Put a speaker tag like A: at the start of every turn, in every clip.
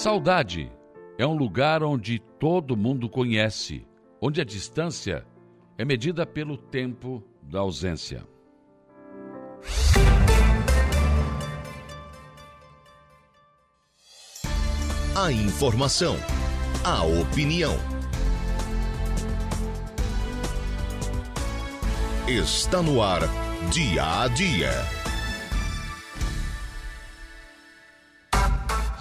A: Saudade é um lugar onde todo mundo conhece, onde a distância é medida pelo tempo da ausência.
B: A informação, a opinião. Está no ar, dia a dia.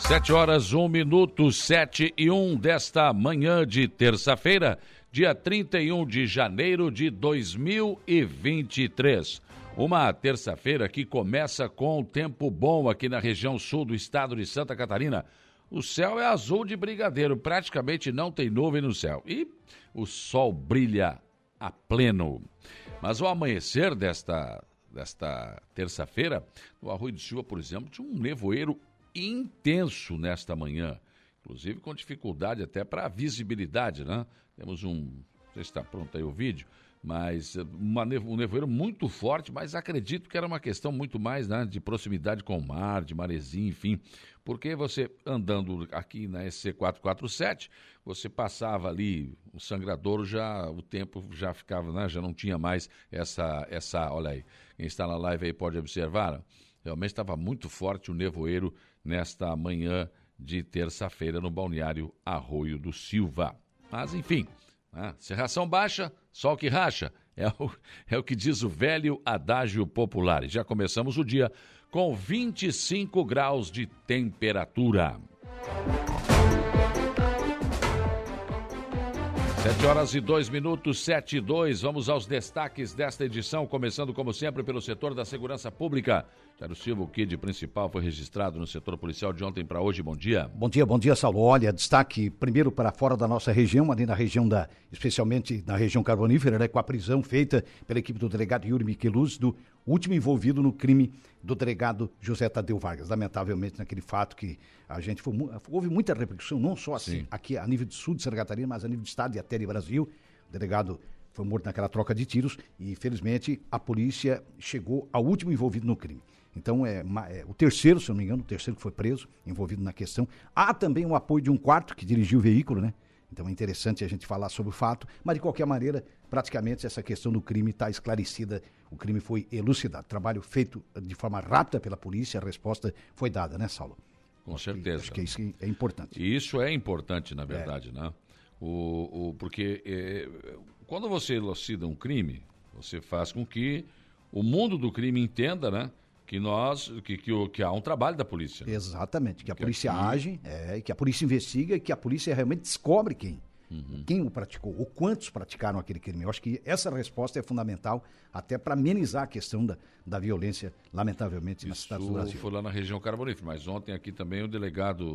A: Sete horas, um minuto, sete e um desta manhã de terça-feira, dia 31 de janeiro de 2023. Uma terça-feira que começa com tempo bom aqui na região sul do estado de Santa Catarina. O céu é azul de brigadeiro, praticamente não tem nuvem no céu. E o sol brilha a pleno. Mas o amanhecer desta, desta terça-feira, no Arroio do Silva, por exemplo, tinha um nevoeiro intenso nesta manhã, inclusive com dificuldade até para a visibilidade, né? Temos um, não sei se está pronto aí o vídeo, mas uma, um nevoeiro muito forte, mas acredito que era uma questão muito mais né, de proximidade com o mar, de maresia, enfim, porque você andando aqui na SC447, você passava ali o sangradouro, já o tempo já ficava, né, já não tinha mais essa, essa, olha aí, quem está na live aí pode observar, realmente estava muito forte o nevoeiro nesta manhã de terça-feira no balneário Arroio do Silva. Mas, enfim, né? serração baixa, sol que racha. É o, é o que diz o velho adágio popular. E já começamos o dia com 25 graus de temperatura. 7 horas e 2 minutos, 7 e 2. Vamos aos destaques desta edição, começando, como sempre, pelo setor da segurança pública. Jairo Silva, o KID principal foi registrado no setor policial de ontem para hoje. Bom dia.
C: Bom dia, bom dia, Saulo. Olha, destaque primeiro para fora da nossa região, ali na região da, especialmente na região carbonífera, né, com a prisão feita pela equipe do delegado Yuri Micheluz, do último envolvido no crime do delegado José Tadeu Vargas. Lamentavelmente, naquele fato que a gente foi, houve muita repercussão, não só assim, aqui a nível de sul de Santa Catarina, mas a nível de estado e até de Brasil. O delegado foi morto naquela troca de tiros e, felizmente, a polícia chegou ao último envolvido no crime. Então, é, é, o terceiro, se não me engano, o terceiro que foi preso, envolvido na questão. Há também o apoio de um quarto que dirigiu o veículo, né? Então é interessante a gente falar sobre o fato, mas de qualquer maneira, praticamente essa questão do crime está esclarecida, o crime foi elucidado. Trabalho feito de forma rápida pela polícia, a resposta foi dada, né, Saulo?
A: Com acho certeza.
C: Que, acho que isso é importante.
A: E isso é importante, na verdade, é. né? O, o, porque é, quando você elucida um crime, você faz com que o mundo do crime entenda, né? Que nós que, que, que, há um trabalho da polícia.
C: Né? Exatamente, que a que polícia aqui... age, é, que a polícia investiga e que a polícia realmente descobre quem. Uhum. Quem o praticou, ou quantos praticaram aquele crime. Eu acho que essa resposta é fundamental até para amenizar a questão da, da violência, lamentavelmente, Isso na cidade do Brasil.
A: foi lá na região carbonífera, mas ontem aqui também o delegado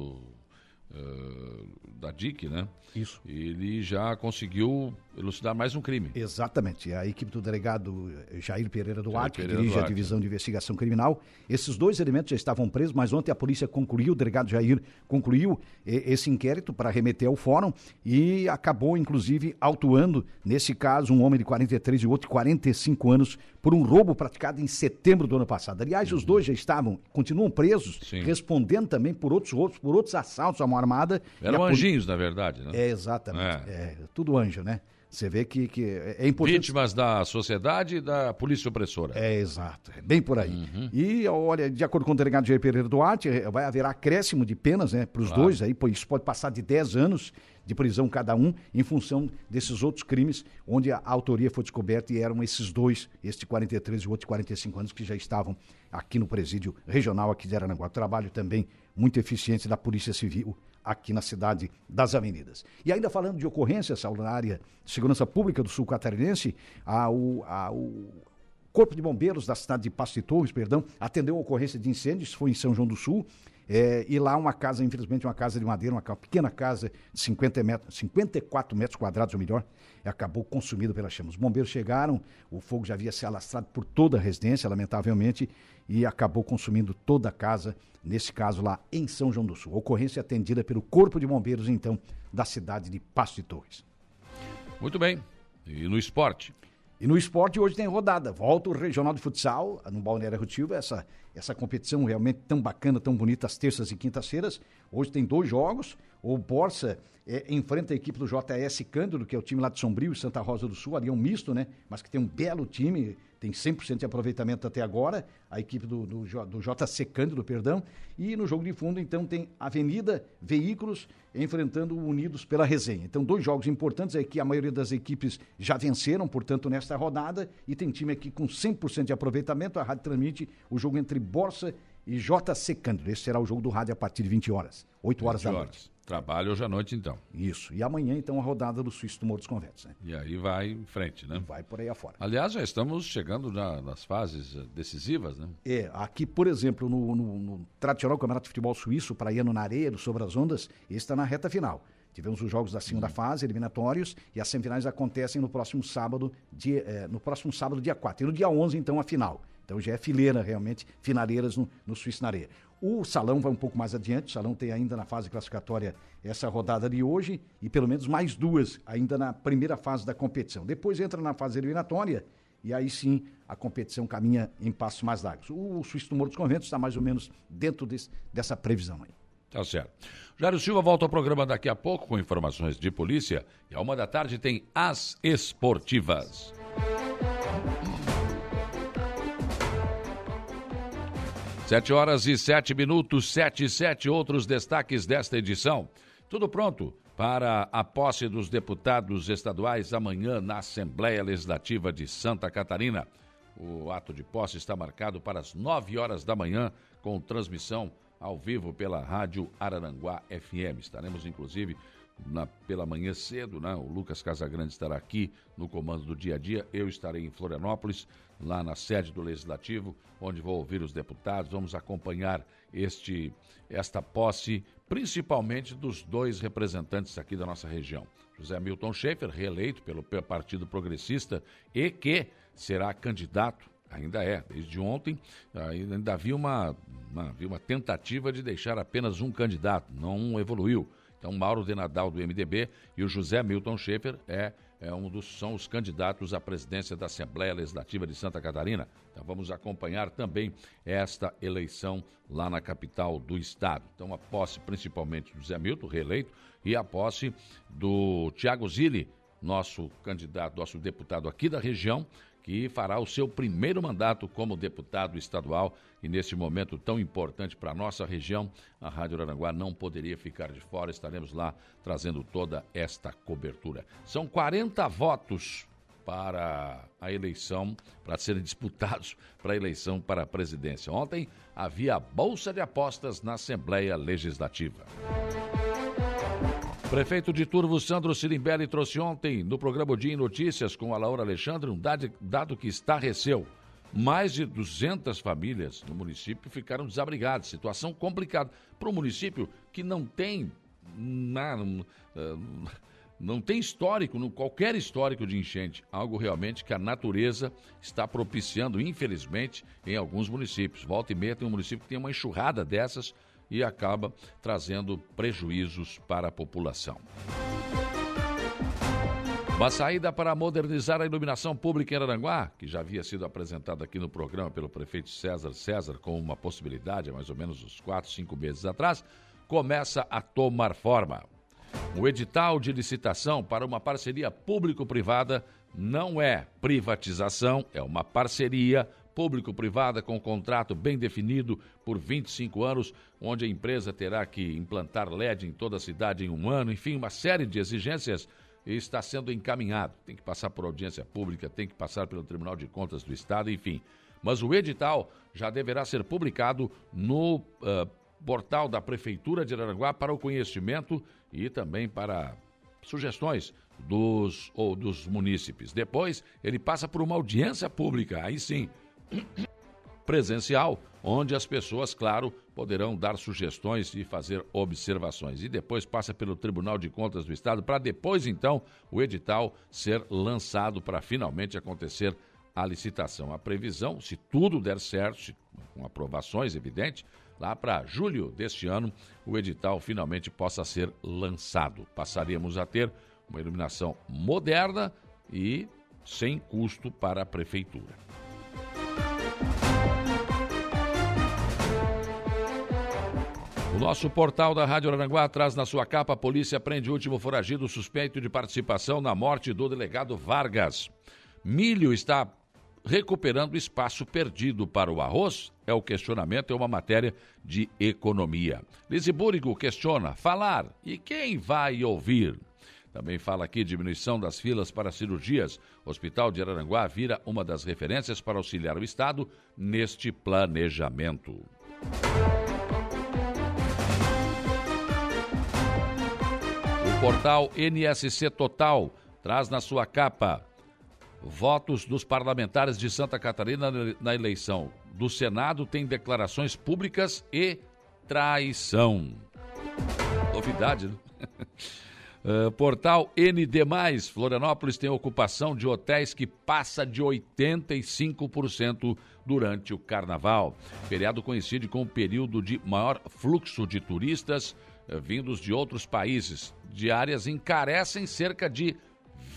A: uh, da DIC, né?
C: Isso.
A: Ele já conseguiu elucidar mais um crime.
C: Exatamente. A equipe do delegado Jair Pereira Duarte, Jair Pereira que dirige Duarte. a divisão de investigação criminal. Esses dois elementos já estavam presos, mas ontem a polícia concluiu, o delegado Jair concluiu esse inquérito para remeter ao fórum e acabou, inclusive, autuando, nesse caso, um homem de 43 e outro de 45 anos por um roubo praticado em setembro do ano passado. Aliás, uhum. os dois já estavam, continuam presos, Sim. respondendo também por outros roubos, por outros assaltos à mão armada.
A: Eram anjinhos, na verdade, né?
C: É, exatamente. É. É, tudo anjo, né? Você vê que, que é importante.
A: Vítimas da sociedade e da polícia opressora.
C: É, exato. É bem por aí. Uhum. E, olha, de acordo com o delegado Jair Pereira Duarte, vai haver acréscimo de penas né, para os claro. dois, aí, isso pode passar de 10 anos de prisão cada um, em função desses outros crimes, onde a autoria foi descoberta e eram esses dois, este de 43 e o outro de 45 anos, que já estavam aqui no presídio regional aqui de Aranaguá. Trabalho também muito eficiente da Polícia Civil aqui na cidade das avenidas. E ainda falando de ocorrências, Saulo, na área de segurança pública do sul catarinense, a, o, a, o Corpo de Bombeiros da cidade de Pasto de Torres, perdão, atendeu a ocorrência de incêndios, foi em São João do Sul, é, e lá uma casa, infelizmente, uma casa de madeira, uma pequena casa de 50 metros, 54 metros quadrados, ou melhor, acabou consumida pelas chamas. Os bombeiros chegaram, o fogo já havia se alastrado por toda a residência, lamentavelmente, e acabou consumindo toda a casa, nesse caso lá em São João do Sul. Ocorrência atendida pelo Corpo de Bombeiros, então, da cidade de Pasto de Torres.
A: Muito bem. E no esporte?
C: E no esporte hoje tem rodada. Volta o Regional de Futsal no Balneário Rotilva, essa, essa competição realmente tão bacana, tão bonita, às terças e quintas-feiras. Hoje tem dois jogos. O Borsa é, enfrenta a equipe do JS Cândido, que é o time lá de Sombrio e Santa Rosa do Sul, ali é um misto, né? Mas que tem um belo time, tem 100% de aproveitamento até agora, a equipe do, do, do JC Cândido, perdão. E no jogo de fundo, então, tem Avenida Veículos enfrentando o Unidos pela resenha. Então, dois jogos importantes, é que a maioria das equipes já venceram, portanto, nesta rodada, e tem time aqui com 100% de aproveitamento. A rádio transmite o jogo entre Borsa e JC Cândido. Esse será o jogo do rádio a partir de 20 horas, 8 horas 20 da noite.
A: Trabalho hoje à noite, então.
C: Isso. E amanhã, então, a rodada do Suíço do Morro dos Conventos, né?
A: E aí vai em frente, né?
C: Vai por aí afora.
A: Aliás, já estamos chegando na, nas fases eh, decisivas, né?
C: É, aqui, por exemplo, no, no, no tradicional Campeonato de Futebol Suíço, Praiano na Areia, do Sobre as Ondas, esse está na reta final. Tivemos os jogos da segunda uhum. fase, eliminatórios, e as semifinais acontecem no próximo sábado, dia, eh, no próximo sábado, dia 4. E no dia 11, então, a final. Então já é fileira, realmente, finaleiras no, no Areia. O salão vai um pouco mais adiante, o salão tem ainda na fase classificatória essa rodada de hoje e pelo menos mais duas ainda na primeira fase da competição. Depois entra na fase eliminatória e aí sim a competição caminha em passos mais largos. O Suíço do Morro dos Conventos está mais ou menos dentro desse, dessa previsão aí.
A: Tá certo. Jário Silva volta ao programa daqui a pouco com informações de polícia e a uma da tarde tem As Esportivas. Sete horas e sete minutos, sete e sete outros destaques desta edição. Tudo pronto para a posse dos deputados estaduais amanhã na Assembleia Legislativa de Santa Catarina. O ato de posse está marcado para as nove horas da manhã, com transmissão ao vivo pela Rádio Araranguá FM. Estaremos, inclusive, na, pela manhã cedo, né? O Lucas Casagrande estará aqui no comando do dia a dia. Eu estarei em Florianópolis, lá na sede do Legislativo, onde vou ouvir os deputados. Vamos acompanhar este, esta posse, principalmente dos dois representantes aqui da nossa região. José Milton Schaefer, reeleito pelo Partido Progressista e que será candidato ainda é, desde ontem, ainda havia uma, uma, havia uma tentativa de deixar apenas um candidato, não evoluiu. Então, Mauro Denadal, do MDB, e o José Milton Schaefer é, é um dos, são os candidatos à presidência da Assembleia Legislativa de Santa Catarina. Então, vamos acompanhar também esta eleição lá na capital do estado. Então, a posse principalmente do José Milton, reeleito, e a posse do Tiago Zilli, nosso candidato, nosso deputado aqui da região, que fará o seu primeiro mandato como deputado estadual e nesse momento tão importante para a nossa região, a Rádio Aranguá não poderia ficar de fora. Estaremos lá trazendo toda esta cobertura. São 40 votos para a eleição, para serem disputados para a eleição para a presidência. Ontem havia bolsa de apostas na Assembleia Legislativa. Prefeito de Turvo, Sandro Sirimbelli, trouxe ontem no programa Dia em Notícias com a Laura Alexandre um dado que estarreceu. Mais de 200 famílias no município ficaram desabrigadas. Situação complicada para um município que não tem não, eh, não tem histórico, qualquer histórico de enchente. Algo realmente que a natureza está propiciando, infelizmente, em alguns municípios. Volta e meia tem um município que tem uma enxurrada dessas e acaba trazendo prejuízos para a população. Uma saída para modernizar a iluminação pública em Aranguá, que já havia sido apresentada aqui no programa pelo prefeito César César como uma possibilidade há mais ou menos uns 4, 5 meses atrás, começa a tomar forma. O edital de licitação para uma parceria público-privada não é privatização, é uma parceria público-privada com contrato bem definido por 25 anos, onde a empresa terá que implantar LED em toda a cidade em um ano, enfim, uma série de exigências está sendo encaminhado. Tem que passar por audiência pública, tem que passar pelo Tribunal de Contas do Estado, enfim. Mas o edital já deverá ser publicado no uh, portal da Prefeitura de Araranguá para o conhecimento e também para sugestões dos ou dos munícipes. Depois, ele passa por uma audiência pública, aí sim, presencial, onde as pessoas, claro, poderão dar sugestões e fazer observações. E depois passa pelo Tribunal de Contas do Estado, para depois, então, o edital ser lançado para finalmente acontecer a licitação. A previsão, se tudo der certo, com aprovações, evidente, lá para julho deste ano, o edital finalmente possa ser lançado. Passaríamos a ter uma iluminação moderna e sem custo para a prefeitura. O nosso portal da Rádio Aranguá traz na sua capa: a polícia prende o último foragido suspeito de participação na morte do delegado Vargas. Milho está recuperando espaço perdido para o arroz? É o questionamento, é uma matéria de economia. Lisibúrigo questiona: falar e quem vai ouvir? Também fala aqui diminuição das filas para cirurgias. O Hospital de Araranguá vira uma das referências para auxiliar o Estado neste planejamento. Portal NSC Total traz na sua capa votos dos parlamentares de Santa Catarina na eleição do Senado têm declarações públicas e traição. Novidade, né? Uh, portal ND+, Florianópolis tem ocupação de hotéis que passa de 85% durante o carnaval. Feriado coincide com o período de maior fluxo de turistas uh, vindos de outros países. Diárias encarecem cerca de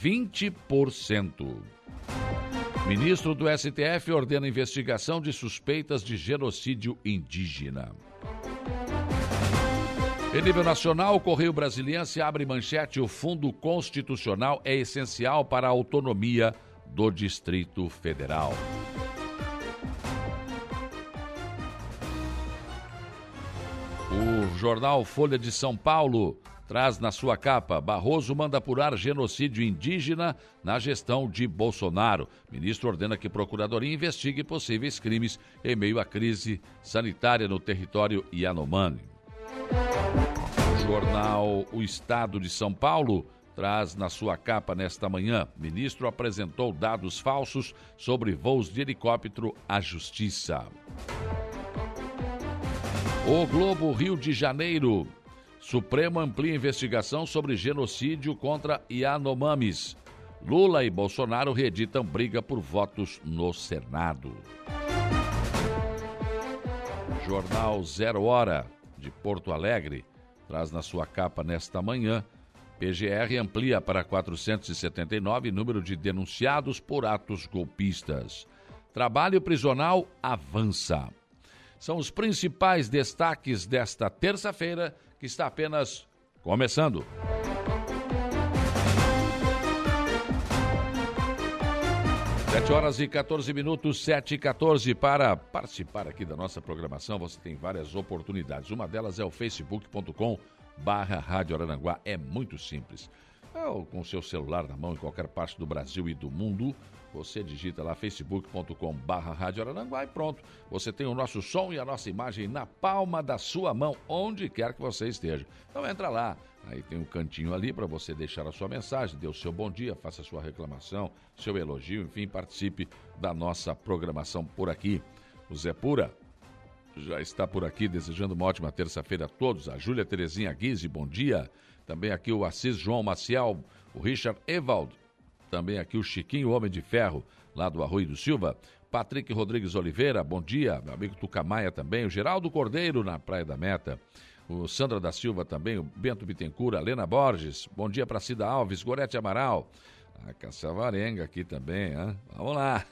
A: 20%. Ministro do STF ordena investigação de suspeitas de genocídio indígena. Em nível nacional, o Correio Brasiliense abre manchete: o Fundo Constitucional é essencial para a autonomia do Distrito Federal. O jornal Folha de São Paulo traz na sua capa: Barroso manda apurar genocídio indígena na gestão de Bolsonaro. Ministro ordena que Procuradoria investigue possíveis crimes em meio à crise sanitária no território Yanomami. Jornal O Estado de São Paulo traz na sua capa nesta manhã: ministro apresentou dados falsos sobre voos de helicóptero à Justiça. O Globo Rio de Janeiro Supremo amplia investigação sobre genocídio contra Yanomamis. Lula e Bolsonaro reeditam briga por votos no Senado. Jornal Zero Hora, de Porto Alegre, traz na sua capa nesta manhã. PGR amplia para 479 número de denunciados por atos golpistas. Trabalho prisional avança. São os principais destaques desta terça-feira que está apenas começando. Sete horas e 14 minutos, sete e 14. Para participar aqui da nossa programação, você tem várias oportunidades. Uma delas é o facebook.com barra Rádio Araranguá. É muito simples. É, com o seu celular na mão em qualquer parte do Brasil e do mundo, você digita lá facebook.com barra Rádio Araranguá e pronto. Você tem o nosso som e a nossa imagem na palma da sua mão, onde quer que você esteja. Então entra lá, aí tem um cantinho ali para você deixar a sua mensagem, dê o seu bom dia, faça a sua reclamação, seu elogio, enfim, participe da nossa programação por aqui. O Zé Pura já está por aqui desejando uma ótima terça-feira a todos. A Júlia Terezinha Guise, bom dia. Também aqui o Assis João Maciel, o Richard Evald, também aqui o Chiquinho, Homem de Ferro, lá do Arroio do Silva. Patrick Rodrigues Oliveira, bom dia. Meu amigo Tucamaia também. O Geraldo Cordeiro, na Praia da Meta. O Sandra da Silva também. O Bento Bittencourt, a Lena Borges. Bom dia para Cida Alves, Gorete Amaral. A Caçavarenga aqui também, hein? Vamos lá.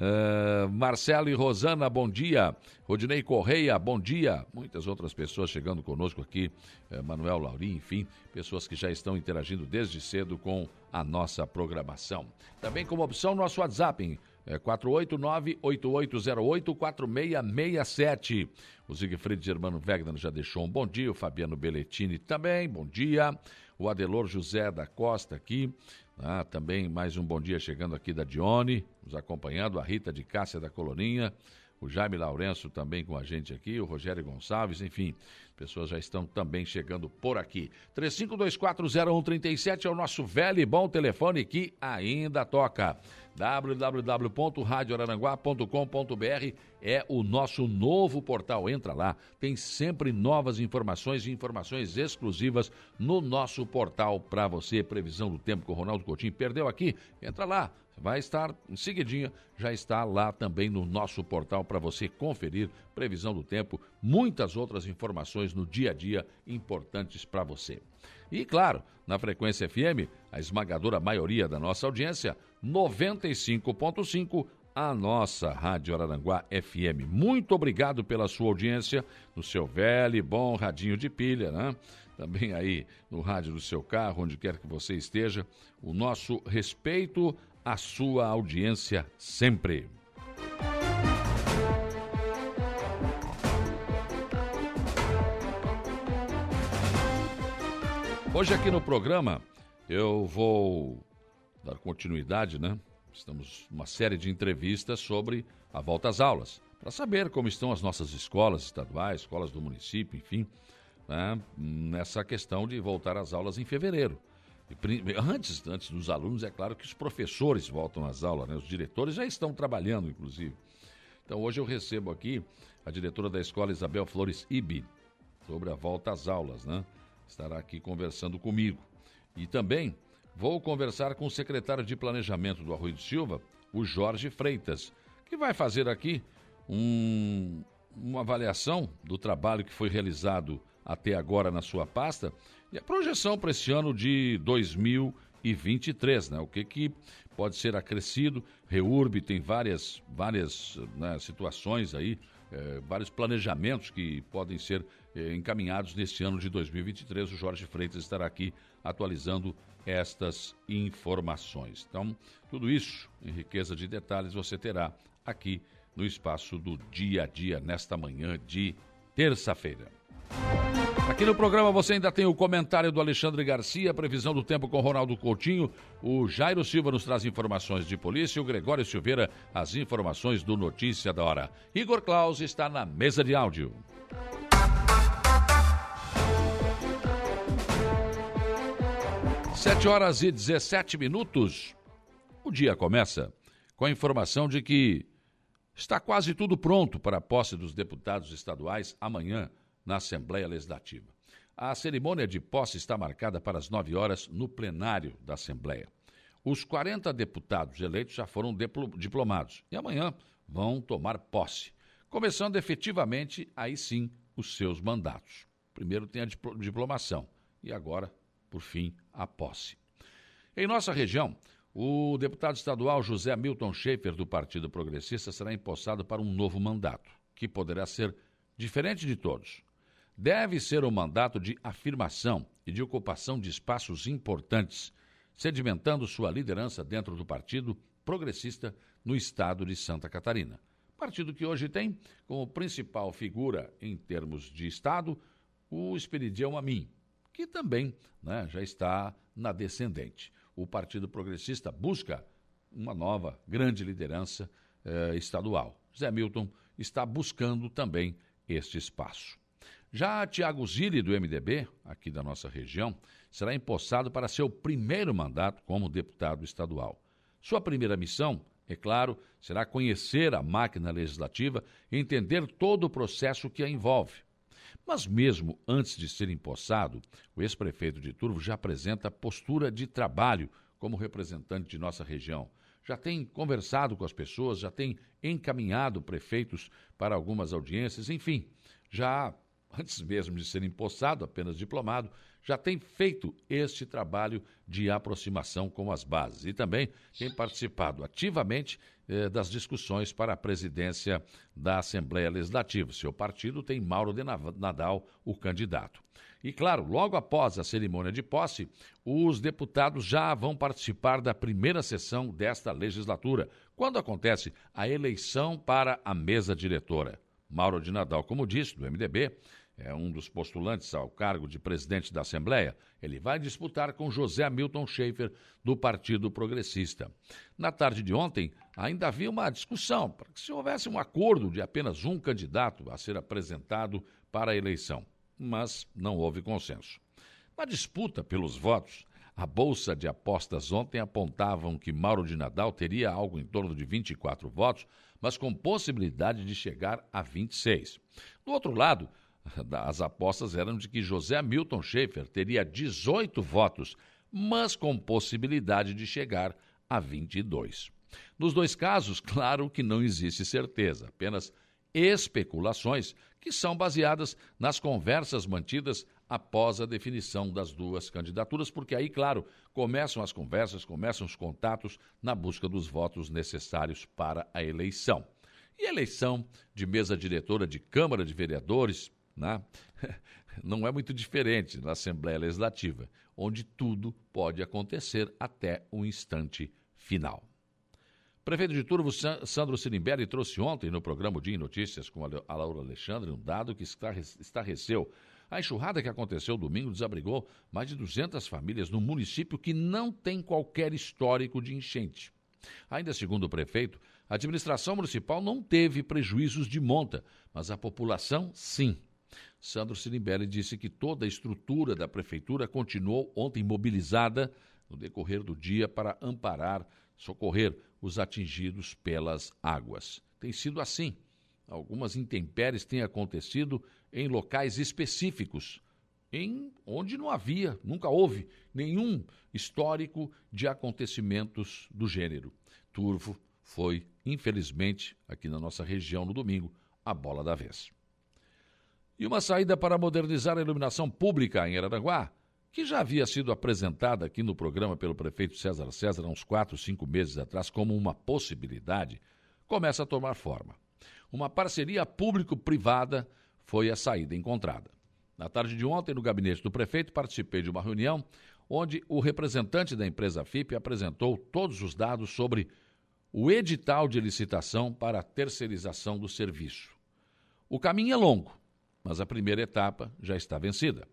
A: Uh, Marcelo e Rosana, bom dia. Rodinei Correia, bom dia. Muitas outras pessoas chegando conosco aqui. Uh, Manuel Lauri, enfim, pessoas que já estão interagindo desde cedo com a nossa programação. Também como opção, nosso WhatsApp, hein? É 489-8808-4667. O Siegfried Germano Wegner já deixou um bom dia. O Fabiano Belletini também, bom dia. O Adelor José da Costa aqui. Ah, também mais um bom dia chegando aqui da Dione, nos acompanhando, a Rita de Cássia da Coloninha, o Jaime Lourenço também com a gente aqui, o Rogério Gonçalves, enfim, pessoas já estão também chegando por aqui. 35240137 é o nosso velho e bom telefone que ainda toca www.radioararanguá.com.br é o nosso novo portal. Entra lá, tem sempre novas informações e informações exclusivas no nosso portal para você. Previsão do tempo com o Ronaldo Coutinho. Perdeu aqui? Entra lá. vai estar em seguidinha, já está lá também no nosso portal para você conferir previsão do tempo, muitas outras informações no dia a dia importantes para você. E claro, na frequência FM, a esmagadora maioria da nossa audiência, 95.5 a nossa Rádio Araranguá FM. Muito obrigado pela sua audiência no seu velho e bom radinho de pilha, né? Também aí no rádio do seu carro, onde quer que você esteja. O nosso respeito à sua audiência sempre. Hoje aqui no programa eu vou dar continuidade, né? Estamos numa série de entrevistas sobre a volta às aulas, para saber como estão as nossas escolas estaduais, escolas do município, enfim, né, nessa questão de voltar às aulas em fevereiro. Antes, antes dos alunos, é claro que os professores voltam às aulas, né, os diretores já estão trabalhando, inclusive. Então, hoje eu recebo aqui a diretora da escola Isabel Flores Ibi, sobre a volta às aulas, né? Estará aqui conversando comigo. E também vou conversar com o secretário de Planejamento do Arroio de Silva, o Jorge Freitas, que vai fazer aqui um, uma avaliação do trabalho que foi realizado até agora na sua pasta e a projeção para esse ano de 2023, né? O que, que pode ser acrescido? Reurb tem várias, várias né, situações aí, eh, vários planejamentos que podem ser eh, encaminhados neste ano de 2023. O Jorge Freitas estará aqui atualizando estas informações. Então, tudo isso em riqueza de detalhes você terá aqui no espaço do dia a dia, nesta manhã de terça-feira. Aqui no programa você ainda tem o comentário do Alexandre Garcia, previsão do tempo com Ronaldo Coutinho. O Jairo Silva nos traz informações de polícia. O Gregório Silveira, as informações do Notícia da Hora. Igor Claus está na mesa de áudio. Sete horas e 17 minutos. O dia começa com a informação de que está quase tudo pronto para a posse dos deputados estaduais amanhã na Assembleia Legislativa. A cerimônia de posse está marcada para as 9 horas no plenário da Assembleia. Os 40 deputados eleitos já foram diplomados e amanhã vão tomar posse, começando efetivamente, aí sim, os seus mandatos. Primeiro tem a diplomação e agora por fim, a posse. Em nossa região, o deputado estadual José Milton Schaefer, do Partido Progressista, será empossado para um novo mandato, que poderá ser diferente de todos. Deve ser um mandato de afirmação e de ocupação de espaços importantes, sedimentando sua liderança dentro do Partido Progressista no estado de Santa Catarina. Partido que hoje tem como principal figura em termos de Estado o Esperidião Amin, que também né, já está na descendente. O Partido Progressista busca uma nova grande liderança eh, estadual. Zé Milton está buscando também este espaço. Já Tiago Zilli, do MDB, aqui da nossa região, será empossado para seu primeiro mandato como deputado estadual. Sua primeira missão, é claro, será conhecer a máquina legislativa e entender todo o processo que a envolve. Mas mesmo antes de ser empossado, o ex-prefeito de Turvo já apresenta postura de trabalho como representante de nossa região. Já tem conversado com as pessoas, já tem encaminhado prefeitos para algumas audiências, enfim, já antes mesmo de ser empossado, apenas diplomado, já tem feito este trabalho de aproximação com as bases e também tem participado ativamente eh, das discussões para a presidência da Assembleia Legislativa. Seu partido tem Mauro de Nadal, o candidato. E claro, logo após a cerimônia de posse, os deputados já vão participar da primeira sessão desta legislatura, quando acontece a eleição para a mesa diretora. Mauro de Nadal, como disse, do MDB, é um dos postulantes ao cargo de presidente da Assembleia. Ele vai disputar com José Milton Schaefer, do Partido Progressista. Na tarde de ontem, ainda havia uma discussão para que se houvesse um acordo de apenas um candidato a ser apresentado para a eleição, mas não houve consenso. Na disputa pelos votos, a Bolsa de Apostas ontem apontavam que Mauro de Nadal teria algo em torno de 24 votos, mas com possibilidade de chegar a 26. Do outro lado, as apostas eram de que José Milton Schaefer teria 18 votos, mas com possibilidade de chegar a 22. Nos dois casos, claro que não existe certeza, apenas especulações que são baseadas nas conversas mantidas após a definição das duas candidaturas, porque aí, claro, começam as conversas, começam os contatos na busca dos votos necessários para a eleição. E a eleição de mesa diretora de Câmara de Vereadores, né? não é muito diferente na Assembleia Legislativa, onde tudo pode acontecer até o instante final. Prefeito de Turvo, Sandro Sirimbelli, trouxe ontem no programa Dia em Notícias com a Laura Alexandre um dado que estarreceu. A enxurrada que aconteceu domingo desabrigou mais de 200 famílias no município que não tem qualquer histórico de enchente. Ainda segundo o prefeito, a administração municipal não teve prejuízos de monta, mas a população sim. Sandro Sirimbelli disse que toda a estrutura da prefeitura continuou ontem mobilizada no decorrer do dia para amparar, socorrer os atingidos pelas águas. Tem sido assim. Algumas intempéries têm acontecido em locais específicos, em onde não havia, nunca houve nenhum histórico de acontecimentos do gênero. Turvo foi, infelizmente, aqui na nossa região no domingo, a bola da vez. E uma saída para modernizar a iluminação pública em Araranguá que já havia sido apresentada aqui no programa pelo prefeito César César há uns quatro, cinco meses atrás como uma possibilidade, começa a tomar forma. Uma parceria público-privada foi a saída encontrada. Na tarde de ontem, no gabinete do prefeito, participei de uma reunião onde o representante da empresa FIP apresentou todos os dados sobre o edital de licitação para a terceirização do serviço. O caminho é longo, mas a primeira etapa já está vencida.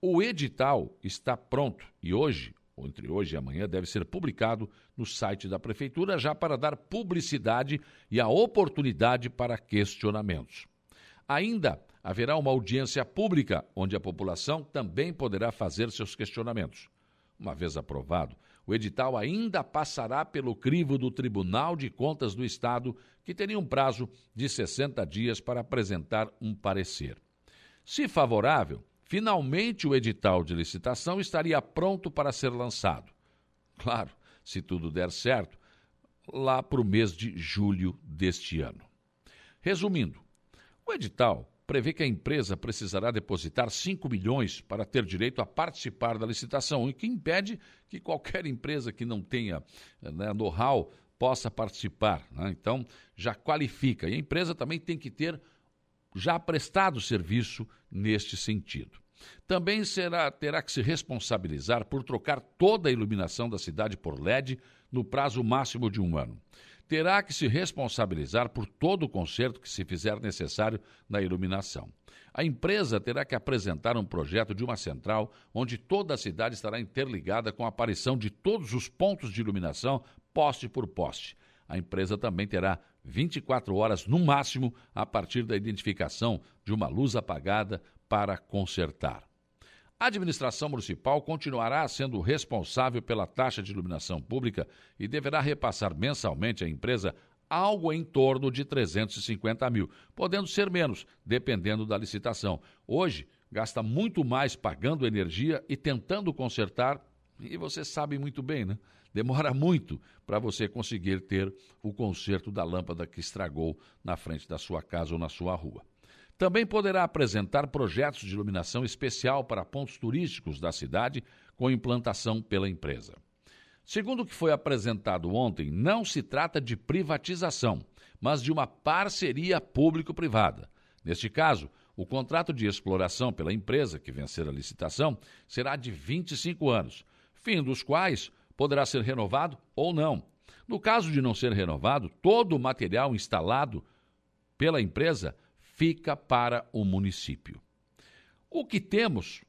A: O edital está pronto e hoje, ou entre hoje e amanhã, deve ser publicado no site da Prefeitura já para dar publicidade e a oportunidade para questionamentos. Ainda haverá uma audiência pública onde a população também poderá fazer seus questionamentos. Uma vez aprovado, o edital ainda passará pelo crivo do Tribunal de Contas do Estado, que teria um prazo de 60 dias para apresentar um parecer. Se favorável, finalmente o edital de licitação estaria pronto para ser lançado. Claro, se tudo der certo, lá para o mês de julho deste ano. Resumindo, o edital prevê que a empresa precisará depositar 5 milhões para ter direito a participar da licitação, o que impede que qualquer empresa que não tenha né, know-how possa participar. Né? Então, já qualifica. E a empresa também tem que ter já prestado serviço neste sentido. Também será, terá que se responsabilizar por trocar toda a iluminação da cidade por LED no prazo máximo de um ano. Terá que se responsabilizar por todo o conserto que se fizer necessário na iluminação. A empresa terá que apresentar um projeto de uma central onde toda a cidade estará interligada com a aparição de todos os pontos de iluminação, poste por poste. A empresa também terá 24 horas no máximo a partir da identificação de uma luz apagada para consertar. A administração municipal continuará sendo responsável pela taxa de iluminação pública e deverá repassar mensalmente à empresa algo em torno de 350 mil, podendo ser menos, dependendo da licitação. Hoje, gasta muito mais pagando energia e tentando consertar, e você sabe muito bem, né? Demora muito para você conseguir ter o conserto da lâmpada que estragou na frente da sua casa ou na sua rua. Também poderá apresentar projetos de iluminação especial para pontos turísticos da cidade com implantação pela empresa. Segundo o que foi apresentado ontem, não se trata de privatização, mas de uma parceria público-privada. Neste caso, o contrato de exploração pela empresa que vencer a licitação será de 25 anos, fim dos quais poderá ser renovado ou não. No caso de não ser renovado, todo o material instalado pela empresa fica para o município. O que temos,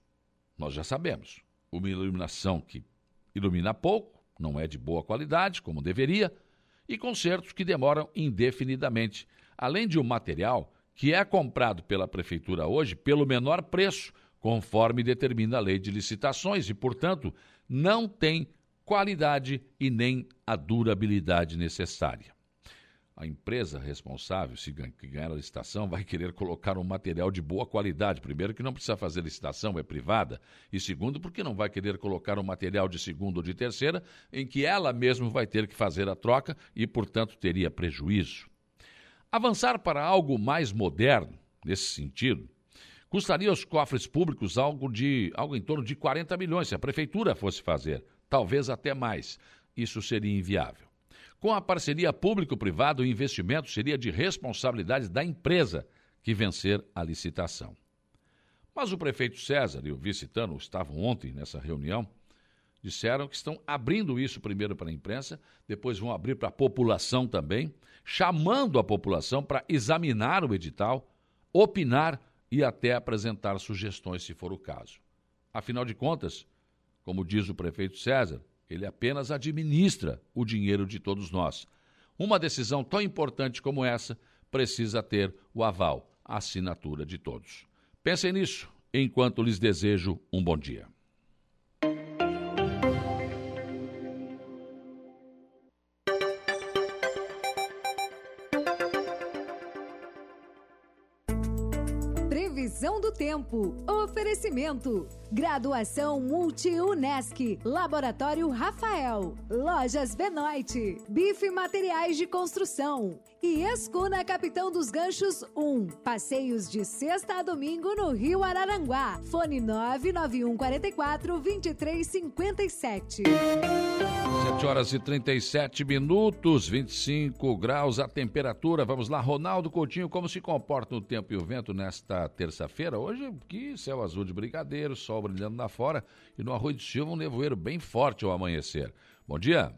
A: nós já sabemos. Uma iluminação que ilumina pouco, não é de boa qualidade, como deveria, e concertos que demoram indefinidamente, além de um material que é comprado pela prefeitura hoje pelo menor preço, conforme determina a lei de licitações, e, portanto, não tem qualidade e nem a durabilidade necessária. a empresa responsável, se ganhar a licitação, vai querer colocar um material de boa qualidade. Primeiro, que não precisa fazer licitação, é privada. E segundo, porque não vai querer colocar um material de segunda ou de terceira, em que ela mesma vai ter que fazer a troca e, portanto, teria prejuízo. Avançar para algo mais moderno, nesse sentido, custaria aos cofres públicos algo, de, algo em torno de 40 milhões, se a prefeitura fosse fazer, talvez até mais. Isso seria inviável. Com a parceria público-privada, o investimento seria de responsabilidade da empresa que vencer a licitação. Mas o prefeito César e o vice-tano estavam ontem nessa reunião, disseram que estão abrindo isso primeiro para a imprensa, depois vão abrir para a população também, chamando a população para examinar o edital, opinar e até apresentar sugestões, se for o caso. Afinal de contas, como diz o prefeito César, ele apenas administra o dinheiro de todos nós. Uma decisão tão importante como essa precisa ter o aval, a assinatura de todos. Pensem nisso enquanto lhes desejo um bom dia.
D: Tempo. Oferecimento. Graduação Multi-UNESC. Laboratório Rafael. Lojas Benoit. Bife Materiais de Construção. E Escuna Capitão dos Ganchos 1. Passeios de sexta a domingo no Rio Araranguá. Fone 99144 2357.
A: 7 horas e 37 minutos, 25 graus a temperatura. Vamos lá, Ronaldo Coutinho, como se comporta o tempo e o vento nesta terça-feira? Hoje, que céu azul de brigadeiro, sol brilhando lá fora e no Arroio de Silva um nevoeiro bem forte ao amanhecer. Bom dia.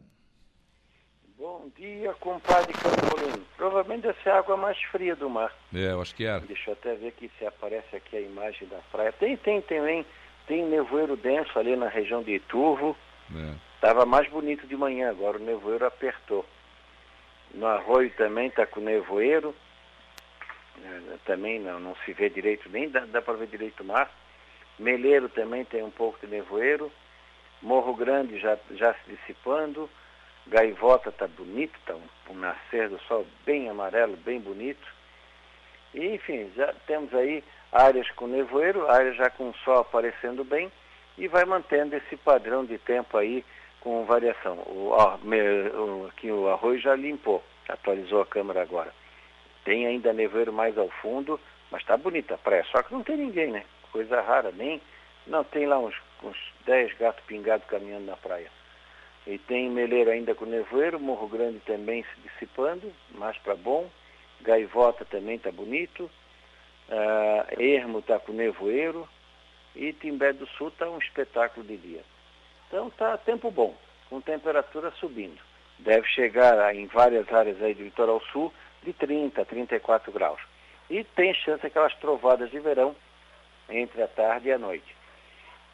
E: Bom dia, compadre Campolino. Provavelmente deve ser a água mais fria do mar.
A: É, eu acho que era.
E: Deixa eu até ver aqui se aparece aqui a imagem da praia. Tem, tem também, tem nevoeiro denso ali na região de Iturvo. Estava mais bonito de manhã, agora o nevoeiro apertou. No arroio também está com nevoeiro. É, também não, não se vê direito, nem dá, dá para ver direito o mar. Meleiro também tem um pouco de nevoeiro. Morro Grande já, já se dissipando. Gaivota está bonito, está um, um, nascer do sol bem amarelo, bem bonito. E, enfim, já temos aí áreas com nevoeiro, áreas já com sol aparecendo bem e vai mantendo esse padrão de tempo aí com variação. O, ó, o, aqui o arroz já limpou, atualizou a câmera agora. Tem ainda nevoeiro mais ao fundo, mas está bonita a praia, só que não tem ninguém, né? Coisa rara, nem. Não, tem lá uns, uns 10 gatos pingados caminhando na praia. E tem Meleiro ainda com nevoeiro, Morro Grande também se dissipando, mais para bom. Gaivota também está bonito. Uh, Ermo está com nevoeiro. E Timbé do Sul está um espetáculo de dia. Então está tempo bom, com temperatura subindo. Deve chegar em várias áreas aí do litoral sul de 30 a 34 graus. E tem chance aquelas trovadas de verão entre a tarde e a noite.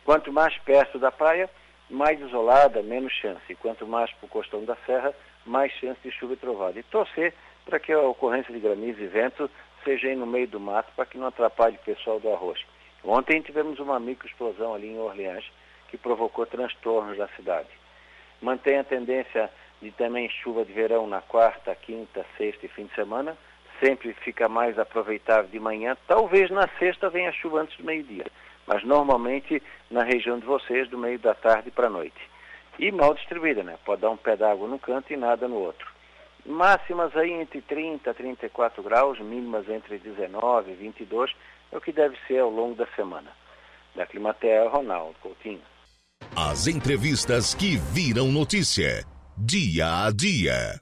E: Quanto mais perto da praia, mais isolada, menos chance. E quanto mais para o costão da serra, mais chance de chuva e trovada. E torcer para que a ocorrência de granizo e vento seja aí no meio do mato para que não atrapalhe o pessoal do arroz. Ontem tivemos uma microexplosão ali em Orleans que provocou transtornos na cidade. Mantém a tendência de também chuva de verão na quarta, quinta, sexta e fim de semana. Sempre fica mais aproveitável de manhã. Talvez na sexta venha chuva antes do meio-dia mas normalmente na região de vocês, do meio da tarde para a noite. E mal distribuída, né? Pode dar um pé d'água num canto e nada no outro. Máximas aí entre 30 a 34 graus, mínimas entre 19 e 22, é o que deve ser ao longo da semana. Da Climatea, Ronaldo Coutinho.
B: As entrevistas que viram notícia, dia a dia.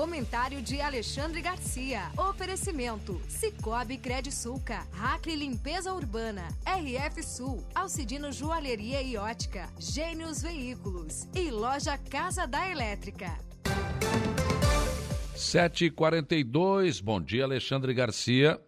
D: Comentário de Alexandre Garcia. Oferecimento: Cicobi Credisulca, Hackley Limpeza Urbana, RF Sul, Alcidino Joalheria e Ótica, Gênios Veículos e Loja Casa da Elétrica.
A: 7h42, bom dia Alexandre Garcia.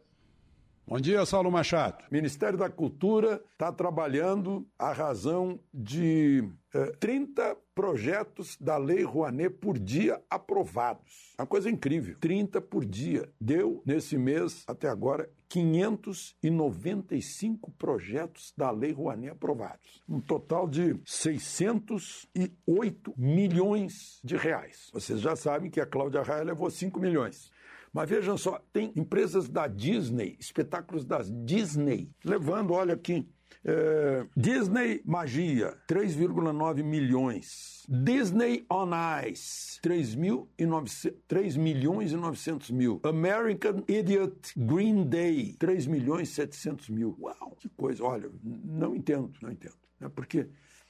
F: Bom dia, Saulo Machado. O Ministério da Cultura está trabalhando a razão de eh, 30 projetos da Lei Rouanet por dia aprovados. Uma coisa incrível. 30 por dia. Deu, nesse mês, até agora, 595 projetos da Lei Rouanet aprovados. Um total de 608 milhões de reais. Vocês já sabem que a Cláudia Raia levou 5 milhões. Mas vejam só, tem empresas da Disney, espetáculos da Disney, levando, olha aqui, é, Disney Magia, 3,9 milhões. Disney on Ice, 3, mil e 900, 3 milhões e 900 mil. American Idiot Green Day, 3 milhões e 700 mil. Uau, que coisa. Olha, não entendo, não entendo. É porque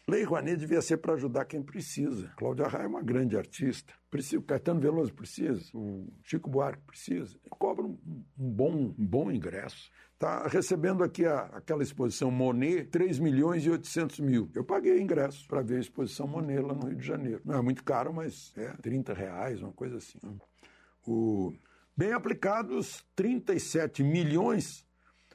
F: Lei Rouanet devia ser para ajudar quem precisa. Cláudia Raia é uma grande artista. Precisa, o Caetano Veloso precisa, o Chico Buarque precisa. Cobra um, um bom, um bom ingresso. Está recebendo aqui a, aquela exposição Monet, 3 milhões e 800 mil. Eu paguei ingresso para ver a exposição Monet lá no Rio de Janeiro. Não é muito caro, mas é 30 reais, uma coisa assim. Né? O, bem aplicados, 37 milhões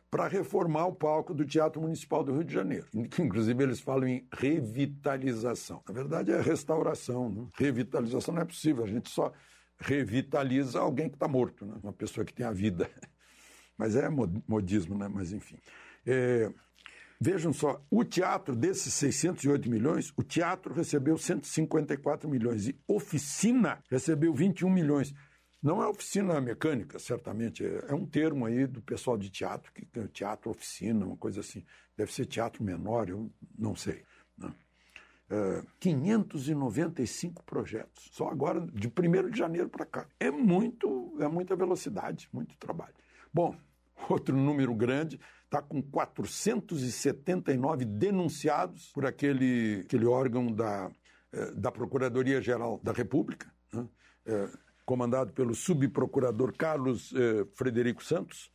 F: para reformar o palco do Teatro Municipal do Rio de Janeiro. Inclusive, eles falam em revitalização. Na verdade, é restauração. Né? Revitalização não é possível, a gente só revitaliza alguém que está morto, né? uma pessoa que tem a vida. Mas é modismo, né? mas enfim. É... Vejam só, o teatro desses 608 milhões, o teatro recebeu 154 milhões e oficina recebeu 21 milhões. Não é oficina mecânica, certamente, é, é um termo aí do pessoal de teatro, que teatro oficina, uma coisa assim. Deve ser teatro menor, eu não sei. Né? É, 595 projetos, só agora, de 1 de janeiro para cá. É muito, é muita velocidade, muito trabalho. Bom, outro número grande, está com 479 denunciados por aquele, aquele órgão da, é, da Procuradoria-Geral da República, né? é, comandado pelo subprocurador Carlos eh, Frederico Santos,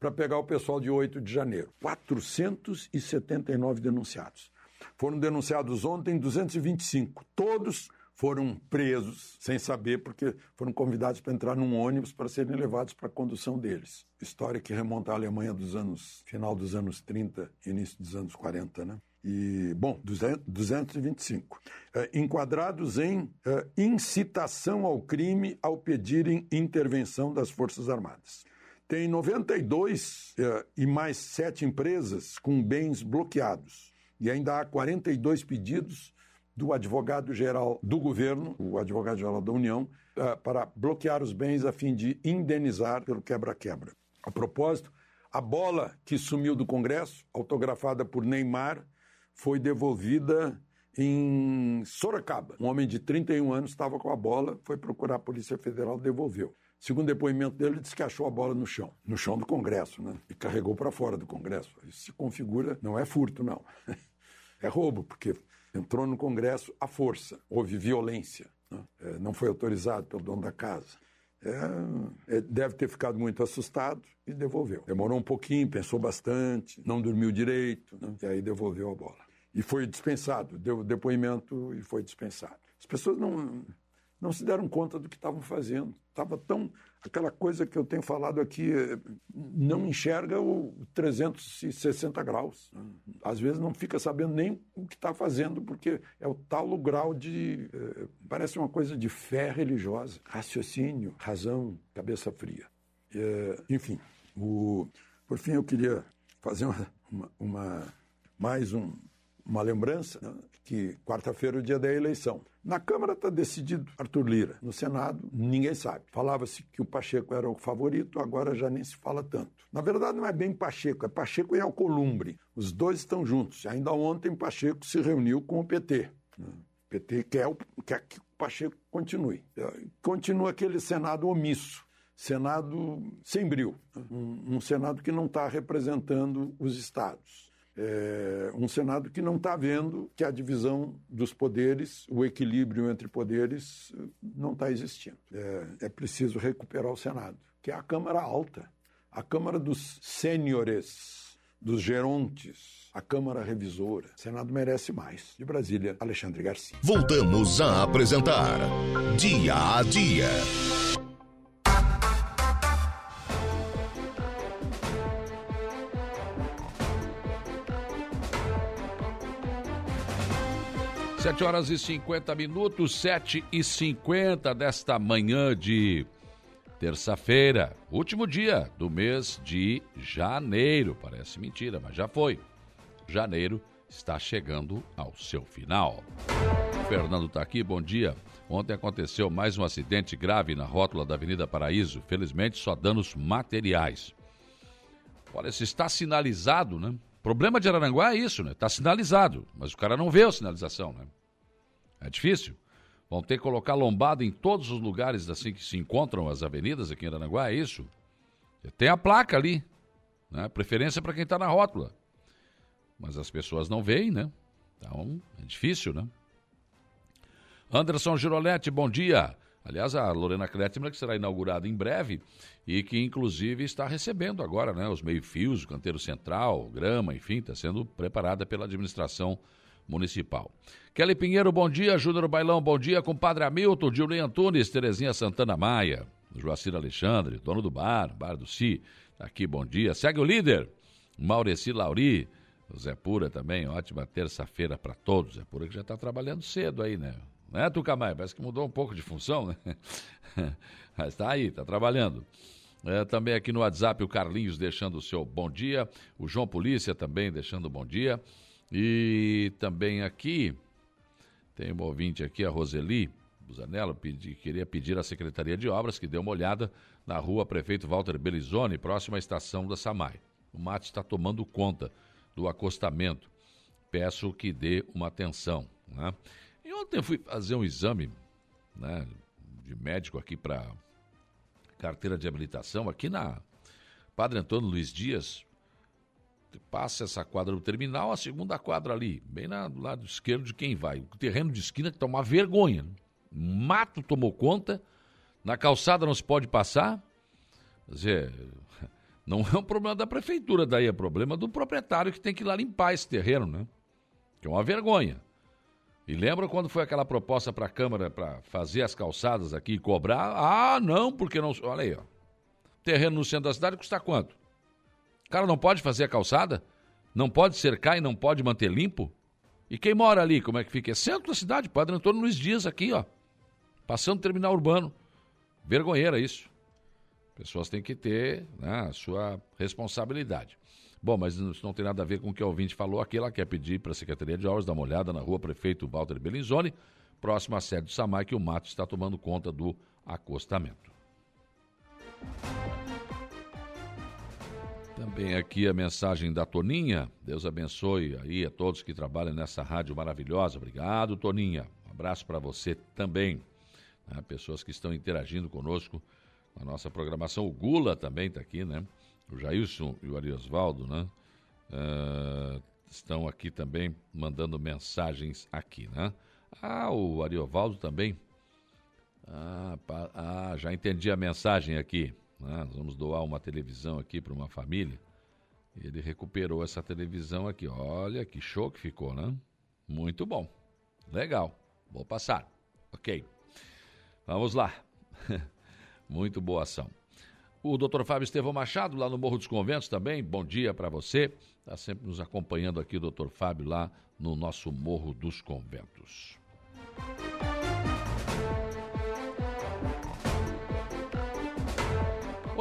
F: para pegar o pessoal de 8 de janeiro. 479 denunciados. Foram denunciados ontem 225. Todos foram presos sem saber, porque foram convidados para entrar num ônibus para serem levados para a condução deles. História que remonta à Alemanha dos anos, final dos anos 30, início dos anos 40, né? E, bom, 225. É, enquadrados em é, incitação ao crime ao pedirem intervenção das Forças Armadas. Tem 92 é, e mais sete empresas com bens bloqueados. E ainda há 42 pedidos do advogado-geral do governo, o advogado-geral da União, é, para bloquear os bens a fim de indenizar pelo quebra-quebra. A propósito, a bola que sumiu do Congresso, autografada por Neymar, foi devolvida em Sorocaba. Um homem de 31 anos estava com a bola, foi procurar a Polícia Federal, devolveu. Segundo depoimento dele, ele disse que achou a bola no chão, no chão do Congresso, né? E carregou para fora do Congresso. Isso se configura, não é furto, não. É roubo, porque entrou no Congresso à força, houve violência, né? é, não foi autorizado pelo dono da casa. É, é, deve ter ficado muito assustado e devolveu. Demorou um pouquinho, pensou bastante, não dormiu direito, né? e aí devolveu a bola e foi dispensado, deu depoimento e foi dispensado. As pessoas não, não se deram conta do que estavam fazendo. Estava tão. Aquela coisa que eu tenho falado aqui, não enxerga o 360 graus. Às vezes não fica sabendo nem o que está fazendo, porque é o tal grau de. Eh, parece uma coisa de fé religiosa, raciocínio, razão, cabeça fria. Eh, enfim, o, por fim eu queria fazer uma, uma, uma mais um, uma lembrança né, que quarta-feira é o dia da eleição. Na Câmara está decidido Arthur Lira. No Senado, ninguém sabe. Falava-se que o Pacheco era o favorito, agora já nem se fala tanto. Na verdade, não é bem Pacheco, é Pacheco e Alcolumbre. Os dois estão juntos. Ainda ontem, Pacheco se reuniu com o PT. O PT quer, quer que o Pacheco continue. Continua aquele Senado omisso. Senado sem bril. Né. Um, um Senado que não está representando os estados é, um Senado que não está vendo que a divisão dos poderes, o equilíbrio entre poderes, não está existindo. É, é, preciso recuperar o Senado, que é a Câmara Alta, a Câmara dos Sêniores, dos Gerontes, a Câmara Revisora. O Senado merece mais. De Brasília, Alexandre Garcia.
B: Voltamos a apresentar Dia a Dia.
A: 7 horas e 50 minutos, 7 e 50 desta manhã de terça-feira, último dia do mês de janeiro. Parece mentira, mas já foi. Janeiro está chegando ao seu final. O Fernando está aqui, bom dia. Ontem aconteceu mais um acidente grave na rótula da Avenida Paraíso. Felizmente, só danos materiais. Olha, se está sinalizado, né? problema de Araranguá é isso, né? Está sinalizado, mas o cara não vê a sinalização, né? É difícil. Vão ter que colocar lombada em todos os lugares assim que se encontram as avenidas aqui em Aranaguá, é isso? Tem a placa ali, né? Preferência para quem está na rótula. Mas as pessoas não veem, né? Então, é difícil, né? Anderson Giroletti, bom dia. Aliás, a Lorena Kretschmer, que será inaugurada em breve e que, inclusive, está recebendo agora né, os meio-fios, o canteiro central, grama, enfim, está sendo preparada pela administração municipal. Kelly Pinheiro, bom dia. Júnior Bailão, bom dia. Compadre Hamilton, Julinho Antunes, Terezinha Santana Maia, Joacir Alexandre, dono do bar, Bar do Si, tá aqui, bom dia. Segue o líder, Maureci Lauri, Zé Pura também, ótima terça-feira para todos. Zé Pura que já está trabalhando cedo aí, né? Né, Tucamai? Parece que mudou um pouco de função, né? Mas está aí, está trabalhando. É, também aqui no WhatsApp o Carlinhos deixando o seu bom dia, o João Polícia também deixando bom dia. E também aqui, tem um ouvinte aqui, a Roseli Busanello, pedi, queria pedir à Secretaria de Obras que dê uma olhada na rua Prefeito Walter Belizone, próxima à estação da Samai. O mate está tomando conta do acostamento. Peço que dê uma atenção. Né? E ontem eu fui fazer um exame né, de médico aqui para carteira de habilitação, aqui na Padre Antônio Luiz Dias. Passa essa quadra do terminal, a segunda quadra ali, bem na, do lado esquerdo de quem vai. O terreno de esquina que está uma vergonha. Né? Mato tomou conta, na calçada não se pode passar. Quer dizer, não é um problema da prefeitura, daí é problema do proprietário que tem que ir lá limpar esse terreno, né? Que é uma vergonha. E lembra quando foi aquela proposta para a Câmara para fazer as calçadas aqui e cobrar? Ah, não, porque não. Olha aí, ó. Terreno no centro da cidade custa quanto? O cara não pode fazer a calçada? Não pode cercar e não pode manter limpo? E quem mora ali, como é que fica? É centro da cidade, Padre Antônio Luiz Dias aqui, ó. Passando terminal urbano. Vergonheira isso. Pessoas têm que ter né, a sua responsabilidade. Bom, mas isso não tem nada a ver com o que o ouvinte falou aqui. Ela quer pedir para a Secretaria de Obras dar uma olhada na rua Prefeito Walter Bellinzoni, próximo à sede do SAMAI, que o mato está tomando conta do acostamento. Também aqui a mensagem da Toninha. Deus abençoe aí a todos que trabalham nessa rádio maravilhosa. Obrigado, Toninha. Um abraço para você também. Né? Pessoas que estão interagindo conosco na nossa programação. O Gula também está aqui, né? o Jailson e o Ariosvaldo, né? Uh, estão aqui também mandando mensagens aqui, né? Ah, o Ariovaldo também. Ah, pa, ah, já entendi a mensagem aqui. Né? Nós vamos doar uma televisão aqui para uma família. Ele recuperou essa televisão aqui. Olha que show que ficou, né? Muito bom. Legal. Vou passar. Ok. Vamos lá. Muito boa ação. O doutor Fábio Estevão Machado, lá no Morro dos Conventos também, bom dia para você. Está sempre nos acompanhando aqui doutor Fábio, lá no nosso Morro dos Conventos.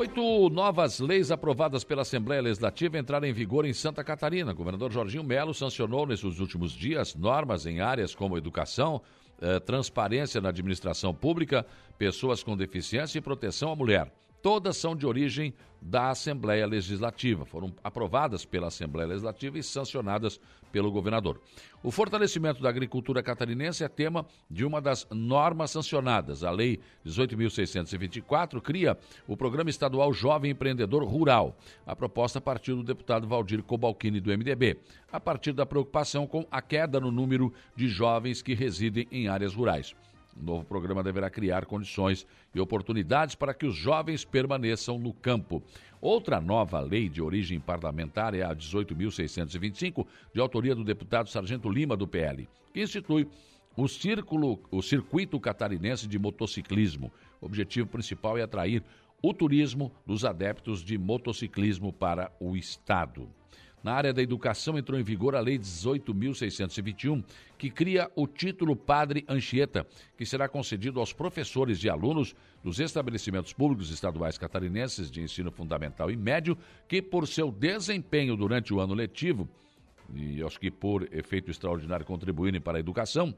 A: Oito novas leis aprovadas pela Assembleia Legislativa entraram em vigor em Santa Catarina. O governador Jorginho Melo sancionou nesses últimos dias normas em áreas como educação, eh, transparência na administração pública, pessoas com deficiência e proteção à mulher todas são de origem da Assembleia Legislativa. Foram aprovadas pela Assembleia Legislativa e sancionadas pelo governador. O fortalecimento da agricultura catarinense é tema de uma das normas sancionadas. A Lei 18.624 cria o Programa Estadual Jovem Empreendedor Rural. A proposta partiu do deputado Valdir Cobalcini, do MDB, a partir da preocupação com a queda no número de jovens que residem em áreas rurais. O novo programa deverá criar condições e oportunidades para que os jovens permaneçam no campo. Outra nova lei de origem parlamentar é a 18.625, de autoria do deputado Sargento Lima, do PL, que institui o, círculo, o Circuito Catarinense de Motociclismo. O objetivo principal é atrair o turismo dos adeptos de motociclismo para o Estado. Na área da educação entrou em vigor a Lei 18.621, que cria o título Padre Anchieta, que será concedido aos professores e alunos dos estabelecimentos públicos estaduais catarinenses de ensino fundamental e médio, que por seu desempenho durante o ano letivo, e acho que por efeito extraordinário contribuírem para a educação,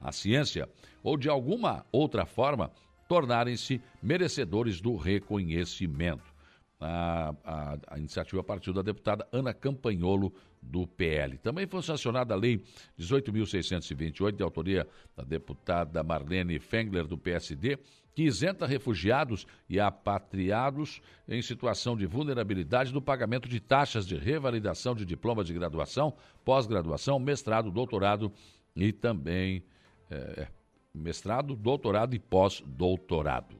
A: a ciência ou de alguma outra forma tornarem-se merecedores do reconhecimento. A, a, a, iniciativa partiu da deputada Ana Campanholo, do PL. Também foi sancionada a Lei 18.628, de autoria da deputada Marlene Fengler, do PSD, que isenta refugiados e apatriados em situação de vulnerabilidade do pagamento de taxas de revalidação de diplomas de graduação, pós-graduação, mestrado, doutorado e também é, mestrado, doutorado e pós-doutorado.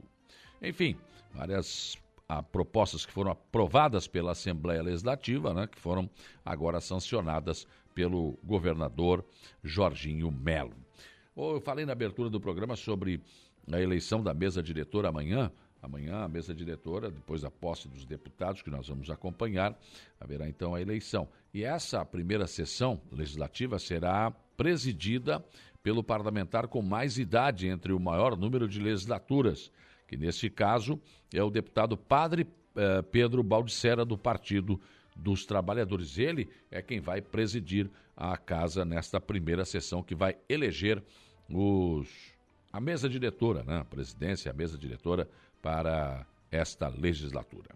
A: Enfim, várias a, propostas que foram aprovadas pela Assembleia Legislativa, né, que foram agora sancionadas pelo governador Jorginho Melo. Eu falei na abertura do programa sobre a eleição da mesa diretora amanhã. Amanhã, a mesa diretora, depois da posse dos deputados, que nós vamos acompanhar, haverá então a eleição. E essa primeira sessão legislativa será presidida pelo parlamentar com mais idade entre o maior número de legislaturas, que neste caso é o deputado Padre eh, Pedro Baldissera, do Partido dos Trabalhadores. Ele é quem vai presidir a casa nesta primeira sessão, que vai eleger os, a mesa diretora, né? a presidência, a mesa diretora para esta legislatura.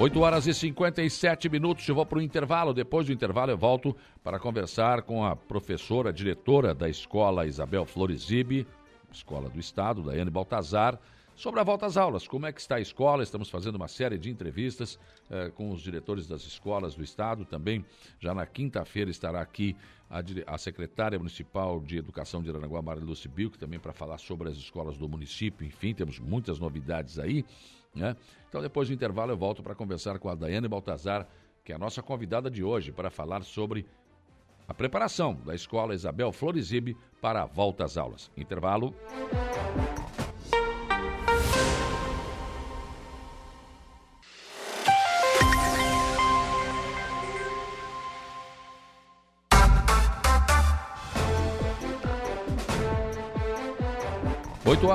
A: 8 horas e 57 minutos, eu vou para o intervalo. Depois do intervalo, eu volto para conversar com a professora, diretora da escola Isabel Florizibe, escola do Estado, Daiane Baltazar, sobre a volta às aulas. Como é que está a escola? Estamos fazendo uma série de entrevistas eh, com os diretores das escolas do Estado. Também, já na quinta-feira, estará aqui a, a, secretária municipal de Educação de Aranaguá, Maria Lúcia Bilk, também para falar sobre as escolas do município. Enfim, temos muitas novidades aí. Né? Então, depois do intervalo, eu volto para conversar com a Daiane Baltazar, que é a nossa convidada de hoje, para falar sobre a preparação da Escola Isabel Florizibe para a volta às aulas. Intervalo.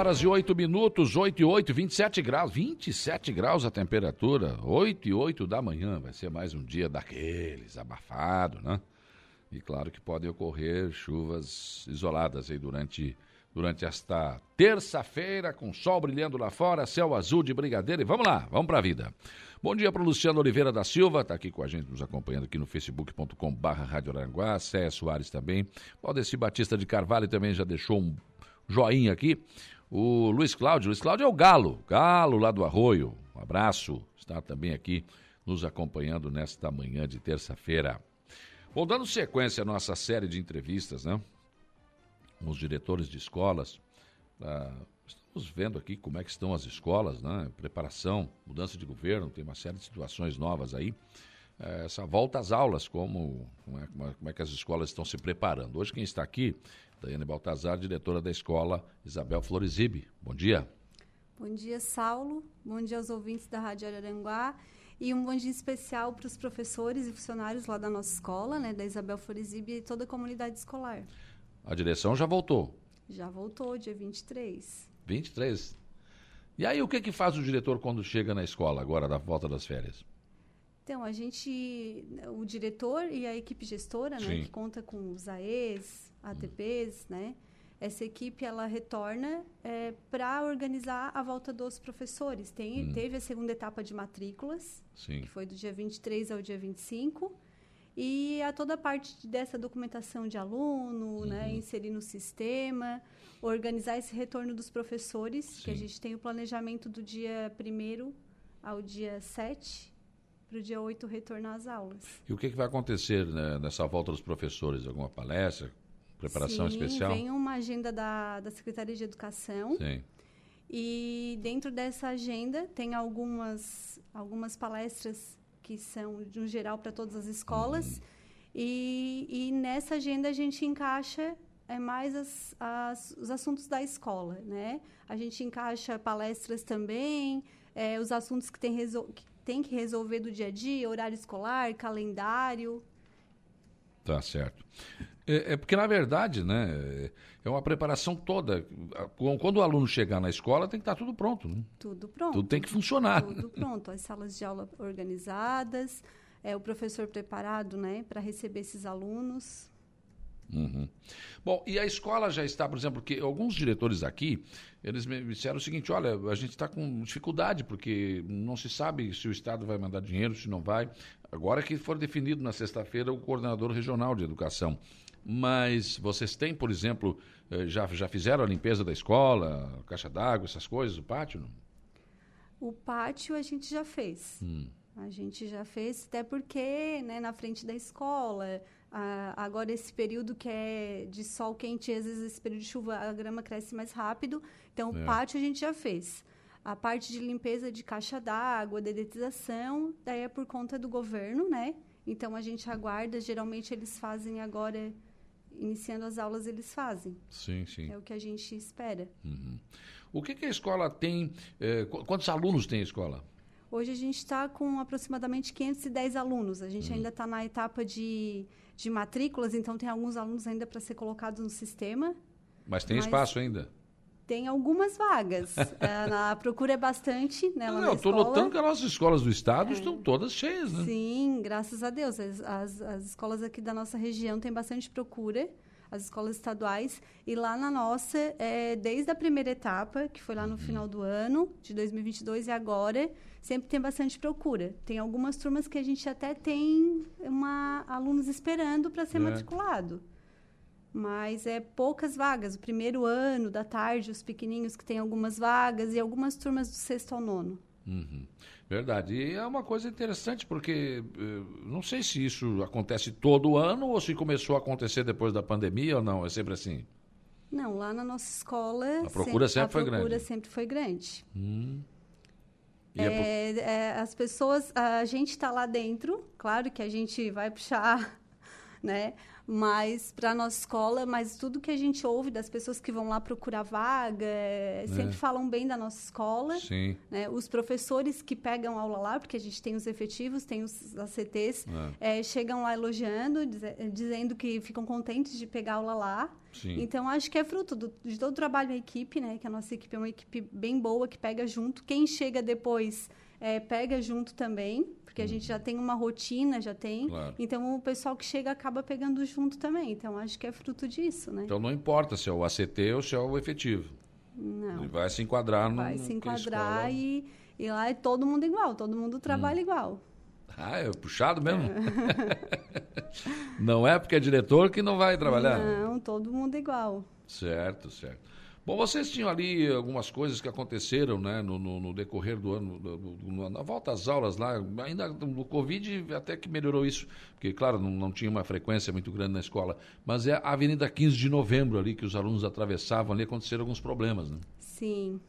A: Horas e 8 minutos, 8 e 8, 27 graus, 27 graus a temperatura, 8 e 8 da manhã, vai ser mais um dia daqueles, abafado, né? E claro que podem ocorrer chuvas isoladas aí durante, durante esta terça-feira, com sol brilhando lá fora, céu azul de brigadeiro, e vamos lá, vamos para a vida. Bom dia para o Luciano Oliveira da Silva, está aqui com a gente, nos acompanhando aqui no facebook.com barra Rádio Aranguá, Cé Soares também, Valdeci Batista de Carvalho também já deixou um joinha aqui. O Luiz Cláudio, Luiz Cláudio é o Galo, Galo lá do Arroio. Um abraço, está também aqui nos acompanhando nesta manhã de terça-feira. Bom, dando sequência à nossa série de entrevistas, né? Com os diretores de escolas. Ah, estamos vendo aqui como é que estão as escolas, né? Preparação, mudança de governo, tem uma série de situações novas aí. Eh, essa volta às aulas, como, como, é, como é que as escolas estão se preparando. Hoje quem está aqui Daiane Baltazar, diretora da escola Isabel Florizibe. Bom dia.
G: Bom dia, Saulo. Bom dia aos ouvintes da Rádio Araranguá. E um bom dia especial para os professores e funcionários lá da nossa escola, né, da Isabel Florizibe e toda a comunidade escolar.
A: A direção já voltou?
G: Já voltou, dia 23.
A: 23? E aí, o que, que faz o diretor quando chega na escola, agora, da volta das férias?
G: Então, a gente, o diretor e a equipe gestora, né, que conta com os AES, ATPs, né? Essa equipe ela retorna é, para organizar a volta dos professores. Tem, hum. Teve a segunda etapa de matrículas, Sim. que foi do dia 23 ao dia 25. E a toda a parte dessa documentação de aluno, uhum. né, inserir no sistema, organizar esse retorno dos professores, Sim. que a gente tem o planejamento do dia 1 ao dia 7, para o dia 8 retornar às aulas.
A: E o que, que vai acontecer né, nessa volta dos professores? Alguma palestra? Preparação
G: Sim,
A: especial?
G: Vem uma agenda da, da Secretaria de Educação. Sim. E dentro dessa agenda tem algumas, algumas palestras que são de um geral para todas as escolas. Uhum. E, e nessa agenda a gente encaixa é mais as, as, os assuntos da escola, né? A gente encaixa palestras também, é, os assuntos que tem, que tem que resolver do dia a dia, horário escolar, calendário.
A: Tá certo. É, é, porque, na verdade, né, é uma preparação toda. Quando o aluno chegar na escola, tem que estar tudo pronto. Né?
G: Tudo pronto.
A: Tudo tem que funcionar.
G: Tudo pronto. As salas de aula organizadas, é, o professor preparado né, para receber esses alunos.
A: Uhum. Bom, e a escola já está, por exemplo, que alguns diretores aqui, eles me disseram o seguinte, olha, a gente está com dificuldade, porque não se sabe se o Estado vai mandar dinheiro, se não vai. Agora que for definido na sexta-feira o coordenador regional de educação. Mas vocês têm, por exemplo, eh, já, já fizeram a limpeza da escola, caixa d'água, essas coisas, o pátio? Não?
G: O pátio a gente já fez. Hum. A gente já fez, até porque né, na frente da escola, agora esse período que é de sol quente, às vezes esse período de chuva, a grama cresce mais rápido. Então, é. o pátio a gente já fez. A parte de limpeza de caixa d'água, dedetização, daí é por conta do governo, né? Então, a gente aguarda. Geralmente, eles fazem agora iniciando as aulas, eles fazem.
A: Sim, sim.
G: É o que a gente espera.
A: Uhum. O que, que, a escola tem? Eh, quantos alunos tem a escola?
G: Hoje a gente está com aproximadamente 510 alunos. A gente uhum. ainda está na etapa de, de matrículas, então tem alguns alunos ainda para ser colocados no sistema.
A: Mas tem mas... espaço ainda?
G: Tem algumas vagas. É, a procura é bastante. Né,
A: Não, eu estou notando que as nossas escolas do estado é. estão todas cheias, né?
G: Sim, graças a Deus. As, as, as, escolas aqui da nossa região têm bastante procura, as escolas estaduais. E lá na nossa, é, desde a primeira etapa, que foi lá no uhum. final do ano, de 2022, e agora, sempre tem bastante procura. Tem algumas turmas que a gente até tem uma, alunos esperando para ser é. matriculado mas é poucas vagas. O primeiro ano da tarde, os pequenininhos que têm algumas vagas e algumas turmas do sexto ao nono.
A: Uhum. Verdade. E é uma coisa interessante, porque eh, não sei se isso acontece todo ano ou se começou a acontecer depois da pandemia ou não. É sempre assim?
G: Não, lá na nossa escola.
A: A procura sempre, sempre foi grande. A
G: procura sempre foi grande. Hum. É, é, é, as pessoas, a gente está lá dentro, claro que a gente vai puxar né, mas para a nossa escola, mas tudo que a gente ouve das pessoas que vão lá procurar vaga, é, sempre é. falam bem da nossa escola.
A: Sim.
G: Né? Os professores que pegam aula lá, porque a gente tem os efetivos, tem os ACTs, é. é. chegam lá elogiando, diz, dizendo que ficam contentes de pegar aula lá. Sim. Então, acho que é fruto do, de todo o trabalho da equipe, né? Que a nossa equipe é uma equipe bem boa, que pega junto. Quem chega depois é, pega junto também, porque a gente já tem uma rotina, já tem. Claro. Então o pessoal que chega acaba pegando junto também. Então acho que é fruto disso, né?
A: Então não importa se é o ACT ou se é o efetivo.
G: Não.
A: Ele vai se enquadrar no.
G: Vai se enquadrar e, e lá é todo mundo igual, todo mundo trabalha hum. igual.
A: Ah, é puxado mesmo? não é porque é diretor que não vai trabalhar?
G: Não, todo mundo igual.
A: Certo, certo. Bom, vocês tinham ali algumas coisas que aconteceram né, no, no, no decorrer do ano, do, do, na volta às aulas lá, ainda no Covid até que melhorou isso, porque, claro, não, não, tinha uma frequência muito grande na escola, mas é a Avenida 15 de Novembro ali que os alunos atravessavam ali, aconteceram alguns problemas, né?
G: Sim.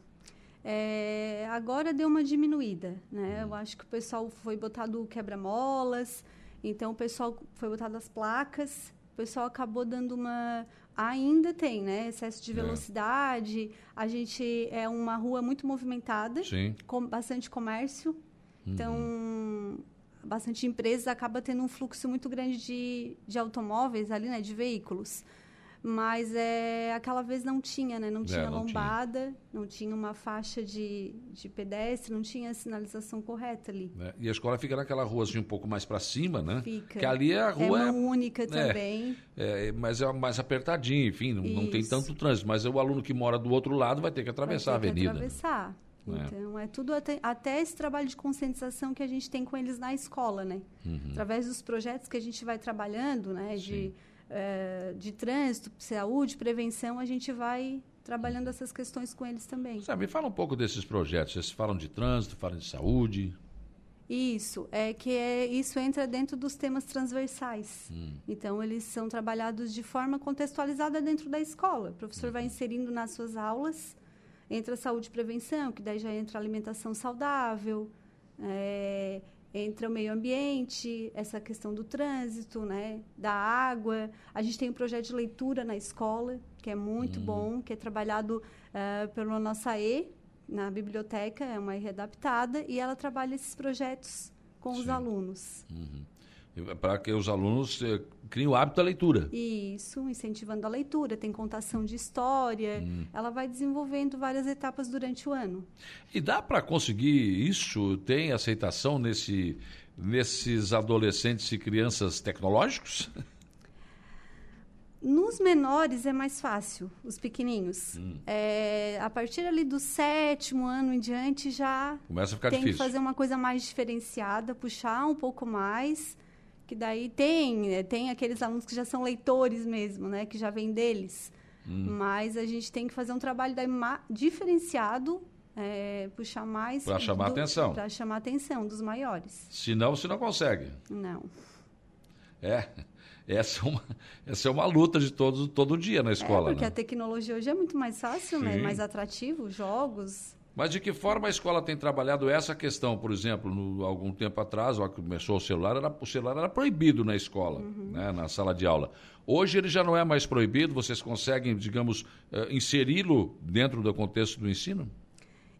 G: É, agora deu uma diminuída, né? Eu acho que o pessoal foi botado quebra-molas, então o pessoal foi botado as placas, o pessoal acabou dando uma, ainda tem, né? Excesso de é. velocidade. É. A gente é uma rua muito movimentada,
A: Sim.
G: com bastante comércio. Uhum. Então, bastante empresas acaba tendo um fluxo muito grande de, de automóveis ali, né? De veículos. Mas é, aquela vez não tinha, né? Não é, tinha é, não lombada, tinha. não tinha uma faixa de, de pedestre, não tinha sinalização correta ali.
A: É, e a escola fica naquela rua assim um pouco mais para cima, né?
G: Fica.
A: Que ali é a rua...
G: É uma única é, também.
A: É, mas é mais apertadinho, enfim, não, não, tem tanto trânsito. Mas o aluno que mora do outro lado vai ter que atravessar
G: ter
A: a avenida.
G: atravessar. É. Então, é tudo até, até, esse trabalho de conscientização que a gente tem com eles na escola, né? Uhum. Através dos projetos que a gente vai trabalhando, né? Sim. De é, de trânsito, saúde, prevenção, a gente vai trabalhando essas questões com eles também.
A: Sabe, fala um pouco desses projetos. Vocês falam de trânsito, falam de saúde.
G: Isso, é que é, isso entra dentro dos temas transversais. Hum. Então, eles são trabalhados de forma contextualizada dentro da escola. O professor uhum. vai inserindo nas suas aulas, entra saúde e prevenção, que daí já entra alimentação saudável, é, entra o meio ambiente, essa questão do trânsito, né, da água. A gente tem um projeto de leitura na escola, que é muito uhum. bom, que é trabalhado uh, pela nossa E, na biblioteca, é uma E readaptada, e ela trabalha esses projetos com Sim. os alunos.
A: Uhum para que os alunos eh, criem o hábito da leitura.
G: Isso, incentivando a leitura, tem contação de história, hum. ela vai desenvolvendo várias etapas durante o ano.
A: E dá para conseguir isso? Tem aceitação nesse, nesses adolescentes e crianças tecnológicos?
G: Nos menores é mais fácil, os pequeninhos. Hum. É, a partir ali do sétimo ano em diante já
A: Começa a ficar
G: tem
A: difícil.
G: que fazer uma coisa mais diferenciada, puxar um pouco mais que daí tem, eh, tem aqueles alunos que já são leitores mesmo, né? Que já vem deles. Hum. Mas a gente tem que fazer um trabalho daí diferenciado, é, puxar mais...
A: Para chamar do, atenção.
G: Para chamar a atenção dos maiores.
A: Senão você não consegue.
G: Não.
A: É, essa é uma, essa é uma luta de todos, todo dia na escola,
G: é, porque
A: né?
G: a tecnologia hoje é muito mais fácil, né? Sim. né? Mais atrativo, jogos...
A: Mas de que forma a escola tem trabalhado essa questão? Por exemplo, no, algum tempo atrás, que começou o celular, era, o celular era proibido na escola, uhum. né, na sala de aula. Hoje ele já não é mais proibido, vocês conseguem, digamos, uh, inseri-lo dentro do contexto do ensino?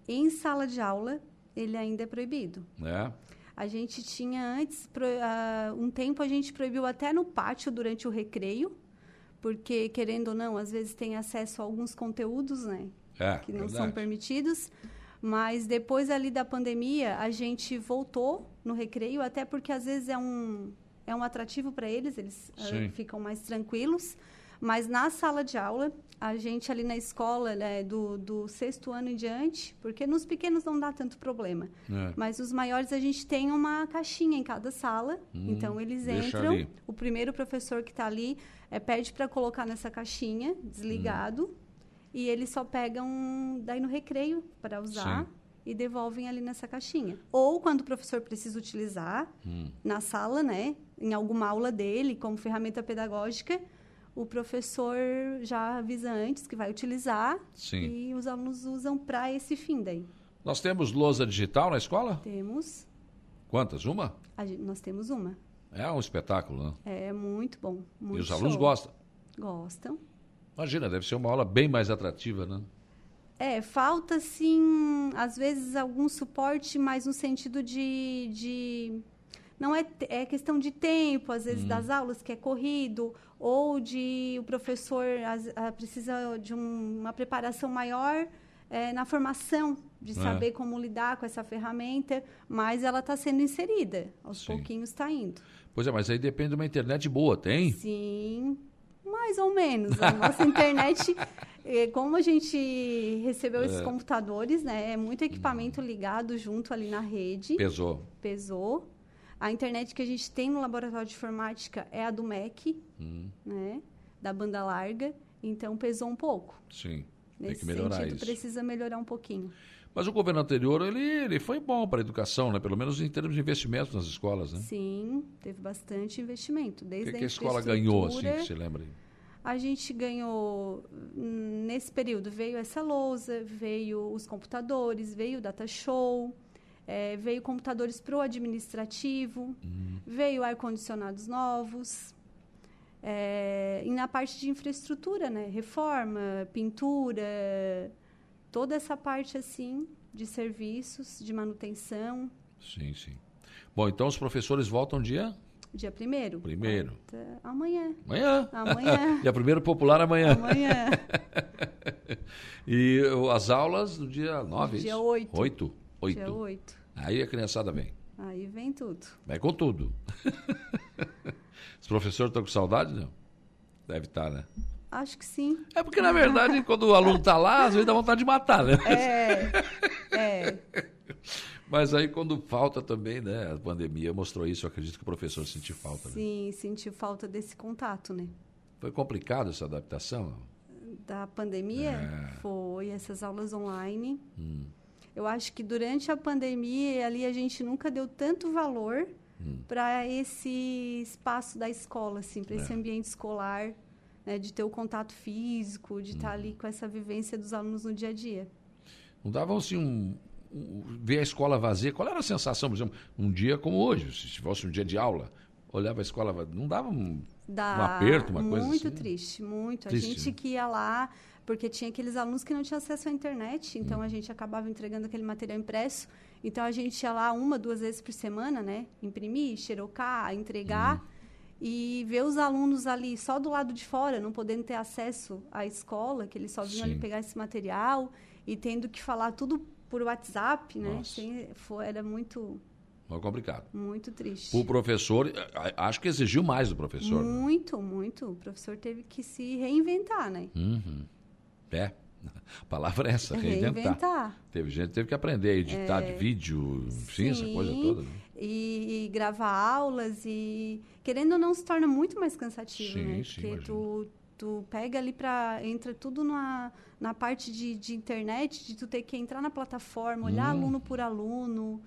G: Em sala de aula, ele ainda é proibido.
A: É.
G: A gente tinha antes, pro, uh, um tempo a gente proibiu até no pátio durante o recreio, porque, querendo ou não, às vezes tem acesso a alguns conteúdos, né?
A: É,
G: que não
A: verdade.
G: são permitidos. Mas depois ali da pandemia, a gente voltou no recreio, até porque às vezes é um, é um atrativo para eles, eles uh, ficam mais tranquilos. Mas na sala de aula, a gente ali na escola, né, do, do sexto ano em diante, porque nos pequenos não dá tanto problema. É. Mas os maiores a gente tem uma caixinha em cada sala. Hum, então eles entram. Ali. O primeiro professor que está ali é, pede para colocar nessa caixinha, desligado. Hum e eles só pegam daí no recreio para usar Sim. e devolvem ali nessa caixinha. Ou quando o professor precisa utilizar hum. na sala, né, em alguma aula dele, como ferramenta pedagógica, o professor já avisa antes que vai utilizar
A: Sim.
G: e os alunos usam para esse fim daí.
A: Nós temos lousa digital na escola?
G: Temos.
A: Quantas? Uma?
G: Gente, nós temos uma.
A: É um espetáculo, né?
G: É muito bom. Muito
A: e os
G: show.
A: alunos gostam?
G: Gostam.
A: Imagina, deve ser uma aula bem mais atrativa, né?
G: É, falta sim, às vezes, algum suporte, mas no sentido de. de não é, é questão de tempo, às vezes, hum. das aulas, que é corrido, ou de o professor as, a, precisa de um, uma preparação maior é, na formação, de é. saber como lidar com essa ferramenta, mas ela está sendo inserida, aos Sim. pouquinhos está indo.
A: Pois é, mas aí depende de uma internet boa, tem?
G: Sim, mais ou menos. A nossa internet, eh, como a gente recebeu esses é. computadores, né? É muito equipamento ligado junto ali na rede.
A: Pesou.
G: Pesou. A internet que a gente tem no laboratório de informática é a do MEC, hum. né? Da banda larga. Então, pesou um pouco.
A: Sim. Nesse tem que melhorar
G: sentido,
A: isso.
G: precisa melhorar um pouquinho.
A: Mas o governo anterior, ele, ele foi bom para a educação, né? Pelo menos em termos de investimento nas escolas, né?
G: Sim, teve bastante investimento. Desde
A: o que, que a escola ganhou, assim, que você lembra?
G: A gente ganhou, nesse período, veio essa lousa, veio os computadores, veio o data show, é, veio computadores para o administrativo, uhum. veio ar-condicionados novos. É, e na parte de infraestrutura, né? Reforma, pintura, toda essa parte assim de serviços, de manutenção.
A: Sim, sim. Bom, então os professores voltam dia?
G: Dia primeiro.
A: Primeiro.
G: amanhã.
A: Amanhã?
G: Amanhã.
A: dia primeiro popular amanhã.
G: Amanhã.
A: e as aulas no dia nove?
G: Dia oito.
A: Oito? Oito.
G: Dia oito.
A: Aí a criançada vem.
G: Aí vem tudo.
A: Vai com tudo. Os professores estão com saudade, não? Deve estar, né?
G: Acho que sim.
A: É porque, na verdade, quando o aluno está lá, às vezes dá vontade de matar, né?
G: É, é.
A: Mas aí, quando falta também, né? A pandemia mostrou isso, eu acredito que o professor sentiu falta.
G: Né? Sim, sentiu falta desse contato, né?
A: Foi complicado essa adaptação?
G: Da pandemia? É. Foi, essas aulas online. Hum. Eu acho que durante a pandemia, ali a gente nunca deu tanto valor hum. para esse espaço da escola, assim, para é. esse ambiente escolar né, de ter o contato físico, de estar tá uhum. ali com essa vivência dos alunos no dia a dia.
A: Não dava assim um, ver a escola vazia, qual era a sensação, por exemplo, um dia como hoje, se fosse um dia de aula, olhava a escola vazia, não dava um, Dá um aperto, uma coisa
G: assim? Muito triste, muito. Triste, a gente né? que ia lá, porque tinha aqueles alunos que não tinham acesso à internet, então hum. a gente acabava entregando aquele material impresso. Então a gente ia lá uma, duas vezes por semana, né? Imprimir, xerocar, entregar. Hum e ver os alunos ali só do lado de fora, não podendo ter acesso à escola, que eles só vinham Sim. ali pegar esse material e tendo que falar tudo por WhatsApp, né? Sem, foi, era muito
A: muito complicado.
G: Muito triste.
A: O professor, acho que exigiu mais do professor.
G: Né? Muito, né? muito. O professor teve que se reinventar, né?
A: Uhum. É. A palavra é essa, reinventar. reinventar. Teve gente que teve que aprender a editar é... de vídeo, enfim, essa coisa toda. Né?
G: E, e, gravar aulas e querendo ou não se torna muito mais cansativo, sim, né? Sim, Porque tu, tu pega ali para entra tudo na, na parte de, de internet, de tu ter que entrar na plataforma, olhar hum. aluno por aluno.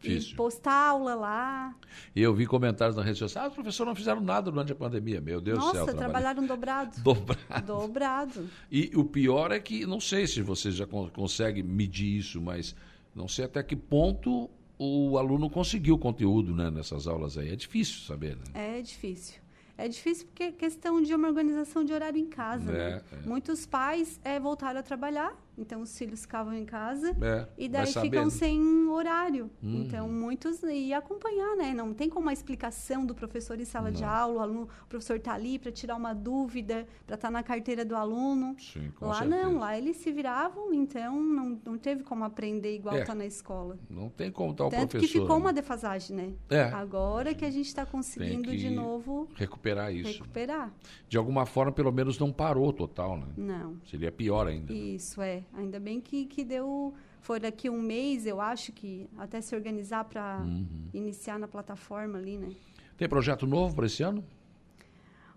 G: Difícil. E postar aula lá.
A: E eu vi comentários na rede social, ah, os professores não fizeram nada durante a pandemia. Meu Deus
G: Nossa,
A: do céu.
G: Nossa, trabalharam dobrado.
A: dobrado.
G: Dobrado.
A: E o pior é que, não sei se você já consegue medir isso, mas não sei até que ponto o aluno conseguiu o conteúdo né, nessas aulas aí. É difícil saber,
G: né? É difícil. É difícil porque é questão de uma organização de horário em casa. É, né? é. Muitos pais é, voltaram a trabalhar então os filhos ficavam em casa é, e daí ficam sem horário. Hum. Então muitos e acompanhar, né? Não tem como uma explicação do professor em sala não. de aula, o, aluno, o professor está ali para tirar uma dúvida, para estar tá na carteira do aluno.
A: Sim,
G: lá
A: certeza.
G: não, lá eles se viravam, então não, não teve como aprender igual está é, na escola.
A: Não tem como estar tá o
G: Tanto
A: professor.
G: que ficou né? uma defasagem, né? É. Agora que a gente está conseguindo de novo
A: recuperar isso.
G: Recuperar.
A: De alguma forma, pelo menos não parou total, né?
G: Não.
A: Seria pior ainda.
G: Né? Isso é. Ainda bem que, que deu. Foi daqui um mês, eu acho que até se organizar para uhum. iniciar na plataforma ali, né?
A: Tem projeto novo para esse ano?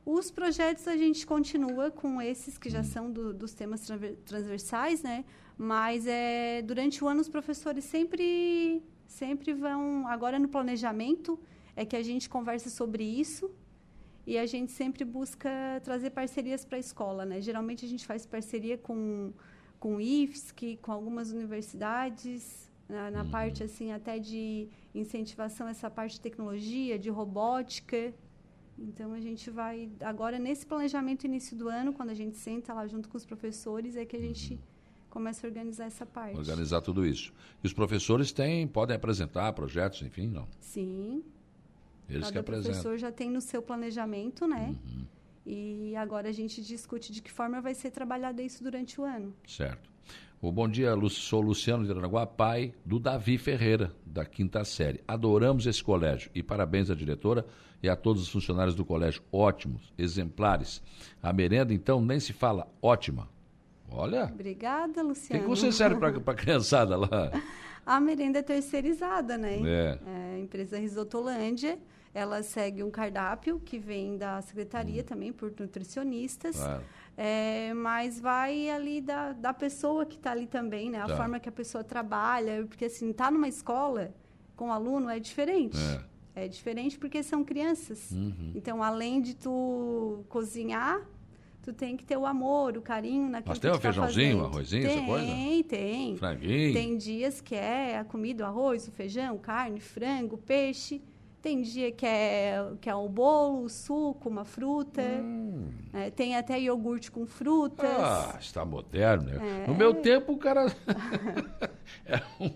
G: Os projetos a gente continua com esses que já uhum. são do, dos temas transversais, né? Mas é, durante o ano os professores sempre, sempre vão. Agora no planejamento é que a gente conversa sobre isso e a gente sempre busca trazer parcerias para a escola, né? Geralmente a gente faz parceria com com o IFSC, com algumas universidades, na, na uhum. parte assim até de incentivação essa parte de tecnologia, de robótica. Então a gente vai agora nesse planejamento início do ano, quando a gente senta lá junto com os professores, é que a gente uhum. começa a organizar essa parte.
A: Organizar tudo isso. E os professores têm, podem apresentar projetos, enfim, não?
G: Sim.
A: Eles
G: Cada
A: que apresentam.
G: professor já tem no seu planejamento, né? Uhum. E agora a gente discute de que forma vai ser trabalhado isso durante o ano.
A: Certo. O bom dia, sou Luciano de Aranaguá, pai do Davi Ferreira, da quinta série. Adoramos esse colégio e parabéns à diretora e a todos os funcionários do colégio. Ótimos, exemplares. A merenda, então, nem se fala ótima. Olha.
G: Obrigada, Luciano.
A: O que você serve para a criançada lá?
G: A merenda é terceirizada, né?
A: É.
G: é a empresa Risotolândia ela segue um cardápio que vem da secretaria hum. também, por nutricionistas. Claro. É, mas vai ali da, da pessoa que está ali também, né? A tá. forma que a pessoa trabalha. Porque, assim, tá numa escola com o aluno é diferente. É. é diferente porque são crianças.
A: Uhum.
G: Então, além de tu cozinhar, tu tem que ter o amor, o carinho naquilo Mas
A: tem
G: um tá
A: feijãozinho, um arrozinho,
G: tem,
A: essa coisa?
G: Tem, tem.
A: Franguinho.
G: Tem dias que é a comida, o arroz, o feijão, carne, frango, peixe. Tem dia que é, que é o bolo, o suco, uma fruta. Hum. É, tem até iogurte com frutas.
A: Ah, está moderno, né? É. No meu tempo, o cara. era um,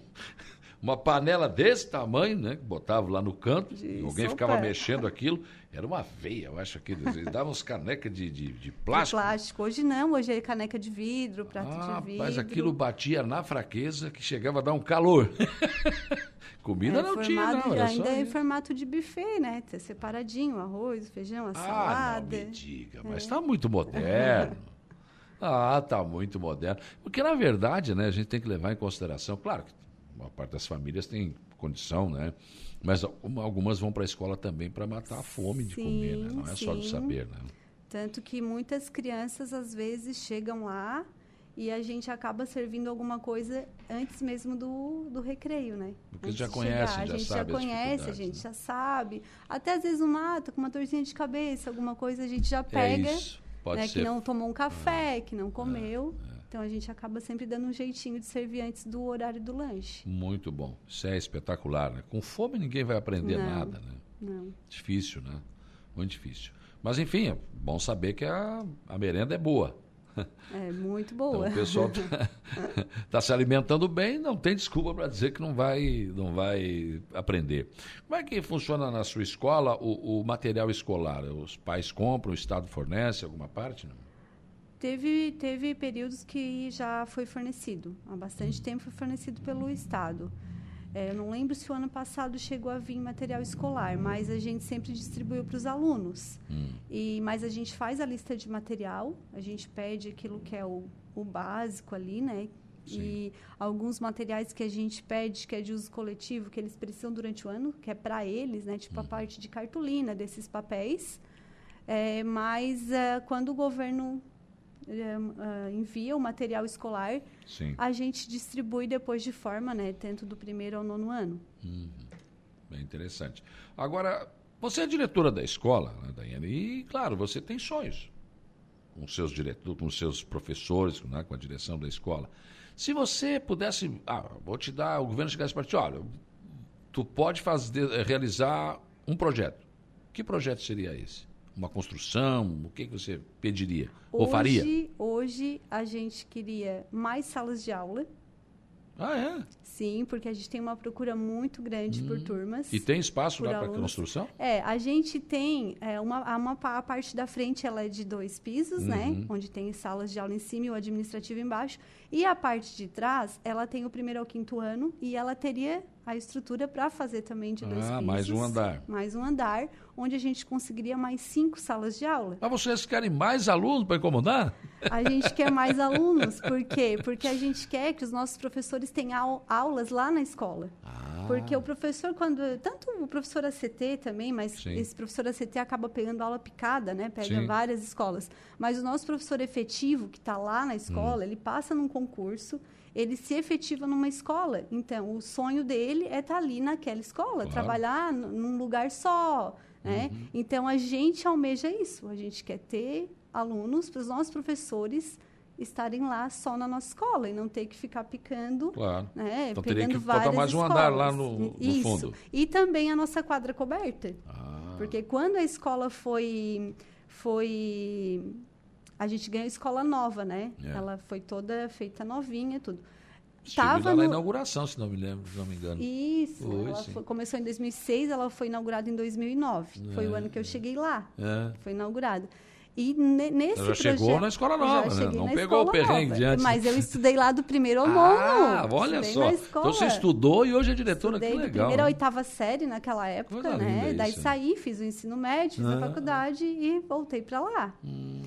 A: uma panela desse tamanho, né? Que botava lá no canto, de alguém sopa. ficava mexendo aquilo. Era uma veia, eu acho que eles davam uns canecas de, de, de, plástico.
G: De plástico. Hoje não, hoje é caneca de vidro, prato
A: ah,
G: de vidro.
A: Mas aquilo batia na fraqueza que chegava a dar um calor. Comida é, não tinha, não.
G: Ainda é em formato de buffet, né? Tá separadinho, arroz, feijão, a ah, salada.
A: Não me diga, mas está é. muito moderno. ah, está muito moderno. Porque, na verdade, né, a gente tem que levar em consideração, claro que uma parte das famílias tem condição, né? Mas algumas vão para a escola também para matar a fome de comer, né? Não é sim. só de saber, né?
G: Tanto que muitas crianças, às vezes, chegam lá e a gente acaba servindo alguma coisa antes mesmo do, do recreio, né?
A: Porque já conhece, já
G: A gente
A: já
G: conhece, a gente né? já sabe. Até às vezes um mato com uma dorzinha de cabeça, alguma coisa a gente já é pega. É isso. Pode né, ser. Que não tomou um café, é. que não comeu. É. Então a gente acaba sempre dando um jeitinho de servir antes do horário do lanche.
A: Muito bom. Isso é espetacular, né? Com fome ninguém vai aprender
G: Não,
A: nada, né?
G: Não.
A: Difícil, né? Muito difícil. Mas enfim, é bom saber que a, a merenda é boa.
G: É muito boa.
A: Então, o pessoal está tá se alimentando bem, não tem desculpa para dizer que não vai, não vai aprender. Como é que funciona na sua escola o, o material escolar? Os pais compram, o Estado fornece alguma parte? Não?
G: Teve, teve períodos que já foi fornecido. Há bastante tempo foi fornecido pelo Estado. É, eu não lembro se o ano passado chegou a vir material escolar, mas a gente sempre distribuiu para os alunos. Hum. E, mas a gente faz a lista de material, a gente pede aquilo que é o, o básico ali, né? Sim. E alguns materiais que a gente pede, que é de uso coletivo, que eles precisam durante o ano, que é para eles, né? Tipo hum. a parte de cartolina desses papéis. É, mas é, quando o governo uh, envia o material escolar, Sim. a gente distribui depois de forma, né, tanto do primeiro ao nono ano.
A: Uhum. Bem interessante. Agora, você é diretora da escola, né, Daiane, e, claro, você tem sonhos com seus diretores, com seus professores, né, com a direção da escola. Se você pudesse, ah, vou te dar, o governo chegasse para ti, olha, tu pode fazer, realizar um projeto. Que projeto seria esse? Uma construção? O que, que você pediria? Hoje, Ou faria?
G: Hoje a gente queria mais salas de aula.
A: Ah, é?
G: Sim, porque a gente tem uma procura muito grande hum. por turmas.
A: E tem espaço lá para construção?
G: É, a gente tem é, uma, uma, a parte da frente ela é de dois pisos, né? uhum. né? Onde tem salas de aula em cima e o administrativo embaixo. E a parte de trás, ela tem o primeiro ao quinto ano e ela teria a estrutura para fazer também de dois ah, pisos.
A: mais um andar.
G: Mais um andar, onde a gente conseguiria mais cinco salas de aula.
A: Mas vocês querem mais alunos para incomodar?
G: A gente quer mais alunos, por quê? Porque a gente quer que os nossos professores tenham aulas lá na escola. Ah. Porque o professor, quando. Tanto o professor ACT também, mas Sim. esse professor ACT acaba pegando aula picada, né? Pega Sim. várias escolas. Mas o nosso professor efetivo, que está lá na escola, hum. ele passa num concurso ele se efetiva numa escola. Então, o sonho dele é estar tá ali naquela escola, claro. trabalhar num lugar só. Né? Uhum. Então, a gente almeja isso. A gente quer ter alunos para os nossos professores estarem lá só na nossa escola e não ter que ficar picando.
A: Claro.
G: Né?
A: Então teria que botar mais um andar lá no, no
G: Isso.
A: fundo.
G: E também a nossa quadra coberta. Ah. Porque quando a escola foi, foi a gente ganhou escola nova, né? É. Ela foi toda feita novinha, tudo.
A: Estive Tava lá no... na inauguração, se não me lembro, se não me engano.
G: Isso, foi, ela foi, começou em 2006, ela foi inaugurada em 2009. É, foi o ano que eu cheguei lá. É. Foi inaugurada. E ne, nesse projeto,
A: chegou na escola nova, né? Não pegou o perrengue nova, diante.
G: Mas eu estudei lá do primeiro ao
A: nono. Ah, olha só. Então você estudou e hoje é diretora, estudei que legal.
G: primeira à oitava série naquela época, né? Daí saí, fiz o ensino médio, fiz ah. a faculdade e voltei para lá. Hum.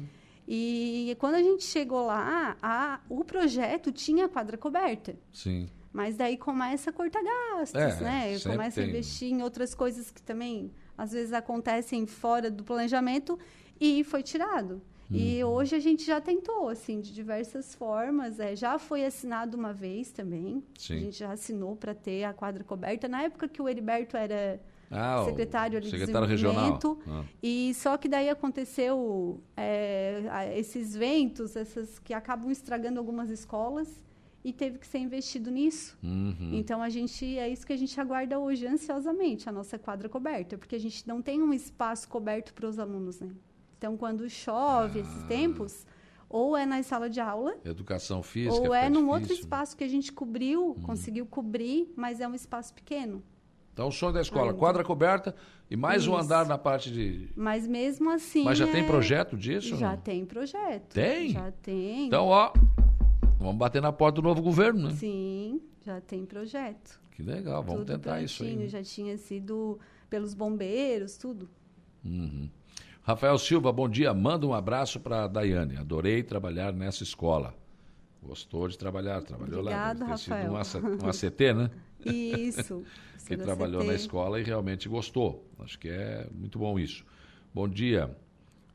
G: E quando a gente chegou lá, a, o projeto tinha quadra coberta.
A: Sim.
G: Mas daí começa a cortar gastos, é, né? Começa tem. a investir em outras coisas que também às vezes acontecem fora do planejamento e foi tirado. E uhum. hoje a gente já tentou, assim, de diversas formas. É, já foi assinado uma vez também. Sim. A gente já assinou para ter a quadra coberta. Na época que o Heriberto era ah, secretário de secretário regional. Ah. E só que daí aconteceu é, esses ventos, essas que acabam estragando algumas escolas e teve que ser investido nisso. Uhum. Então a gente é isso que a gente aguarda hoje ansiosamente a nossa quadra coberta, porque a gente não tem um espaço coberto para os alunos, né? Então quando chove ah. esses tempos, ou é na sala de aula,
A: educação física,
G: ou é num difícil, outro espaço que a gente cobriu, uhum. conseguiu cobrir, mas é um espaço pequeno.
A: Então, o sonho da escola, quadra coberta e mais Isso. um andar na parte de.
G: Mas mesmo assim.
A: Mas já é... tem projeto disso?
G: Já tem projeto.
A: Tem?
G: Já tem.
A: Então, ó, vamos bater na porta do novo governo, né?
G: Sim, já tem projeto.
A: Que legal, vamos tudo tentar isso aí. Né?
G: Já tinha sido pelos bombeiros, tudo.
A: Uhum. Rafael Silva, bom dia. Manda um abraço para a Daiane. Adorei trabalhar nessa escola. Gostou de trabalhar, trabalhou
G: Obrigado, lá. Deve ter
A: Rafael. sido um, um ACT, né?
G: Isso.
A: que trabalhou na escola e realmente gostou. Acho que é muito bom isso. Bom dia.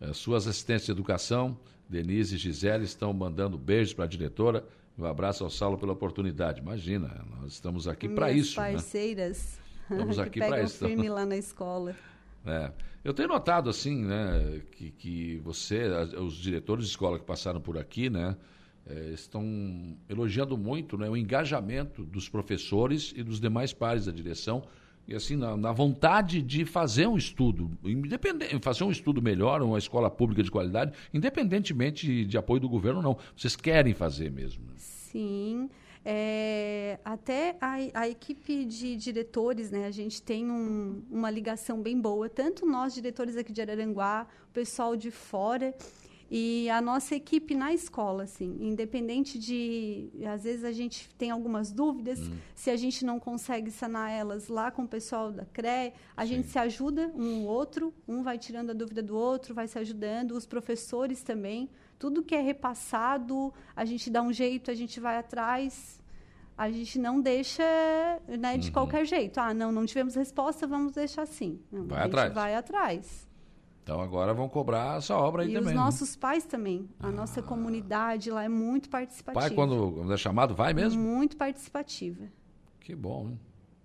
A: Eh, suas assistentes de educação, Denise e Gisele, estão mandando beijos para a diretora. Um abraço ao Saulo pela oportunidade. Imagina, nós estamos aqui para isso.
G: Né? parceiras.
A: Né? Estamos aqui para isso.
G: firme lá na escola.
A: É. Eu tenho notado, assim, né, que, que você, os diretores de escola que passaram por aqui, né, é, estão elogiando muito né, o engajamento dos professores e dos demais pares da direção e assim na, na, vontade de fazer um estudo, independente, fazer um estudo melhor, uma escola pública de qualidade, independentemente de, apoio do governo ou não. Vocês querem fazer mesmo. Né?
G: Sim. É, até a, a, equipe de diretores, né, a gente tem um, uma ligação bem boa, tanto nós, diretores aqui de Araranguá, o pessoal de fora, e a nossa equipe na escola, assim, independente de. Às vezes a gente tem algumas dúvidas, hum. se a gente não consegue sanar elas lá com o pessoal da CRE, a Sim. gente se ajuda um outro, um vai tirando a dúvida do outro, vai se ajudando, os professores também. Tudo que é repassado, a gente dá um jeito, a gente vai atrás. A gente não deixa né, de uhum. qualquer jeito. Ah, não, não tivemos resposta, vamos deixar assim. Não,
A: vai a atrás.
G: vai atrás.
A: Então agora vão cobrar essa obra aí
G: e
A: também.
G: E os né? nossos pais também. A ah. nossa comunidade lá é muito participativa.
A: Pai, quando, quando é chamado, vai mesmo?
G: Muito participativa.
A: Que bom, hein?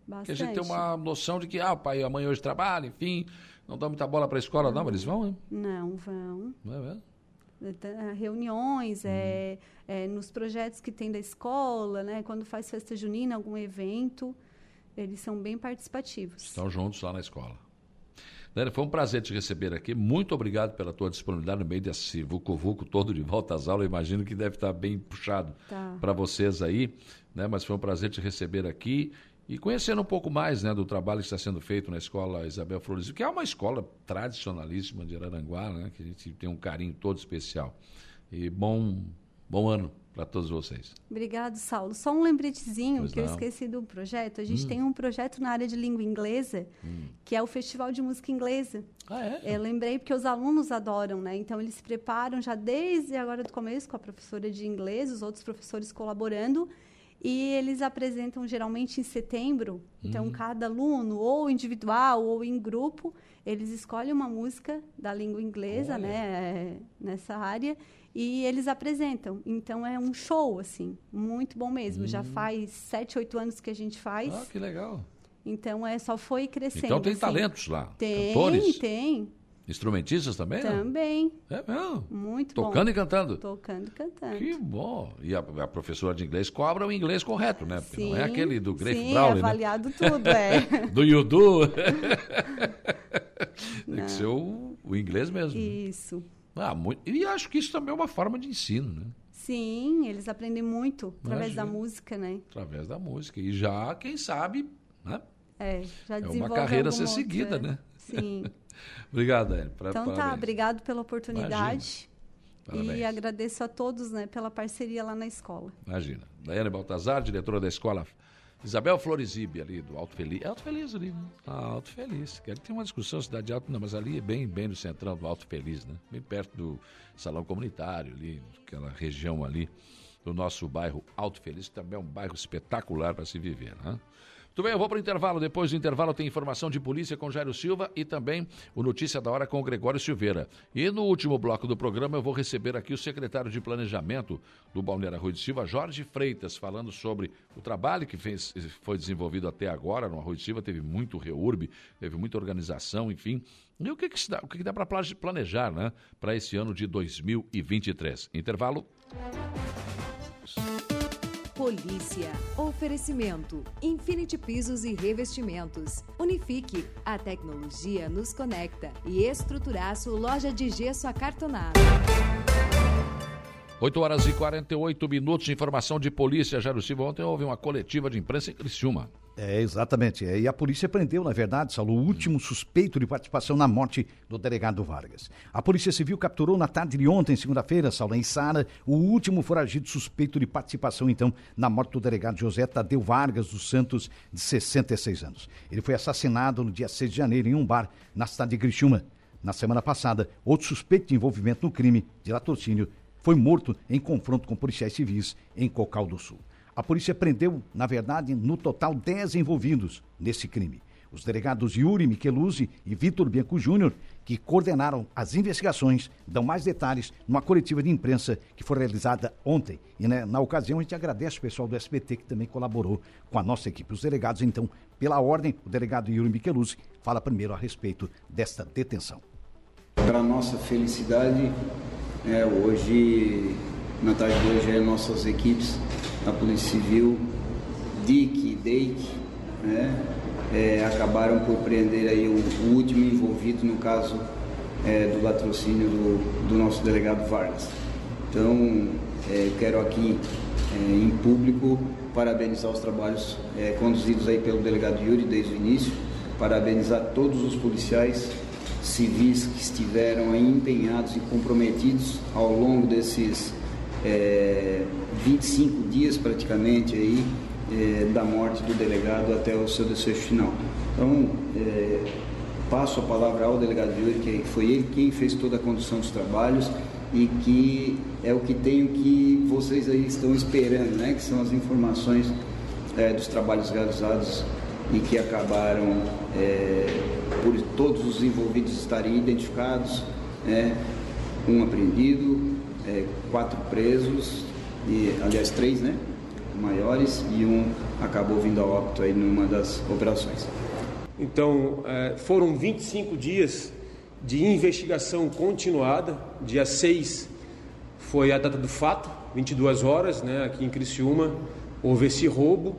G: Bastante.
A: Porque a gente tem uma noção de que, ah, o pai e a mãe hoje trabalham, enfim, não dá muita bola para a escola, não, mas eles vão, hein?
G: Não, vão.
A: Não é mesmo?
G: É, reuniões, hum. é, é, nos projetos que tem da escola, né? Quando faz festa junina, algum evento, eles são bem participativos.
A: Estão juntos lá na escola. Dani, foi um prazer te receber aqui. Muito obrigado pela tua disponibilidade no meio desse vucu-vucu todo de volta às aulas. Eu imagino que deve estar bem puxado tá. para vocês aí, né? Mas foi um prazer te receber aqui e conhecendo um pouco mais né, do trabalho que está sendo feito na escola Isabel Flores, que é uma escola tradicionalíssima de Araranguá, né, que a gente tem um carinho todo especial. E bom, bom ano para todos vocês.
G: Obrigado, Saulo. Só um lembretezinho pois que não. eu esqueci do projeto. A gente hum. tem um projeto na área de língua inglesa, hum. que é o Festival de Música Inglesa.
A: Ah, é?
G: Eu lembrei porque os alunos adoram, né? Então, eles se preparam já desde agora do começo com a professora de inglês, os outros professores colaborando. E eles apresentam geralmente em setembro. Então, hum. cada aluno, ou individual ou em grupo, eles escolhem uma música da língua inglesa, Olha. né? Nessa área e eles apresentam. Então é um show, assim, muito bom mesmo. Hum. Já faz sete, oito anos que a gente faz.
A: Ah, que legal.
G: Então é só foi crescendo.
A: Então tem
G: assim.
A: talentos lá.
G: Tem,
A: Cantores?
G: tem.
A: Instrumentistas também?
G: Também.
A: É mesmo?
G: Muito
A: Tocando
G: bom.
A: Tocando e cantando?
G: Tocando e cantando.
A: Que bom. E a, a, professora de inglês cobra o inglês correto, né? Porque
G: sim,
A: não é aquele do Grafe
G: sim,
A: Brown, né?
G: avaliado tudo, é.
A: do Yudu. Tem que ser o, o inglês mesmo.
G: Isso. Né?
A: Ah, muito, e acho que isso também é uma forma de ensino, né?
G: Sim, eles aprendem muito através Imagina. da música, né?
A: Através da música. E já, quem sabe, né?
G: É, já
A: É uma carreira a ser seguida,
G: é.
A: né?
G: Sim.
A: obrigado, Dani.
G: Então tá, parabéns. tá, obrigado pela oportunidade. E agradeço a todos né, pela parceria lá na escola.
A: Imagina. Daiane Baltazar, diretora da escola Isabel Florizib, ali do Alto Feliz. É Alto Feliz ali, né? Ah, Alto Feliz. Que tem uma discussão, cidade alta, não, mas ali é bem, bem no centrão do Alto Feliz, né? Bem perto do salão comunitário ali, aquela região ali do nosso bairro Alto Feliz, que também é um bairro espetacular para se viver, né? Muito bem, eu vou para o intervalo. Depois do intervalo tem informação de polícia com Jairo Silva e também o Notícia da Hora com o Gregório Silveira. E no último bloco do programa eu vou receber aqui o secretário de Planejamento do Balneário Rui de Silva, Jorge Freitas, falando sobre o trabalho que fez, foi desenvolvido até agora no Arroio de Silva. Teve muito reurb, teve muita organização, enfim. E o que, que, dá, o que, que dá para planejar né, para esse ano de 2023? Intervalo.
D: Polícia. Oferecimento. Infinity Pisos e Revestimentos. Unifique. A tecnologia nos conecta. E Estruturaço Loja de Gesso Acartonado.
A: 8 horas e 48 minutos informação de polícia. Jairo Silva, ontem houve uma coletiva de imprensa em Criciúma.
C: É, exatamente. É, e a polícia prendeu, na verdade, Saulo, o último suspeito de participação na morte do delegado Vargas. A Polícia Civil capturou na tarde de ontem, segunda-feira, Saulo, em Sara, o último foragido suspeito de participação, então, na morte do delegado José Tadeu Vargas dos Santos, de 66 anos. Ele foi assassinado no dia 6 de janeiro em um bar na cidade de Criciúma. Na semana passada, outro suspeito de envolvimento no crime de latrocínio foi morto em confronto com policiais civis em Cocal do Sul. A polícia prendeu, na verdade, no total 10 envolvidos nesse crime. Os delegados Yuri Micheluzzi e Vitor Bianco Júnior, que coordenaram as investigações, dão mais detalhes numa coletiva de imprensa que foi realizada ontem. E né, na ocasião a gente agradece o pessoal do SBT que também colaborou com a nossa equipe. Os delegados, então, pela ordem, o delegado Yuri Micheluzzi fala primeiro a respeito desta detenção.
H: Para nossa felicidade, é, hoje na tarde de hoje as nossas equipes da Polícia Civil, DIC e DEIC, né, é, acabaram por prender aí o, o, último envolvido no caso é, do latrocínio do, do, nosso delegado Vargas. Então, é, quero aqui é, em público parabenizar os trabalhos é, conduzidos aí pelo delegado Yuri desde o início, parabenizar todos os policiais civis que estiveram empenhados e comprometidos ao longo desses é, 25 dias praticamente aí é, da morte do delegado até o seu desfecho final. Então, é, passo a palavra ao delegado Yuri, que foi ele quem fez toda a condução dos trabalhos e que é o que tenho que vocês aí estão esperando, né? Que são as informações é, dos trabalhos realizados e que acabaram por todos os envolvidos estarem identificados, né? um apreendido, quatro presos, e, aliás três, né? Maiores e um acabou vindo a óbito aí numa das operações.
I: Então, é, foram 25 dias de investigação continuada. Dia 6 foi a data do fato, 22 horas, né, aqui em Criciúma, houve esse roubo.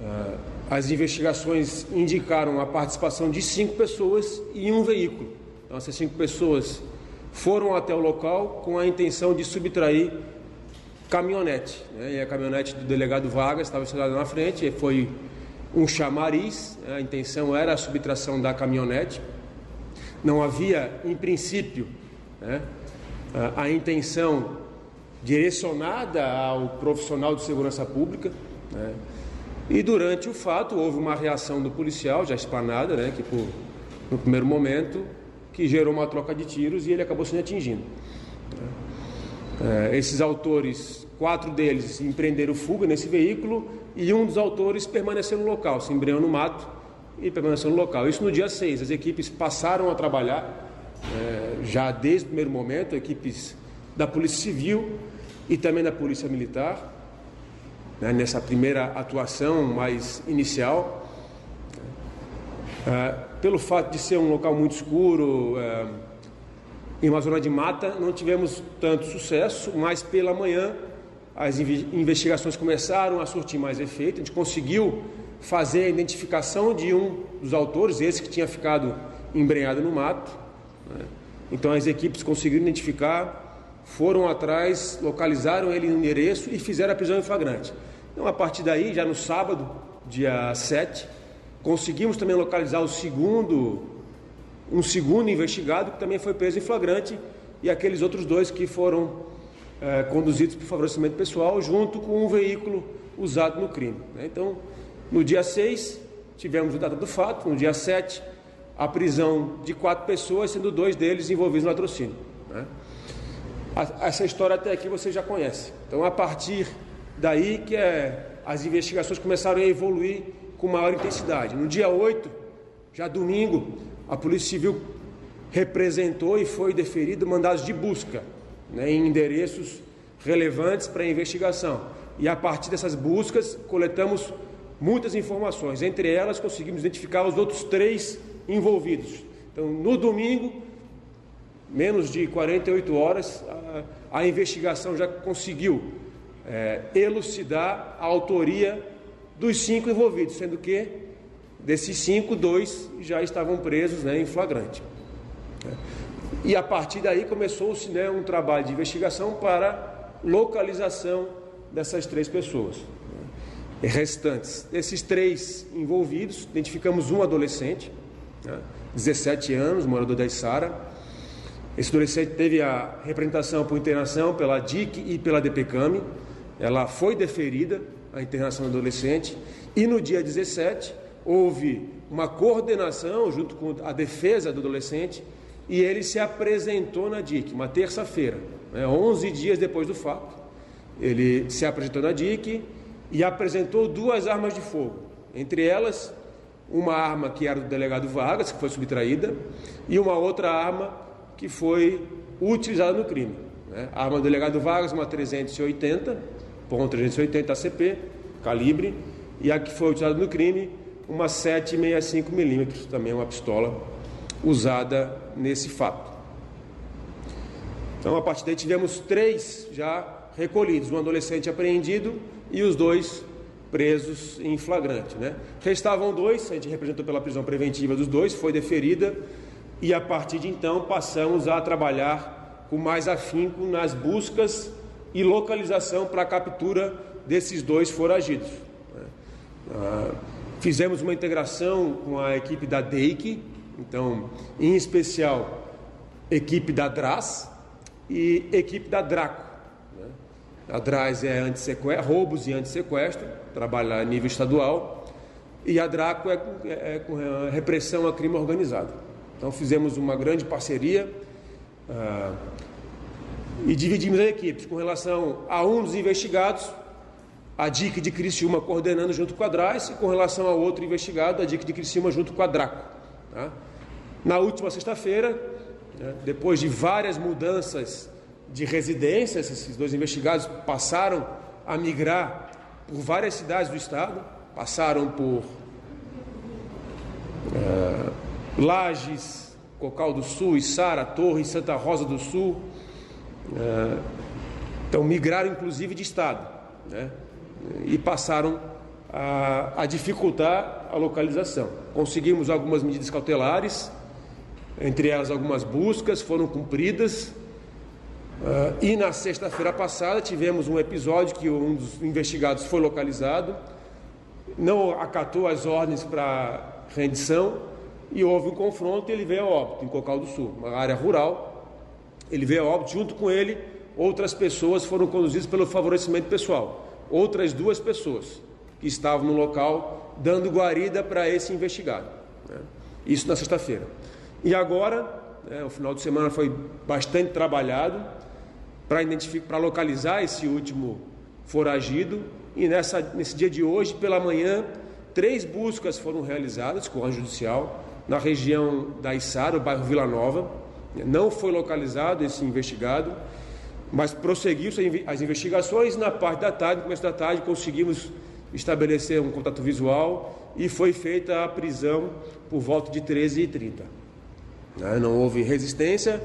I: Uh, as investigações indicaram a participação de cinco pessoas e um veículo. Então, essas cinco pessoas foram até o local com a intenção de subtrair caminhonete. Né? E a caminhonete do delegado Vargas estava estacionada na frente, foi um chamariz, né? a intenção era a subtração da caminhonete. Não havia, em princípio, né, a intenção direcionada ao profissional de segurança pública. Né, e durante o fato houve uma reação do policial, já esplanada, né, que por, no primeiro momento, que gerou uma troca de tiros e ele acabou sendo atingido. É, esses autores, quatro deles empreenderam fuga nesse veículo e um dos autores permaneceu no local, se embreou no mato e permaneceu no local. Isso no dia 6. As equipes passaram a trabalhar, é, já desde o primeiro momento, equipes da Polícia Civil e também da Polícia Militar, né, nessa primeira atuação mais inicial. É, pelo fato de ser um local muito escuro, em uma zona de mata, não tivemos tanto sucesso, mas pela manhã as investigações começaram a surtir mais efeito, a gente conseguiu fazer a identificação de um dos autores, esse que tinha ficado embrenhado no mato. Né? Então as equipes conseguiram identificar, foram atrás, localizaram ele no endereço e fizeram a prisão em flagrante. Então a partir daí, já no sábado, dia 7, conseguimos também localizar o segundo, um segundo investigado que também foi preso em flagrante e aqueles outros dois que foram é, conduzidos por favorecimento pessoal junto com um veículo usado no crime. Né? Então no dia 6, tivemos a data do fato, no dia 7, a prisão de quatro pessoas, sendo dois deles envolvidos no latrocínio. Né? Essa história até aqui você já conhece. Então, a partir daí que é, as investigações começaram a evoluir com maior intensidade. No dia 8, já domingo, a Polícia Civil representou e foi deferido mandados de busca né, em endereços relevantes para a investigação. E a partir dessas buscas, coletamos muitas informações. Entre elas, conseguimos identificar os outros três envolvidos. Então, no domingo, menos de 48 horas, a, a investigação já conseguiu é, elucidar a autoria dos cinco envolvidos, sendo que desses cinco, dois já estavam presos né, em flagrante. E a partir daí começou-se né, um trabalho de investigação para localização dessas três pessoas restantes. Desses três envolvidos, identificamos um adolescente, né, 17 anos, morador da Isara. Esse adolescente teve a representação por internação pela DIC e pela DPCAM. Ela foi deferida, a internação do adolescente, e no dia 17 houve uma coordenação junto com a defesa do adolescente e ele se apresentou na DIC, uma terça-feira, né, 11 dias depois do fato. Ele se apresentou na DIC, e apresentou duas armas de fogo, entre elas uma arma que era do delegado Vargas, que foi subtraída, e uma outra arma que foi utilizada no crime. Né? A arma do delegado Vargas, uma 380, ponto 380 ACP, calibre, e a que foi utilizada no crime, uma 7,65 milímetros, também uma pistola usada nesse fato. Então, a partir daí tivemos três já recolhidos, um adolescente apreendido e os dois presos em flagrante. Né? Restavam dois, a gente representou pela prisão preventiva dos dois, foi deferida e a partir de então passamos a trabalhar com mais afinco nas buscas e localização para a captura desses dois foragidos. Né? Ah, fizemos uma integração com a equipe da DEIC, então, em especial, equipe da DRAS e equipe da DRACO. Né? A DRAS é roubos e antissequestro, trabalha a nível estadual, e a DRACO é, é, é com repressão a crime organizado. Então, fizemos uma grande parceria ah, e dividimos as equipes com relação a um dos investigados, a DIC de Criciúma coordenando junto com a DRAS, e com relação a outro investigado, a DIC de Criciúma junto com a DRACO. Tá? Na última sexta-feira, né, depois de várias mudanças de residências, esses dois investigados passaram a migrar por várias cidades do estado, passaram por é, Lages, Cocal do Sul, Içara, Torre, Santa Rosa do Sul. É, então migraram inclusive de estado, né? E passaram a, a dificultar a localização. Conseguimos algumas medidas cautelares entre elas algumas buscas foram cumpridas. Uh, e na sexta-feira passada tivemos um episódio que um dos investigados foi localizado, não acatou as ordens para rendição e houve um confronto e ele veio a óbito em Cocal do Sul, uma área rural. Ele veio a óbito, junto com ele, outras pessoas foram conduzidas pelo favorecimento pessoal. Outras duas pessoas que estavam no local dando guarida para esse investigado. Né? Isso na sexta-feira. E agora, né, o final de semana foi bastante trabalhado para identificar, para localizar esse último foragido. E nessa, nesse dia de hoje, pela manhã, três buscas foram realizadas com a judicial na região da Içara, o bairro Vila Nova. Não foi localizado esse investigado, mas prosseguiu as investigações. Na parte da tarde, no começo da tarde, conseguimos estabelecer um contato visual e foi feita a prisão por volta de 13h30. Né? Não houve resistência,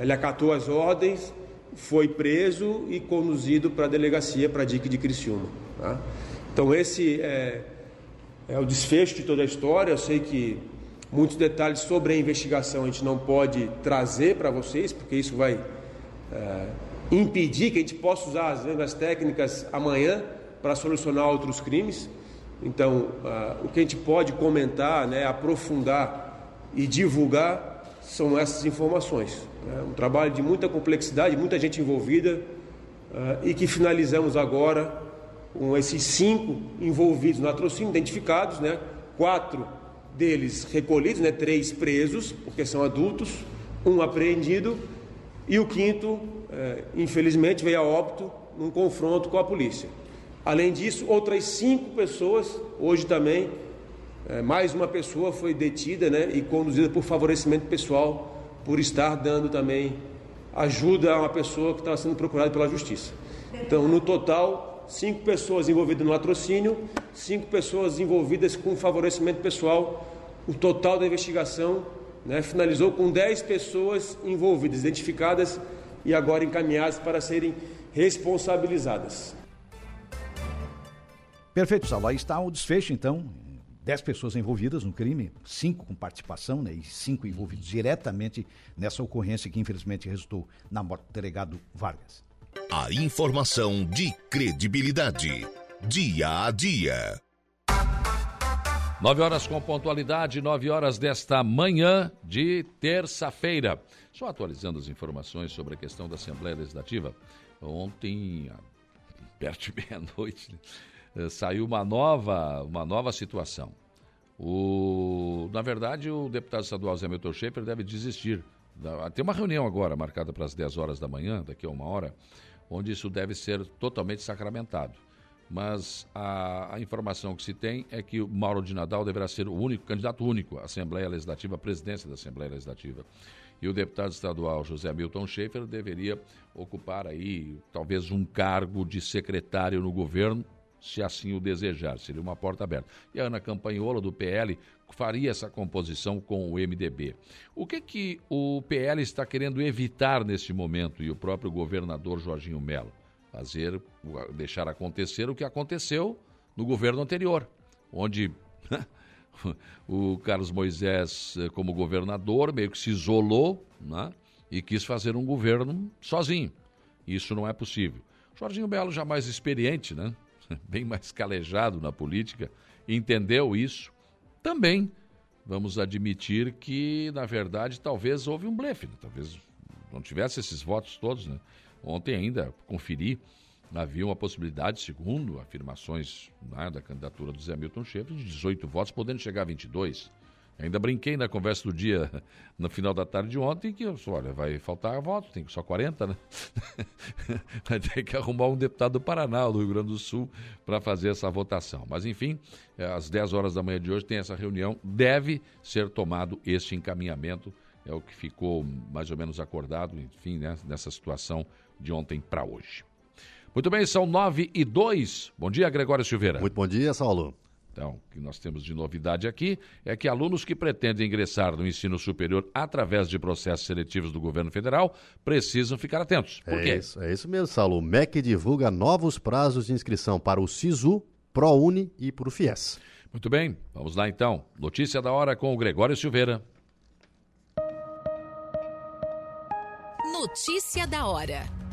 I: ele acatou as ordens, foi preso e conduzido para a delegacia, para a DIC de Criciúma. Tá? Então, esse é, é o desfecho de toda a história. Eu sei que muitos detalhes sobre a investigação a gente não pode trazer para vocês, porque isso vai impedir que a gente possa usar as mesmas técnicas amanhã para solucionar outros crimes. Então, uh, o que a gente pode comentar, né, aprofundar e divulgar são essas informações. É um trabalho de muita complexidade, muita gente envolvida uh, e que finalizamos agora com esses cinco envolvidos no latrocínio, identificados, né? quatro deles recolhidos, né? três presos, porque são adultos, um apreendido e o quinto, eh, infelizmente, veio a óbito num confronto com a polícia. Além disso, outras cinco pessoas, hoje também, é, mais uma pessoa foi detida né, e conduzida por favorecimento pessoal, por estar dando também ajuda a uma pessoa que estava sendo procurada pela justiça. Então, no total, cinco pessoas envolvidas no latrocínio, cinco pessoas envolvidas com favorecimento pessoal. O total da investigação né, finalizou com dez pessoas envolvidas, identificadas e agora encaminhadas para serem responsabilizadas.
C: Perfeito, Saulo. Aí está o desfecho, então, dez pessoas envolvidas no crime, cinco com participação né, e cinco envolvidos diretamente nessa ocorrência que infelizmente resultou na morte do delegado Vargas.
B: A informação de credibilidade. Dia a dia.
A: Nove horas com pontualidade, nove horas desta manhã de terça-feira. Só atualizando as informações sobre a questão da Assembleia Legislativa. Ontem, perto de meia-noite, né? Eh, saiu uma nova, uma nova situação. O, na verdade, o deputado estadual Zé Milton Schaefer deve desistir. Tem uma reunião agora marcada para as 10 horas da manhã, daqui a uma hora, onde isso deve ser totalmente sacramentado. Mas a, a informação que se tem é que o Mauro de Nadal deverá ser o único candidato único à Assembleia Legislativa, à presidência da Assembleia Legislativa. E o deputado estadual José Milton Schaefer deveria ocupar aí talvez um cargo de secretário no governo, se assim o desejar. Seria uma porta aberta. E a Ana Campanhola, do PL, faria essa composição com o MDB. O que, que o PL está querendo evitar neste momento e o próprio governador Jorginho Melo? Fazer, deixar acontecer o que aconteceu no governo anterior, onde o Carlos Moisés, eh, como governador, meio que se isolou né, e quis fazer um governo sozinho. Isso não é possível. Jorginho Belo, já mais experiente, né, bem mais calejado na política, entendeu isso. Também vamos admitir que, na verdade, talvez houve um blefe, né? talvez não tivesse esses votos todos. Né? Ontem ainda conferi, havia uma possibilidade, segundo afirmações né, da candidatura do Zé Milton Schaefer, de 18 votos, podendo chegar a 22. Ainda brinquei na conversa do dia, no final da tarde de ontem, que eu olha, vai faltar voto, tem só 40, né? vai ter que arrumar um deputado do Paraná, do Rio Grande do Sul, para fazer essa votação. Mas, enfim, é, às 10 horas da manhã de hoje tem essa reunião, deve ser tomado este encaminhamento, é o que ficou mais ou menos acordado, enfim, né, nessa situação de ontem para hoje. Muito bem, são nove e dois. Bom dia, Gregório Silveira.
J: Muito bom dia, Saulo.
A: Então, o que nós temos de novidade aqui é que alunos que pretendem ingressar no ensino superior através de processos seletivos do governo federal precisam ficar atentos. Por
J: é
A: quê?
J: Isso, é isso mesmo, Saulo. O MEC divulga novos prazos de inscrição para o SISU, ProUni e para o FIES.
A: Muito bem, vamos lá então. Notícia da hora com o Gregório Silveira.
K: Notícia da hora.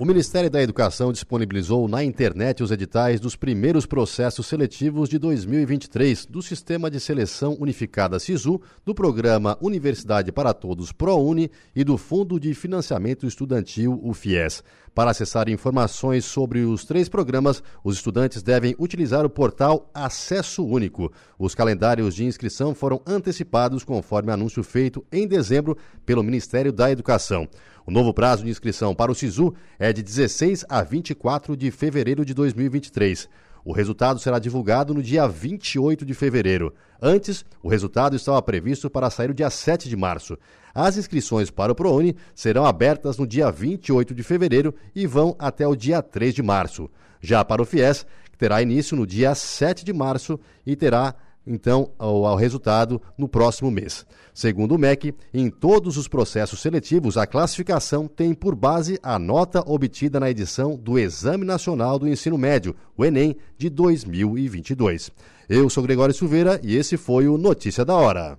J: O Ministério da Educação disponibilizou na internet os editais dos primeiros processos seletivos de 2023 do Sistema de Seleção Unificada SISU, do Programa Universidade para Todos ProUni e do Fundo de Financiamento Estudantil, o FIES. Para acessar informações sobre os três programas, os estudantes devem utilizar o portal Acesso Único. Os calendários de inscrição foram antecipados conforme anúncio feito em dezembro pelo Ministério da Educação. O novo prazo de inscrição para o SISU é de 16 a 24 de fevereiro de 2023. O resultado será divulgado no dia 28 de fevereiro. Antes, o resultado estava previsto para sair no dia 7 de março. As inscrições para o ProUni serão abertas no dia 28 de fevereiro e vão até o dia 3 de março. Já para o FIES, terá início no dia 7 de março e terá então ao, ao, resultado no próximo mês. Segundo o MEC, em todos os processos seletivos, a classificação tem por base a nota obtida na edição do Exame Nacional do Ensino Médio, o Enem, de 2022. Eu sou Gregório Silveira e esse foi o Notícia da Hora.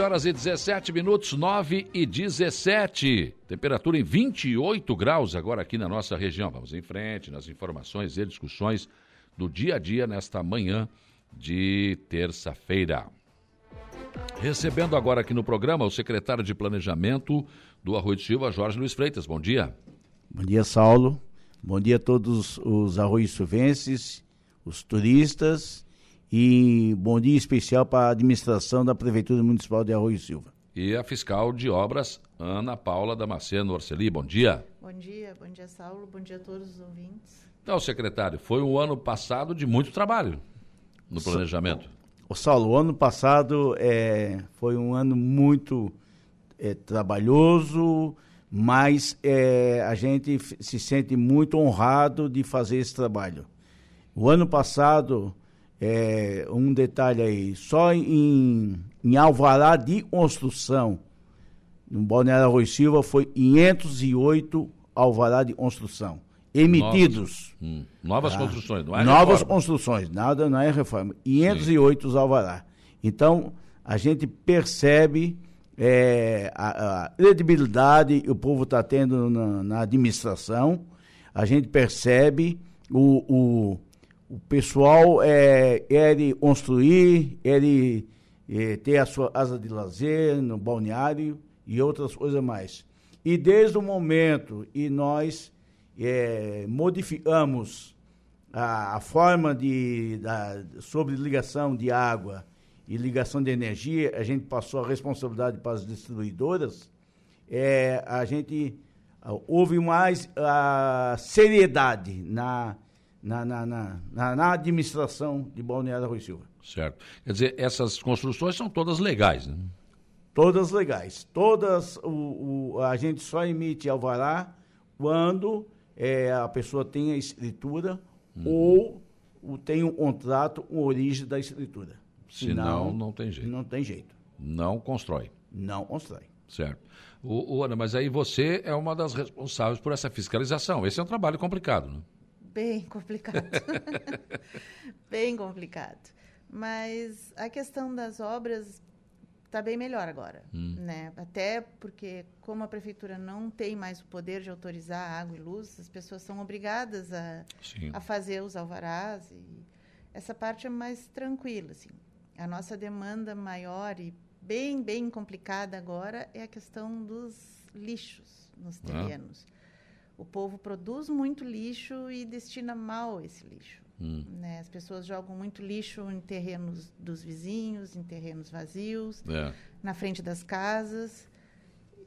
A: Nove horas e 17 minutos, 9 e 17. Temperatura em 28 graus agora aqui na nossa região. Vamos em frente nas informações e discussões do dia a dia nesta manhã de terça-feira. Recebendo agora aqui no programa o secretário de Planejamento do Arroio de Silva, Jorge Luiz Freitas. Bom dia.
L: Bom dia, Saulo. Bom dia a todos os arroios silvenses, os turistas e bom dia especial para a administração da Prefeitura Municipal de Arroio Silva.
A: E a fiscal de obras, Ana Paula Damasceno Orceli. Bom dia.
M: Bom dia, bom dia, Saulo. Bom dia a todos os ouvintes.
A: Então, secretário, foi um ano passado de muito trabalho no planejamento.
L: O Saulo, o ano passado é, foi um ano muito é, trabalhoso, mas é, a gente se sente muito honrado de fazer esse trabalho. O ano passado é, um detalhe aí, só em, em alvará de construção, no Balneário Arroio Silva, foi 508 alvará de construção emitidos.
A: Novas, hum, novas
L: tá?
A: construções, não é
L: Novas
A: reforma.
L: construções, nada, não é reforma. 508 Sim. alvará. Então, a gente percebe é, a, a, credibilidade que o povo está tendo na, na, administração, a gente percebe o, o, o pessoal é, ele construir, ele é, ter a sua asa de lazer no balneário e outras coisas mais. E desde o momento e nós é, modificamos a, a forma de da, sobre ligação de água e ligação de energia, a gente passou a responsabilidade para as distribuidoras, é, a gente houve mais a seriedade na, na, na, na, na administração de Balneário Rui Silva.
A: Certo. Quer dizer, essas construções são todas legais, né?
L: Todas legais. Todas, o, o a gente só emite alvará quando é, a pessoa tem a escritura uhum. ou, ou tem um contrato, uma origem da escritura.
A: Senão, não, não tem jeito.
L: Não tem jeito.
A: Não constrói.
L: Não constrói.
A: Certo. O, o, Ana, mas aí você é uma das responsáveis por essa fiscalização. Esse é um trabalho complicado, né?
M: Bem complicado. bem complicado. Mas a questão das obras está bem melhor agora, hum. né? Até porque como a prefeitura não tem mais o poder de autorizar água e luz, as pessoas são obrigadas a, a fazer os alvarás e essa parte é mais tranquila, assim. A nossa demanda maior e bem, bem complicada agora é a questão dos lixos nos terrenos. Ah. O povo produz muito lixo e destina mal esse lixo. Hum. Né? As pessoas jogam muito lixo em terrenos dos vizinhos, em terrenos vazios, é. na frente das casas.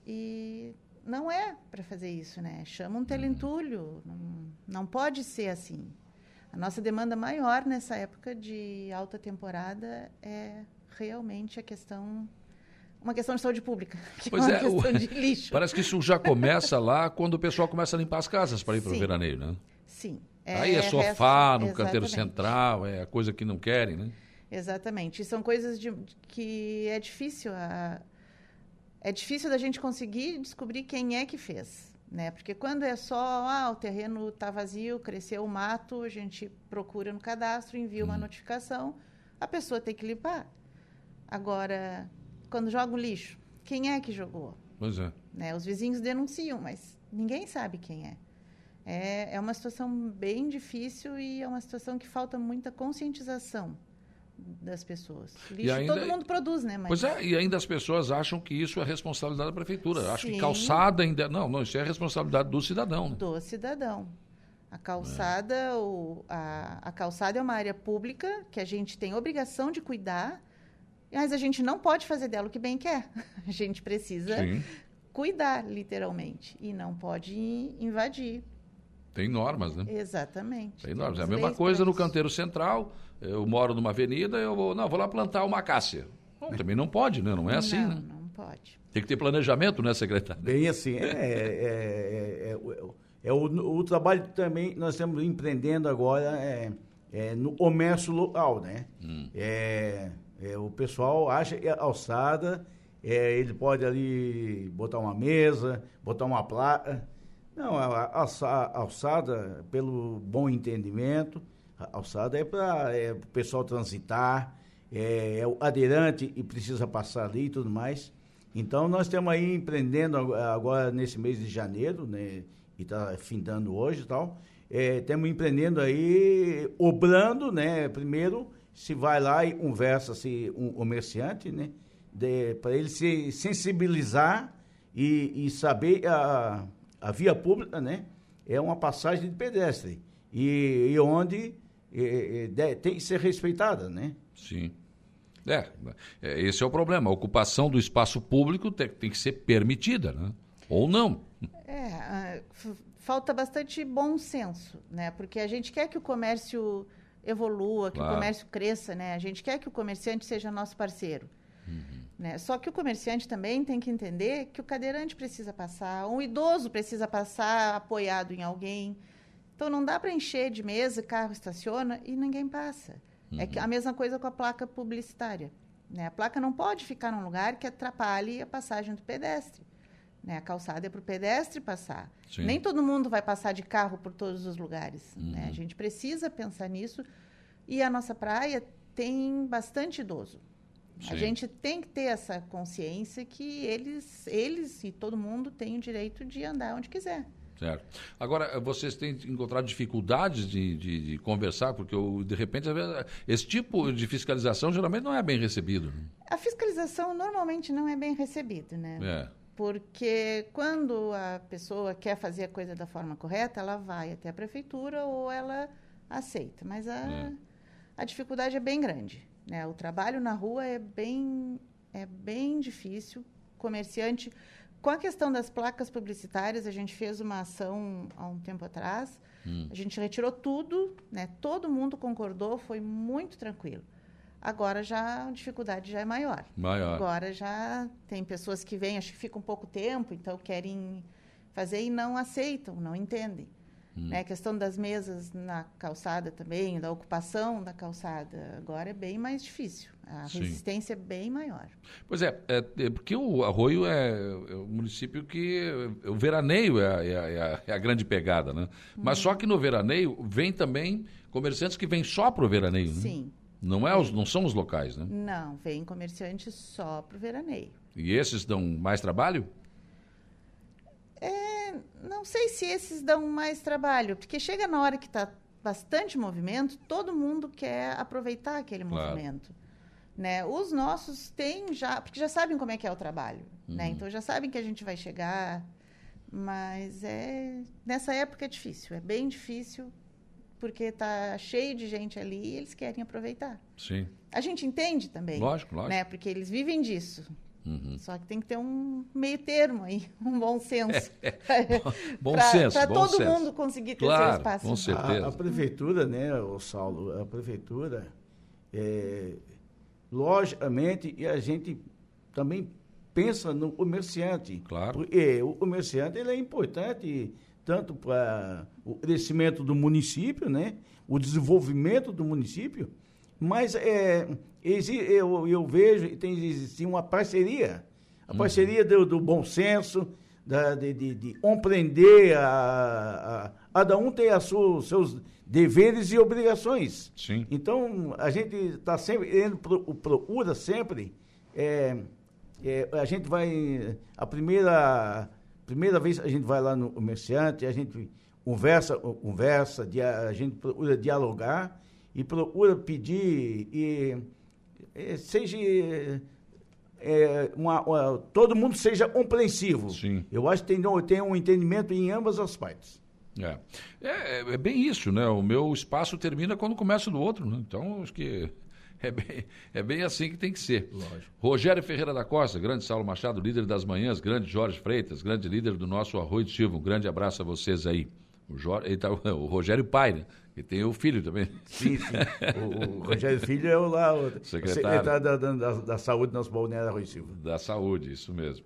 M: E não é para fazer isso, né? Chama um telentulho. Não, não pode ser assim. A nossa demanda maior nessa época de alta temporada é realmente a questão uma questão de saúde pública, que pois é, é uma questão o, de lixo.
A: Parece que isso já começa lá quando o pessoal começa a limpar as casas para ir para o veraneio, né?
M: Sim.
A: É, Aí é sofá no canteiro central, é coisa que não querem, né?
M: Exatamente. E são coisas de, que é difícil a, é difícil da gente conseguir descobrir quem é que fez né? Porque quando é só, ah, o terreno está vazio, cresceu o mato, a gente procura no cadastro, envia uma hum. notificação, a pessoa tem que limpar. Agora, quando joga o lixo, quem é que jogou?
A: Pois é.
M: Né? Os vizinhos denunciam, mas ninguém sabe quem é. É, é uma situação bem difícil e é uma situação que falta muita conscientização das pessoas. Lixo ainda, todo mundo produz, né?
A: Mas... Pois é, e ainda as pessoas acham que isso é responsabilidade da prefeitura. Acho que calçada ainda. Não, não, isso é responsabilidade do cidadão. Né?
M: Do cidadão. A calçada, é. o, a, a calçada é uma área pública que a gente tem obrigação de cuidar, mas a gente não pode fazer dela o que bem quer. A gente precisa Sim. cuidar, literalmente, e não pode invadir.
A: Tem normas, né?
M: Exatamente.
A: Tem normas. É a mesma coisa no canteiro central. Eu moro numa avenida, eu vou, não, vou lá plantar uma acácia. Bom, também não pode, né? Não é assim,
M: não,
A: né?
M: Não, pode.
A: Tem que ter planejamento, né, secretário?
L: Bem assim, é, é, é, é o, o, trabalho também nós estamos empreendendo agora é, no comércio local, né? Hum. É, o pessoal acha que a alçada, ele pode ali botar uma mesa, botar uma placa, não, a, a, alçada, pelo bom entendimento, a alçada é para é, o pessoal transitar, é, é, o aderente e precisa passar ali e tudo mais. Então, nós estamos aí empreendendo agora nesse mês de janeiro, né, e está findando hoje e tal, estamos é, empreendendo aí, obrando, né, primeiro, se vai lá e conversa se um comerciante, né, para ele se sensibilizar e, e saber a a via pública, né, é uma passagem de pedestre e, e onde é, é, tem que ser respeitada, né?
A: Sim. É, é, esse é o problema. A ocupação do espaço público tem, tem que ser permitida, né? Ou não.
M: É, falta bastante bom senso, né? Porque a gente quer que o comércio evolua, que claro. o comércio cresça, né? A gente quer que o comerciante seja nosso parceiro. Uhum. Né? Só que o comerciante também tem que entender que o cadeirante precisa passar, um idoso precisa passar apoiado em alguém. Então não dá para encher de mesa, carro estaciona e ninguém passa. Uhum. É a mesma coisa com a placa publicitária. Né? A placa não pode ficar num lugar que atrapalhe a passagem do pedestre. Né? A calçada é para o pedestre passar. Sim. Nem todo mundo vai passar de carro por todos os lugares. Uhum. Né? A gente precisa pensar nisso. E a nossa praia tem bastante idoso. Sim. A gente tem que ter essa consciência que eles, eles e todo mundo têm o direito de andar onde quiser.
A: Certo. Agora, vocês têm encontrado dificuldades de, de, de conversar, porque de repente esse tipo de fiscalização geralmente não é bem recebido. Né?
M: A fiscalização normalmente não é bem recebida, né? É. Porque quando a pessoa quer fazer a coisa da forma correta, ela vai até a prefeitura ou ela aceita. Mas a, é. a dificuldade é bem grande. Né? O trabalho na rua é bem, é bem difícil. Comerciante. Com a questão das placas publicitárias, a gente fez uma ação há um tempo atrás. Hum. A gente retirou tudo, né? todo mundo concordou, foi muito tranquilo. Agora já a dificuldade já é maior.
A: Maior.
M: Agora já tem pessoas que vêm, acho que ficam um pouco tempo, então querem fazer e não aceitam, não entendem. Hum. Né? A questão das mesas na calçada também, da ocupação da calçada, agora é bem mais difícil. A Sim. resistência é bem maior.
A: Pois é, é, é, porque o Arroio é, é o município que o veraneio é a, é a, é a grande pegada, né? Mas hum. só que no veraneio vem também comerciantes que vêm só para o veraneio, né? Não, é os, não são os locais, né?
M: Não, vem comerciantes só para o veraneio.
A: E esses dão mais trabalho?
M: É, não sei se esses dão mais trabalho, porque chega na hora que está bastante movimento, todo mundo quer aproveitar aquele claro. movimento. Né? Os nossos têm já, porque já sabem como é que é o trabalho, né? uhum. né? Então já sabem que a gente vai chegar, mas é nessa época é difícil, é bem difícil porque está cheio de gente ali e eles querem aproveitar.
A: Sim.
M: A gente entende também.
A: Lógico, lógico.
M: Né? Porque eles vivem disso. Uhum. Só que tem que ter um meio termo aí, um bom senso.
A: bom, bom senso.
M: Para todo
A: senso.
M: mundo conseguir ter
A: claro,
M: seu espaço.
A: Com certeza.
L: A, a, prefeitura, né, o Saulo, a prefeitura, é, logicamente, e a gente também pensa no comerciante.
A: Claro.
L: Porque o comerciante ele é importante tanto para o crescimento do município, né? o desenvolvimento do município, mas é, eu, eu vejo que tem existir uma parceria, a uhum. parceria do, do, bom senso, da, de, de, de, compreender, a, a, cada um tem os seus deveres e obrigações.
A: Sim.
L: Então, a gente está sempre, procura sempre, é, é, a gente vai, a primeira Primeira vez a gente vai lá no comerciante, a gente conversa, conversa, a gente procura dialogar e procura pedir e, e seja é, uma, uma, todo mundo seja compreensivo.
A: Sim.
L: Eu acho que tem, tem um entendimento em ambas as partes.
A: É. é. É, bem isso, né? O meu espaço termina quando começa do outro, né? Então, acho que é bem, é bem assim que tem que ser.
L: Lógico.
A: Rogério Ferreira da Costa, grande Saulo Machado, líder das manhãs, grande Jorge Freitas, grande líder do nosso Arroio de Silva. Um grande abraço a vocês aí. O, Jorge, tá, o Rogério Pai, né? E tem o filho também.
L: Sim, sim. O, o Rogério Filho é o, lá, o secretário, secretário da, da, da, Saúde do nosso balneário Arroio Silva.
A: Da Saúde, isso mesmo.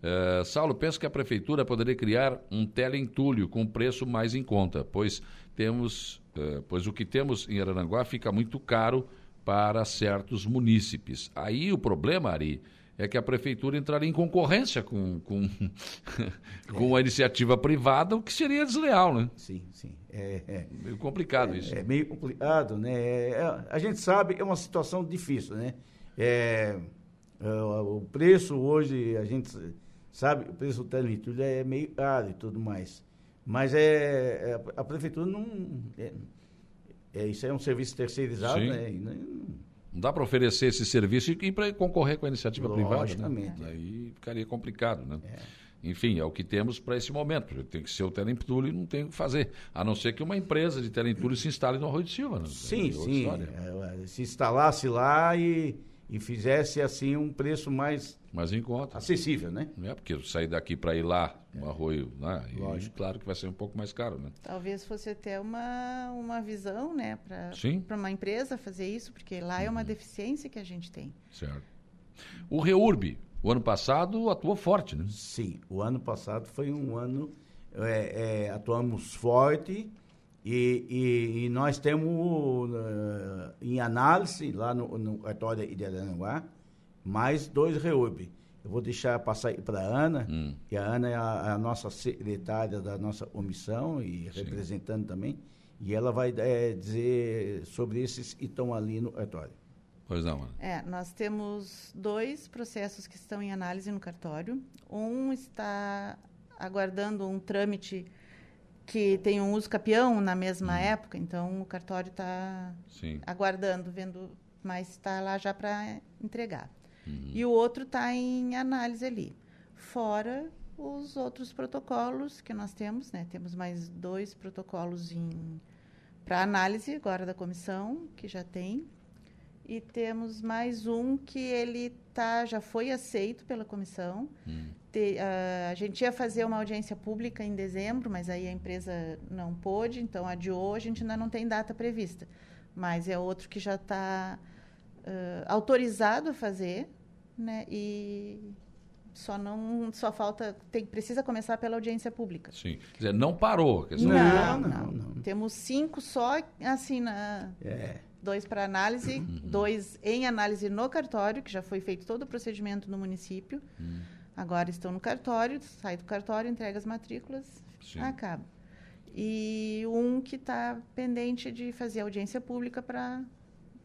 A: Uh, Saulo, penso que a prefeitura poderia criar um teleentulho com preço mais em conta, pois temos, uh, pois o que temos em Araranguá fica muito caro para certos munícipes. Aí o problema, Ari, é que a prefeitura entraria em concorrência com, com, com a iniciativa privada, o que seria desleal, né?
L: Sim, sim. É, é
A: meio complicado
L: é,
A: isso.
L: É meio complicado, né? É, a gente sabe que é uma situação difícil, né? É, é o preço hoje, a gente sabe, o preço do teletúlio é meio caro e tudo mais. Mas é, é a prefeitura não é, isso é um serviço terceirizado, Sim. né?
A: Não dá para oferecer esse serviço e para concorrer com a iniciativa
L: Logicamente.
A: privada. Né? Aí ficaria complicado, né? É. Enfim, é o que temos para esse momento. Tem que ser o Telentulho e não tem o que fazer. A não ser que uma empresa de Telentulho se instale no Arroio de Silva. Né?
L: Sim, é sim. É, se instalasse lá e e fizesse assim um preço mais
A: mais em conta.
L: acessível né?
A: É porque sair daqui para ir lá no arroio né? E, claro que vai ser um pouco mais caro né?
M: Talvez fosse até uma uma visão né para para uma empresa fazer isso porque lá uhum. é uma uhum. deficiência que a gente tem.
A: Certo. O Reurb o ano passado atuou forte né?
L: Sim o ano passado foi um ano é, é, atuamos forte e, e, e, nós temos uh, em análise, lá no, no cartório de Aranaguá, mais dois REUB. Eu vou deixar passar para a Ana, hum. que a Ana é a, a, nossa secretária da nossa comissão e Sim. representando também, e ela vai é, dizer sobre esses que estão ali no cartório.
A: Pois não, Ana.
M: É, nós temos dois processos que estão em análise no cartório. Um está aguardando um trâmite que tem um uso capião na mesma uhum. época, então o cartório está aguardando, vendo, mas está lá já para entregar. Uhum. E o outro está em análise ali. Fora os outros protocolos que nós temos, né? Temos mais dois protocolos para análise agora da comissão, que já tem. E temos mais um que ele tá, já foi aceito pela comissão. Hum. Te, uh, a gente ia fazer uma audiência pública em dezembro, mas aí a empresa não pôde, então adiou. A gente ainda não tem data prevista. Mas é outro que já está uh, autorizado a fazer, né? E só não só falta tem precisa começar pela audiência pública.
A: Sim, quer dizer, não parou.
M: Quer dizer, não, não, não, não, Temos cinco só assim na é. dois para análise, uhum. dois em análise no cartório que já foi feito todo o procedimento no município. Uhum. Agora estão no cartório, sai do cartório, entrega as matrículas, Sim. acaba. E um que está pendente de fazer audiência pública para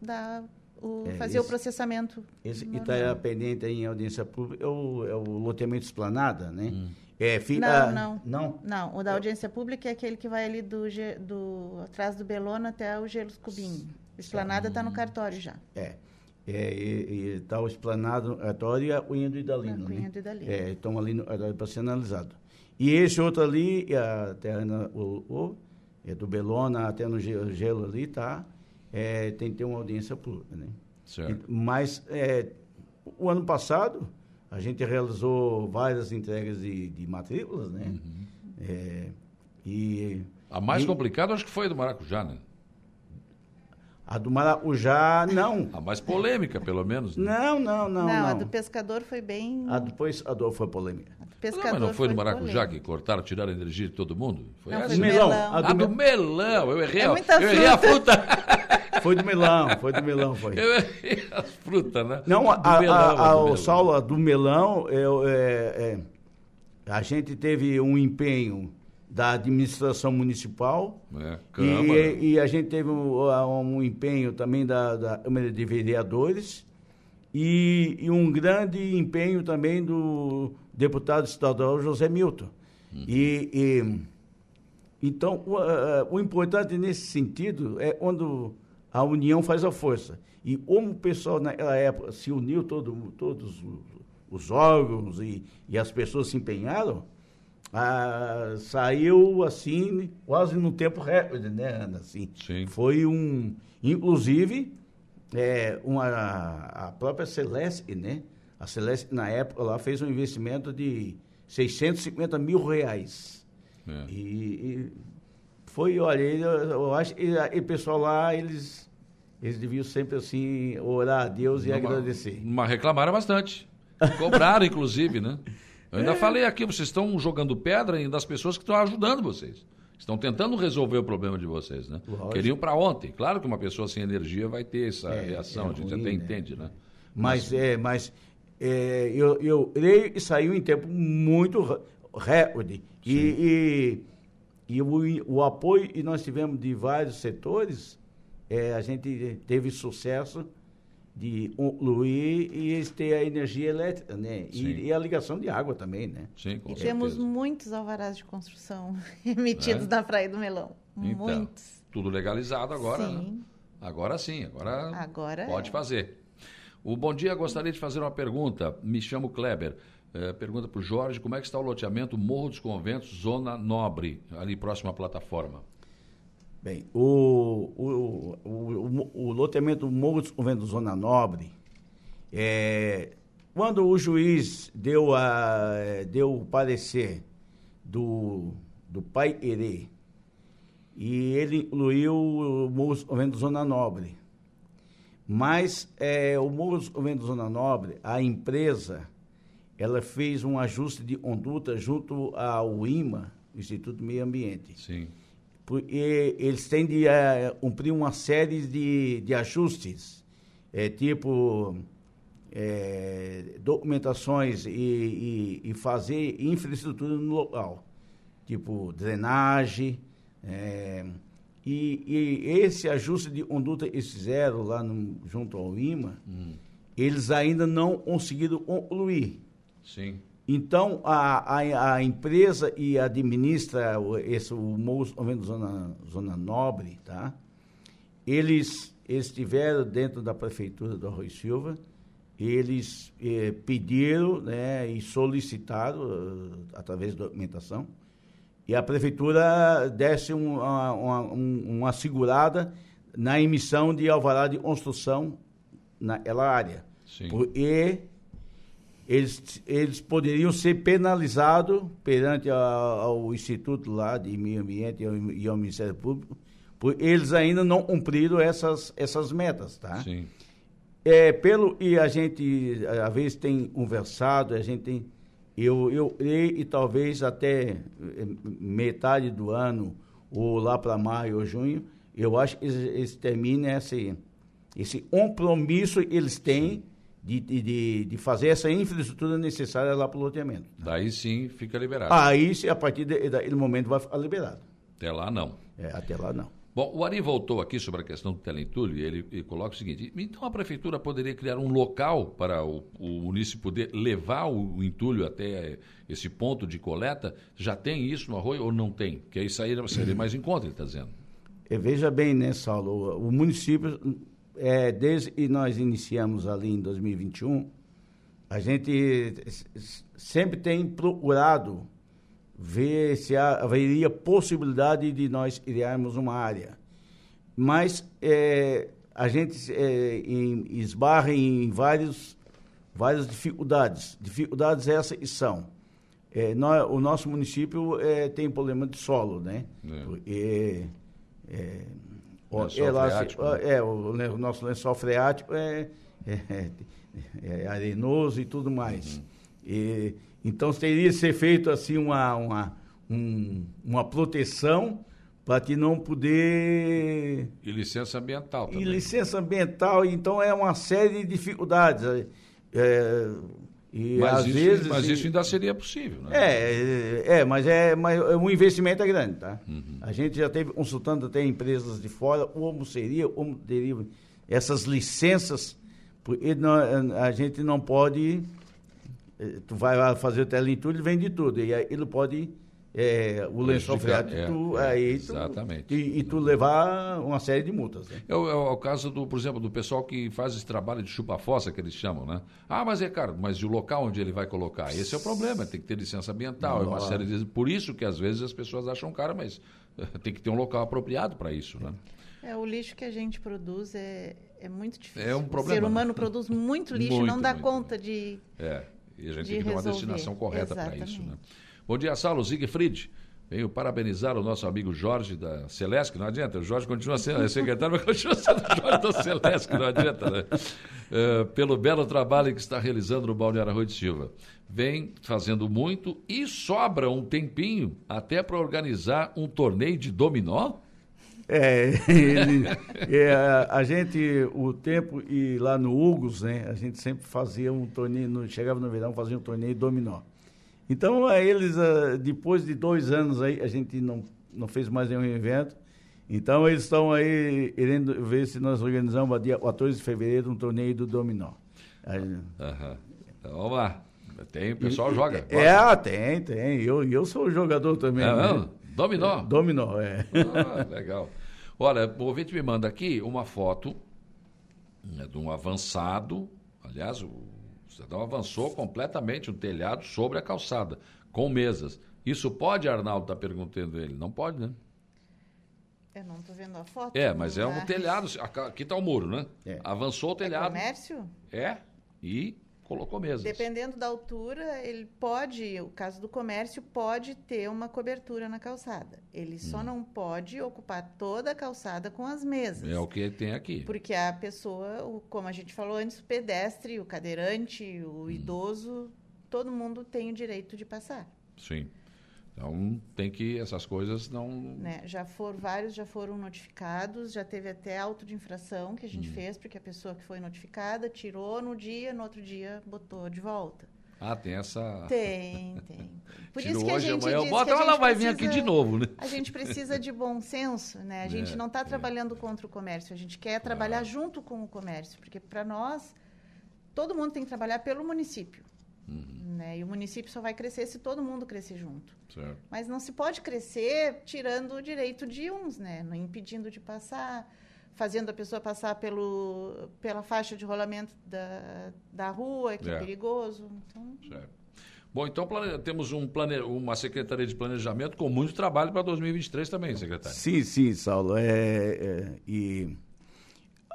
M: dar o, é, fazer esse, o processamento.
L: Esse que está pendente em audiência pública é o, é o loteamento esplanada, né? Hum.
M: É, fi, não, ah, não, não. Não, o da audiência pública é aquele que vai ali do, do atrás do Belona até o Gelos Cubinho. Esplanada está no cartório já.
L: É. É, e está o esplanado e a Cunha do Idalino. A
M: Cunha né? do Idalino.
L: É, estão ali para ser analisado. E esse outro ali, a terra, o, o, é do Belona até no gelo ali, tá? é, tem que ter uma audiência pública. Né?
A: Certo.
L: Mas é, o ano passado a gente realizou várias entregas de, de matrículas, né? Uhum. É, e,
A: a mais
L: e,
A: complicada acho que foi a do Maracujá, né?
L: A do Maracujá, não.
A: A mais polêmica, pelo menos.
L: Né? Não, não, não, não.
M: a do pescador foi bem.
L: A do pescador foi polêmica. A do
A: pescador não, mas não foi, foi do Maracujá polêmica. que cortaram, tiraram a energia de todo mundo?
M: Foi não, essa? Foi do melão. melão.
A: A do, a do melão. Eu errei,
M: é
A: eu errei a fruta.
L: Foi do melão, foi do melão, foi.
A: Eu errei as frutas, né?
L: Não, a, a, melão, a, a, o Saulo, do melão, eu, é, é, a gente teve um empenho da administração municipal
A: é,
L: e, e, a gente teve um, um empenho também da, da, Câmara de Vereadores e, e, um grande empenho também do deputado estadual José Milton. Uhum. E, e, então, o, o, importante nesse sentido é quando a união faz a força. E como o pessoal naquela época se uniu, todo, todos os órgãos e, e as pessoas se empenharam, ah, saiu assim, quase no tempo recorde, né, Ana? Assim,
A: Sim.
L: Foi um. Inclusive, é, uma, a própria Celeste, né? A Celeste, na época, lá fez um investimento de 650 mil reais. É. E, e, foi, olha, eu, acho que o pessoal lá, eles, eles deviam sempre assim orar a Deus e agradecer.
A: Mas reclamaram bastante. Cobraram, inclusive, né? Eu ainda é. falei aqui, vocês estão jogando pedra das pessoas que estão ajudando vocês. Estão tentando resolver o problema de vocês, né? Lógico. Queriam para ontem. Claro que uma pessoa sem energia vai ter essa é, reação, é a gente ruim, até né? entende, né?
L: Mas, mas é, mas é, eu, eu creio que saiu em tempo muito recorde. E, e, e o, o, apoio que nós tivemos de vários setores, é, a gente teve sucesso de concluir e eles ter a energia elétrica, né? E, e, a ligação de água também, né?
A: Sim, com
M: e temos muitos alvarás de construção emitidos é? na Praia do Melão. Então, muitos.
A: Tudo legalizado agora, né? sim. né? Agora sim, agora,
M: agora
A: pode
M: é.
A: fazer. O Bom Dia gostaria de fazer uma pergunta. Me chamo Kleber. É, pergunta para o Jorge, como é que está o loteamento Morro dos Conventos, Zona Nobre, ali próximo à plataforma?
L: Bem, o, o, o, o, loteamento Morro Conventos Zona Nobre, é, quando o juiz deu, a, deu o parecer do, do Pai Herê, e ele incluiu o Morro Conventos Zona Nobre, mas é, o Morro Conventos Zona Nobre, a empresa, ela fez um ajuste de conduta junto ao IMA, Instituto Meio Ambiente.
A: Sim
L: porque eles têm de uh, cumprir uma série de, de ajustes, é, tipo é, documentações e, e, e, fazer infraestrutura no local, tipo drenagem, é, E, e, esse ajuste de conduta, esse zero lá no, junto ao IMA, hum. eles ainda não conseguiram concluir.
A: Sim.
L: Então, a, a, a, empresa e administra esse, o MOUS zona, zona Nobre, tá? Eles, eles estiveram dentro da prefeitura do Arroio Silva, eles eh, pediram né, e solicitaram, uh, através da documentação, e a prefeitura desse uma, uma, uma segurada na emissão de alvará de construção naquela área.
A: Sim.
L: Porque eles, eles poderiam ser penalizados perante a, ao Instituto lá de Meio Ambiente e ao, Ministério Público, por eles ainda não cumpriram essas, essas metas, tá?
A: Sim.
L: É, pelo, e a gente, às vezes, tem conversado, a gente tem, eu, eu creio e talvez até eh, metade do ano, ou lá para maio ou junho, eu acho que eles, eles terminem esse, esse compromisso que eles têm de, de, de, fazer essa infraestrutura necessária lá para o loteamento.
A: Daí sim fica liberado.
L: Aí, a partir daquele momento, vai ficar liberado.
A: Até lá não.
L: É, até lá não.
A: Bom, o Ari voltou aqui sobre a questão do teleentulho e ele, ele, coloca o seguinte: então a prefeitura poderia criar um local para o, o município poder levar o, o, entulho até esse ponto de coleta? Já tem isso no arroio ou não tem? Que aí seria, seria mais em conta, ele está dizendo.
L: E veja bem, né, Saulo? O município, é, desde que nós iniciamos ali em 2021, a gente sempre tem procurado ver se haveria possibilidade de nós criarmos uma área. Mas é, a gente é, em, esbarra em vários, várias dificuldades. Dificuldades essas são. É, nós, o nosso município é, tem problema de solo, né? É. É, o, é, lá, freático, né? é, o, o, nosso lençol freático é, é, é arenoso e tudo mais. Uhum. E, então teria que ser feito assim uma, uma, um, uma proteção para que não poder.
A: E licença ambiental também.
L: E licença ambiental, então é uma série de dificuldades. É,
A: e mas às isso, vezes, mas isso ainda seria possível, né?
L: É, é, mas é, mas o investimento é grande, tá? Uhum. A gente já teve consultando até empresas de fora como seria, como teria essas licenças, porque a gente não pode eh, tu vai lá fazer o teleentulho, vende tudo. E aí ele pode, é, o lençol freático, é, tu, é, aí tu,
A: exatamente.
L: E, e, tu levar uma série de multas. Né?
A: É, o, é o caso, do, por exemplo, do pessoal que faz esse trabalho de chupa-fossa, que eles chamam, né? Ah, mas é caro, mas e o local onde ele vai colocar? Esse é o problema, tem que ter licença ambiental, é uma série de... Por isso que às vezes as pessoas acham caro, mas tem que ter um local apropriado para isso, né?
M: É, o lixo que a gente produz é, é muito difícil.
A: É um problema.
M: O ser humano produz muito lixo,
A: muito,
M: não dá
A: muito.
M: conta de
A: é. E a gente de tem que ter uma destinação correta para isso. Né? Bom dia, Saulo Siegfried. Venho parabenizar o nosso amigo Jorge da Celesc, não adianta, o Jorge continua sendo é secretário, mas continua sendo Jorge da Celesc, não adianta, né? Uh, pelo belo trabalho que está realizando no Balneário Arroio de Silva. Vem fazendo muito e sobra um tempinho até para organizar um torneio de dominó?
L: É, ele, é, a gente, o tempo, e lá no Hugos, né, a gente sempre fazia um torneio, chegava no verão, fazia um torneio dominó. Então, eles, ah, depois de dois anos aí, a gente não, não fez mais nenhum evento. Então, eles estão aí querendo ver se nós organizamos, dia 14 de fevereiro, um torneio do dominó.
A: Aí, uhum. Então, vamos lá. Tem, o pessoal e, joga.
L: É, ah, tem, tem. Eu, eu sou jogador também. É,
A: né? Dominó?
L: É, dominó, é.
A: Ah, legal. Olha, o ouvinte me manda aqui uma foto né, de um avançado. Aliás, o cidadão avançou completamente o telhado sobre a calçada, com mesas. Isso pode, Arnaldo está perguntando ele? Não pode, né?
M: Eu não estou vendo a foto.
A: É, mas é um telhado. Aqui está o muro, né?
L: É.
A: Avançou o telhado. É
M: comércio?
A: É. E colocou mesas.
M: Dependendo da altura, ele pode, o caso do comércio, pode ter uma cobertura na calçada. Ele hum. só não pode ocupar toda a calçada com as mesas.
A: É o que tem aqui.
M: Porque a pessoa, o, como a gente falou antes, o pedestre, o cadeirante, o hum. idoso, todo mundo tem o direito de passar.
A: Sim. Então tem que essas coisas não.
M: Né? Já foram vários já foram notificados, já teve até auto de infração que a gente hum. fez porque a pessoa que foi notificada tirou no dia, no outro dia botou de volta.
A: Ah, tem essa.
M: Tem, tem.
A: Por Tiro isso que a gente amanhã, diz bota, ela vai vir aqui de novo, né?
M: A gente precisa de bom senso, né? A gente é, não está trabalhando é. contra o comércio, a gente quer trabalhar ah. junto com o comércio, porque para nós todo mundo tem que trabalhar pelo município. Uhum. Né? E o município só vai crescer se todo mundo crescer junto. Certo. Mas não se pode crescer tirando o direito de uns, né? Não impedindo de passar, fazendo a pessoa passar pelo, pela faixa de rolamento da, da rua, que é, é perigoso. Então...
A: Certo. Bom, então plane... temos um plane... uma Secretaria de Planejamento com muito trabalho para 2023 também, secretário.
L: Sim, sim, Saulo. É, é, e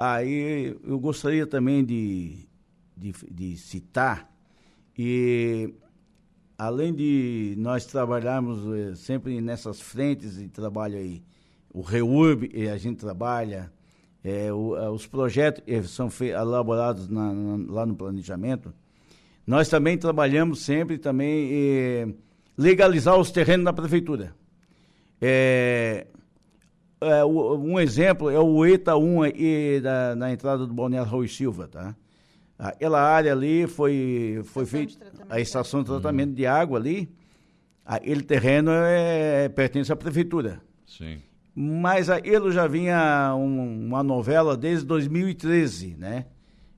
L: aí eu gostaria também de, de, de citar e além de nós trabalharmos eh, sempre nessas frentes de trabalho aí, o REURB, a gente trabalha, é, o, eh, os projetos são elaborados na, na, lá no planejamento, nós também trabalhamos sempre também eh, legalizar os terrenos da prefeitura. É, é, um exemplo é o ETA 1 aí da, na entrada do Balneário Rui Silva, tá? Aquela área ali foi, foi feita a estação de tratamento de água ali. Aquele terreno é, pertence à prefeitura.
A: Sim.
L: Mas ele já vinha um, uma novela desde 2013, né?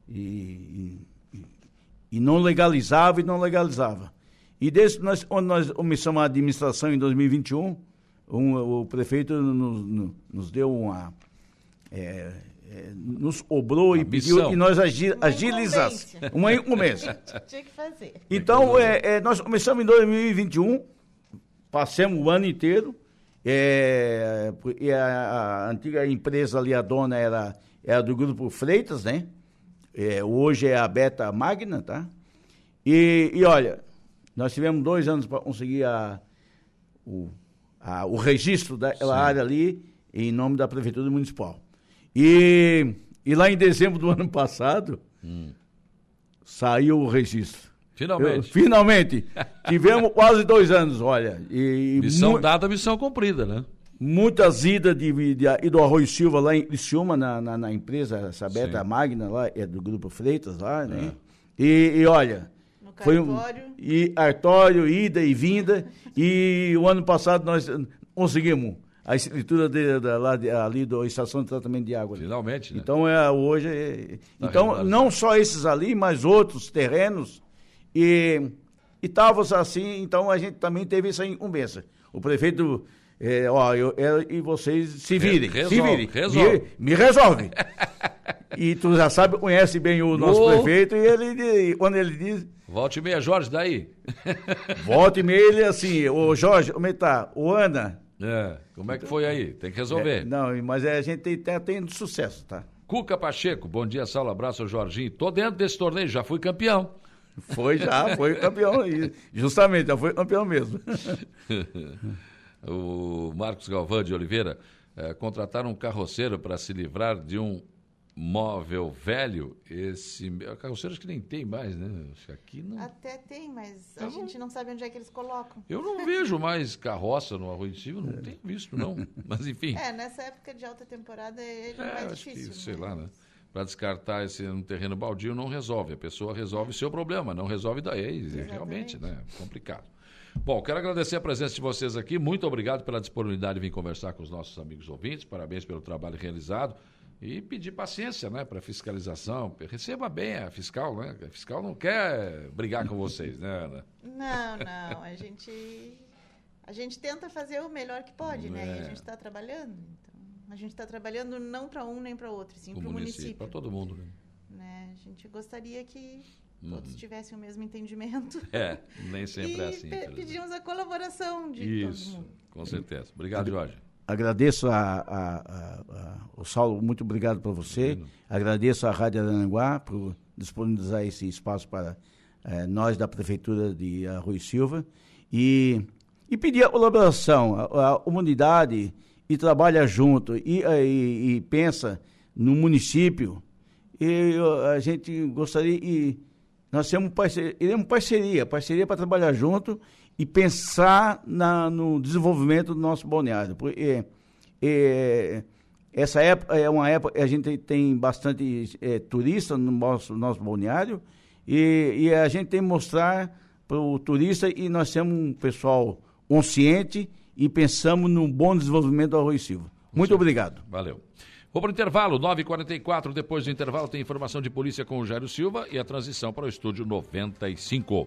L: E, e, e, não legalizava e não legalizava. E desde nós, onde nós começamos a administração em 2021, um, o prefeito nos, nos deu uma. É, é, nos obrou e pediu que nós agi, agilizássemos. Uma incumbência. Tinha que fazer. Então, é, é, nós começamos em 2021, passamos o ano inteiro, é, e a, a, antiga empresa ali, a dona, era, era do Grupo Freitas, né? É, hoje é a Beta Magna, tá? E, e olha, nós tivemos dois anos para conseguir a, o, a, o registro daquela Sim. área ali em nome da Prefeitura Municipal. E, e lá em dezembro do ano passado, hum. saiu o registro.
A: Finalmente. Eu,
L: finalmente. Tivemos quase dois anos, olha. E,
A: missão dada, missão cumprida, né?
L: Muitas idas de, de, de, do Arroio Silva lá em Criciúma, na, na, na empresa, essa Beta Sim. Magna lá, é do Grupo Freitas lá, né? É. E, e, olha, foi um, e Artório, ida e vinda, e o ano passado nós conseguimos a escritura de, lá de, ali da estação de tratamento de água.
A: Finalmente, né?
L: Então, é, hoje... É, tá então, não só esses ali, mas outros terrenos. E estávamos assim, então a gente também teve essa incumbência. O prefeito... É, ó, eu, é, e vocês se virem, resolve, se virem. Resolve. Me, me resolve. e tu já sabe, conhece bem o nosso oh. prefeito, e ele, quando ele diz...
A: Volte e meia, Jorge, daí.
L: Volte e meia, ele assim, ô Jorge, como é que tá? Ô Ana,
A: é, como é que foi aí? Tem que resolver.
L: É, não, mas é, a gente tem, tem, tem sucesso, tá?
A: Cuca Pacheco, bom dia, Saulo, abraço, Jorginho. Tô dentro desse torneio, já fui campeão.
L: Foi já, foi campeão. Justamente, já foi campeão mesmo.
A: o Marcos Galvão de Oliveira, é, contrataram um carroceiro para se livrar de um móvel velho, esse carroceiro que nem tem mais, né? Aqui não.
M: Até tem, mas a gente não sabe onde é que eles colocam.
A: Eu não vejo mais carroça no Arroio de Silva, não tenho visto não. Mas enfim.
M: É, nessa época de alta temporada é, é mais difícil.
A: Que, sei né? lá, né? Para descartar esse um terreno baldio não resolve. A pessoa resolve o seu problema, não resolve daí. Realmente, né? Complicado. Bom, quero agradecer a presença de vocês aqui. Muito obrigado pela disponibilidade de vir conversar com os nossos amigos ouvintes. Parabéns pelo trabalho realizado e pedir paciência né, para fiscalização. Receba bem a fiscal, né? A fiscal não quer brigar com vocês, né, Ana?
M: Não, não. A gente, a gente tenta fazer o melhor que pode, é. né? E a é. gente está trabalhando. Então, a gente está trabalhando não para um nem para outro, sim para o município.
A: Para todo mundo, né?
M: né? A gente gostaria que todos uhum. tivessem o mesmo entendimento.
A: É, nem sempre é assim.
M: Pe pedimos a colaboração de
A: Isso, todo mundo. Com certeza. Obrigado, Jorge
L: agradeço a, a, a, o Saulo, muito obrigado para você. Agradeço à Rádio Aranguá por disponibilizar esse espaço para eh, nós da Prefeitura de Rui Silva. E, e pedir a colaboração, a, a comunidade e trabalha junto e, e, e pensa no município. E a gente gostaria. E nós temos parceria, iremos parceria, parceria para trabalhar junto e pensar na, no desenvolvimento do nosso balneário. Porque é, essa época é uma época a gente tem bastante é, turista no nosso, nosso balneário E, e a gente tem que mostrar para o turista e nós temos um pessoal consciente e pensamos no bom desenvolvimento do Arroio Silva. Muito Sim. obrigado.
A: Valeu. Vou para o intervalo, 9h44. Depois do intervalo, tem informação de polícia com o Jairo Silva e a transição para o estúdio 95.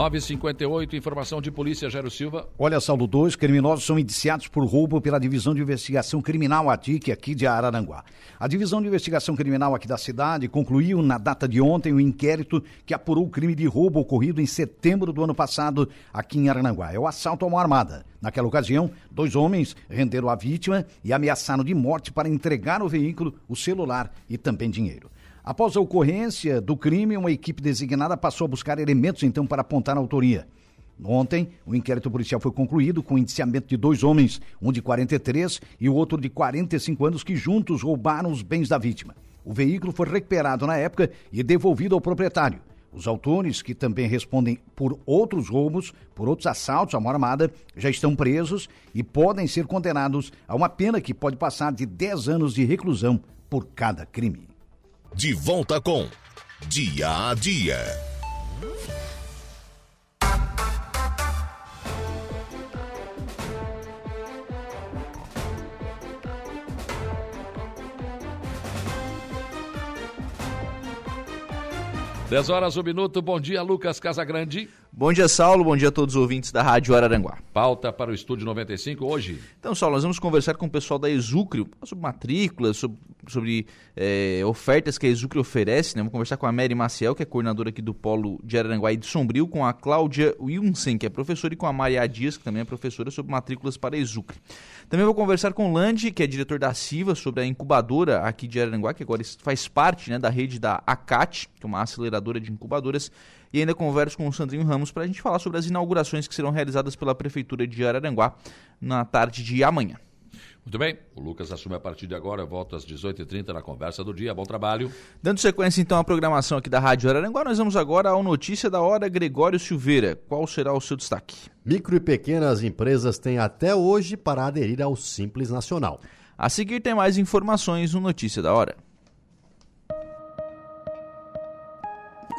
A: 958, informação de polícia, Gero Silva.
C: Olha, Saulo 2, criminosos são indiciados por roubo pela Divisão de Investigação Criminal ATIC aqui de Araranguá. A Divisão de Investigação Criminal aqui da cidade concluiu na data de ontem o um inquérito que apurou o crime de roubo ocorrido em setembro do ano passado aqui em Araranguá. É o assalto a uma armada. Naquela ocasião, dois homens renderam a vítima e ameaçaram de morte para entregar o veículo, o celular e também dinheiro. Após a ocorrência do crime, uma equipe designada passou a buscar elementos então para apontar a autoria. Ontem, o inquérito policial foi concluído com o indiciamento de dois homens, um de 43 e o outro de 45 anos, que juntos roubaram os bens da vítima. O veículo foi recuperado na época e devolvido ao proprietário. Os autores, que também respondem por outros roubos, por outros assaltos à mão armada, já estão presos e podem ser condenados a uma pena que pode passar de 10 anos de reclusão por cada crime.
B: De volta com Dia a Dia.
A: 10 horas, um minuto. Bom dia, Lucas Casagrande.
N: Bom dia, Saulo. Bom dia a todos os ouvintes da Rádio Araranguá.
A: Pauta para o Estúdio 95 hoje.
N: Então, Saulo, nós vamos conversar com o pessoal da Exucrio sobre matrículas, sobre, sobre é, ofertas que a Exucrio oferece. Né? Vamos conversar com a Mary Maciel, que é coordenadora aqui do Polo de Araranguá e de Sombrio, com a Cláudia Wilson, que é professora, e com a Maria Dias, que também é professora, sobre matrículas para a Exucrio. Também vou conversar com o Landi, que é diretor da CIVA, sobre a incubadora aqui de Araranguá, que agora faz parte né, da rede da ACAT, que é uma aceleradora de incubadoras. E ainda converso com o Sandrinho Ramos para a gente falar sobre as inaugurações que serão realizadas pela Prefeitura de Araranguá na tarde de amanhã.
A: Muito bem, o Lucas assume a partir de agora, volta às 18h30 na conversa do dia. Bom trabalho.
N: Dando sequência então à programação aqui da Rádio Araranguá, nós vamos agora ao Notícia da Hora Gregório Silveira. Qual será o seu destaque?
J: Micro e pequenas empresas têm até hoje para aderir ao Simples Nacional.
N: A seguir tem mais informações no Notícia da Hora.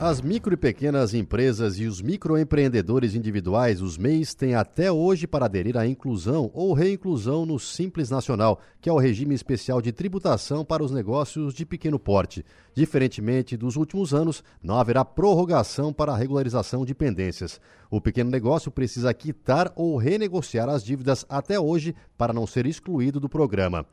J: As micro e pequenas empresas e os microempreendedores individuais, os MEIs, têm até hoje para aderir à inclusão ou reinclusão no Simples Nacional, que é o regime especial de tributação para os negócios de pequeno porte. Diferentemente dos últimos anos, não haverá prorrogação para a regularização de pendências. O pequeno negócio precisa quitar ou renegociar as dívidas até hoje para não ser excluído do programa.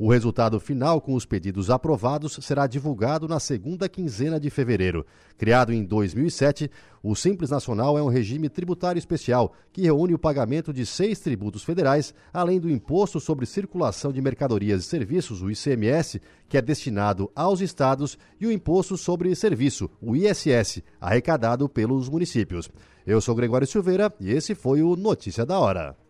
J: O resultado final, com os pedidos aprovados, será divulgado na segunda quinzena de fevereiro. Criado em 2007, o Simples Nacional é um regime tributário especial que reúne o pagamento de seis tributos federais, além do Imposto sobre Circulação de Mercadorias e Serviços, o ICMS, que é destinado aos estados, e o Imposto sobre Serviço, o ISS, arrecadado pelos municípios. Eu sou Gregório Silveira e esse foi o Notícia da Hora.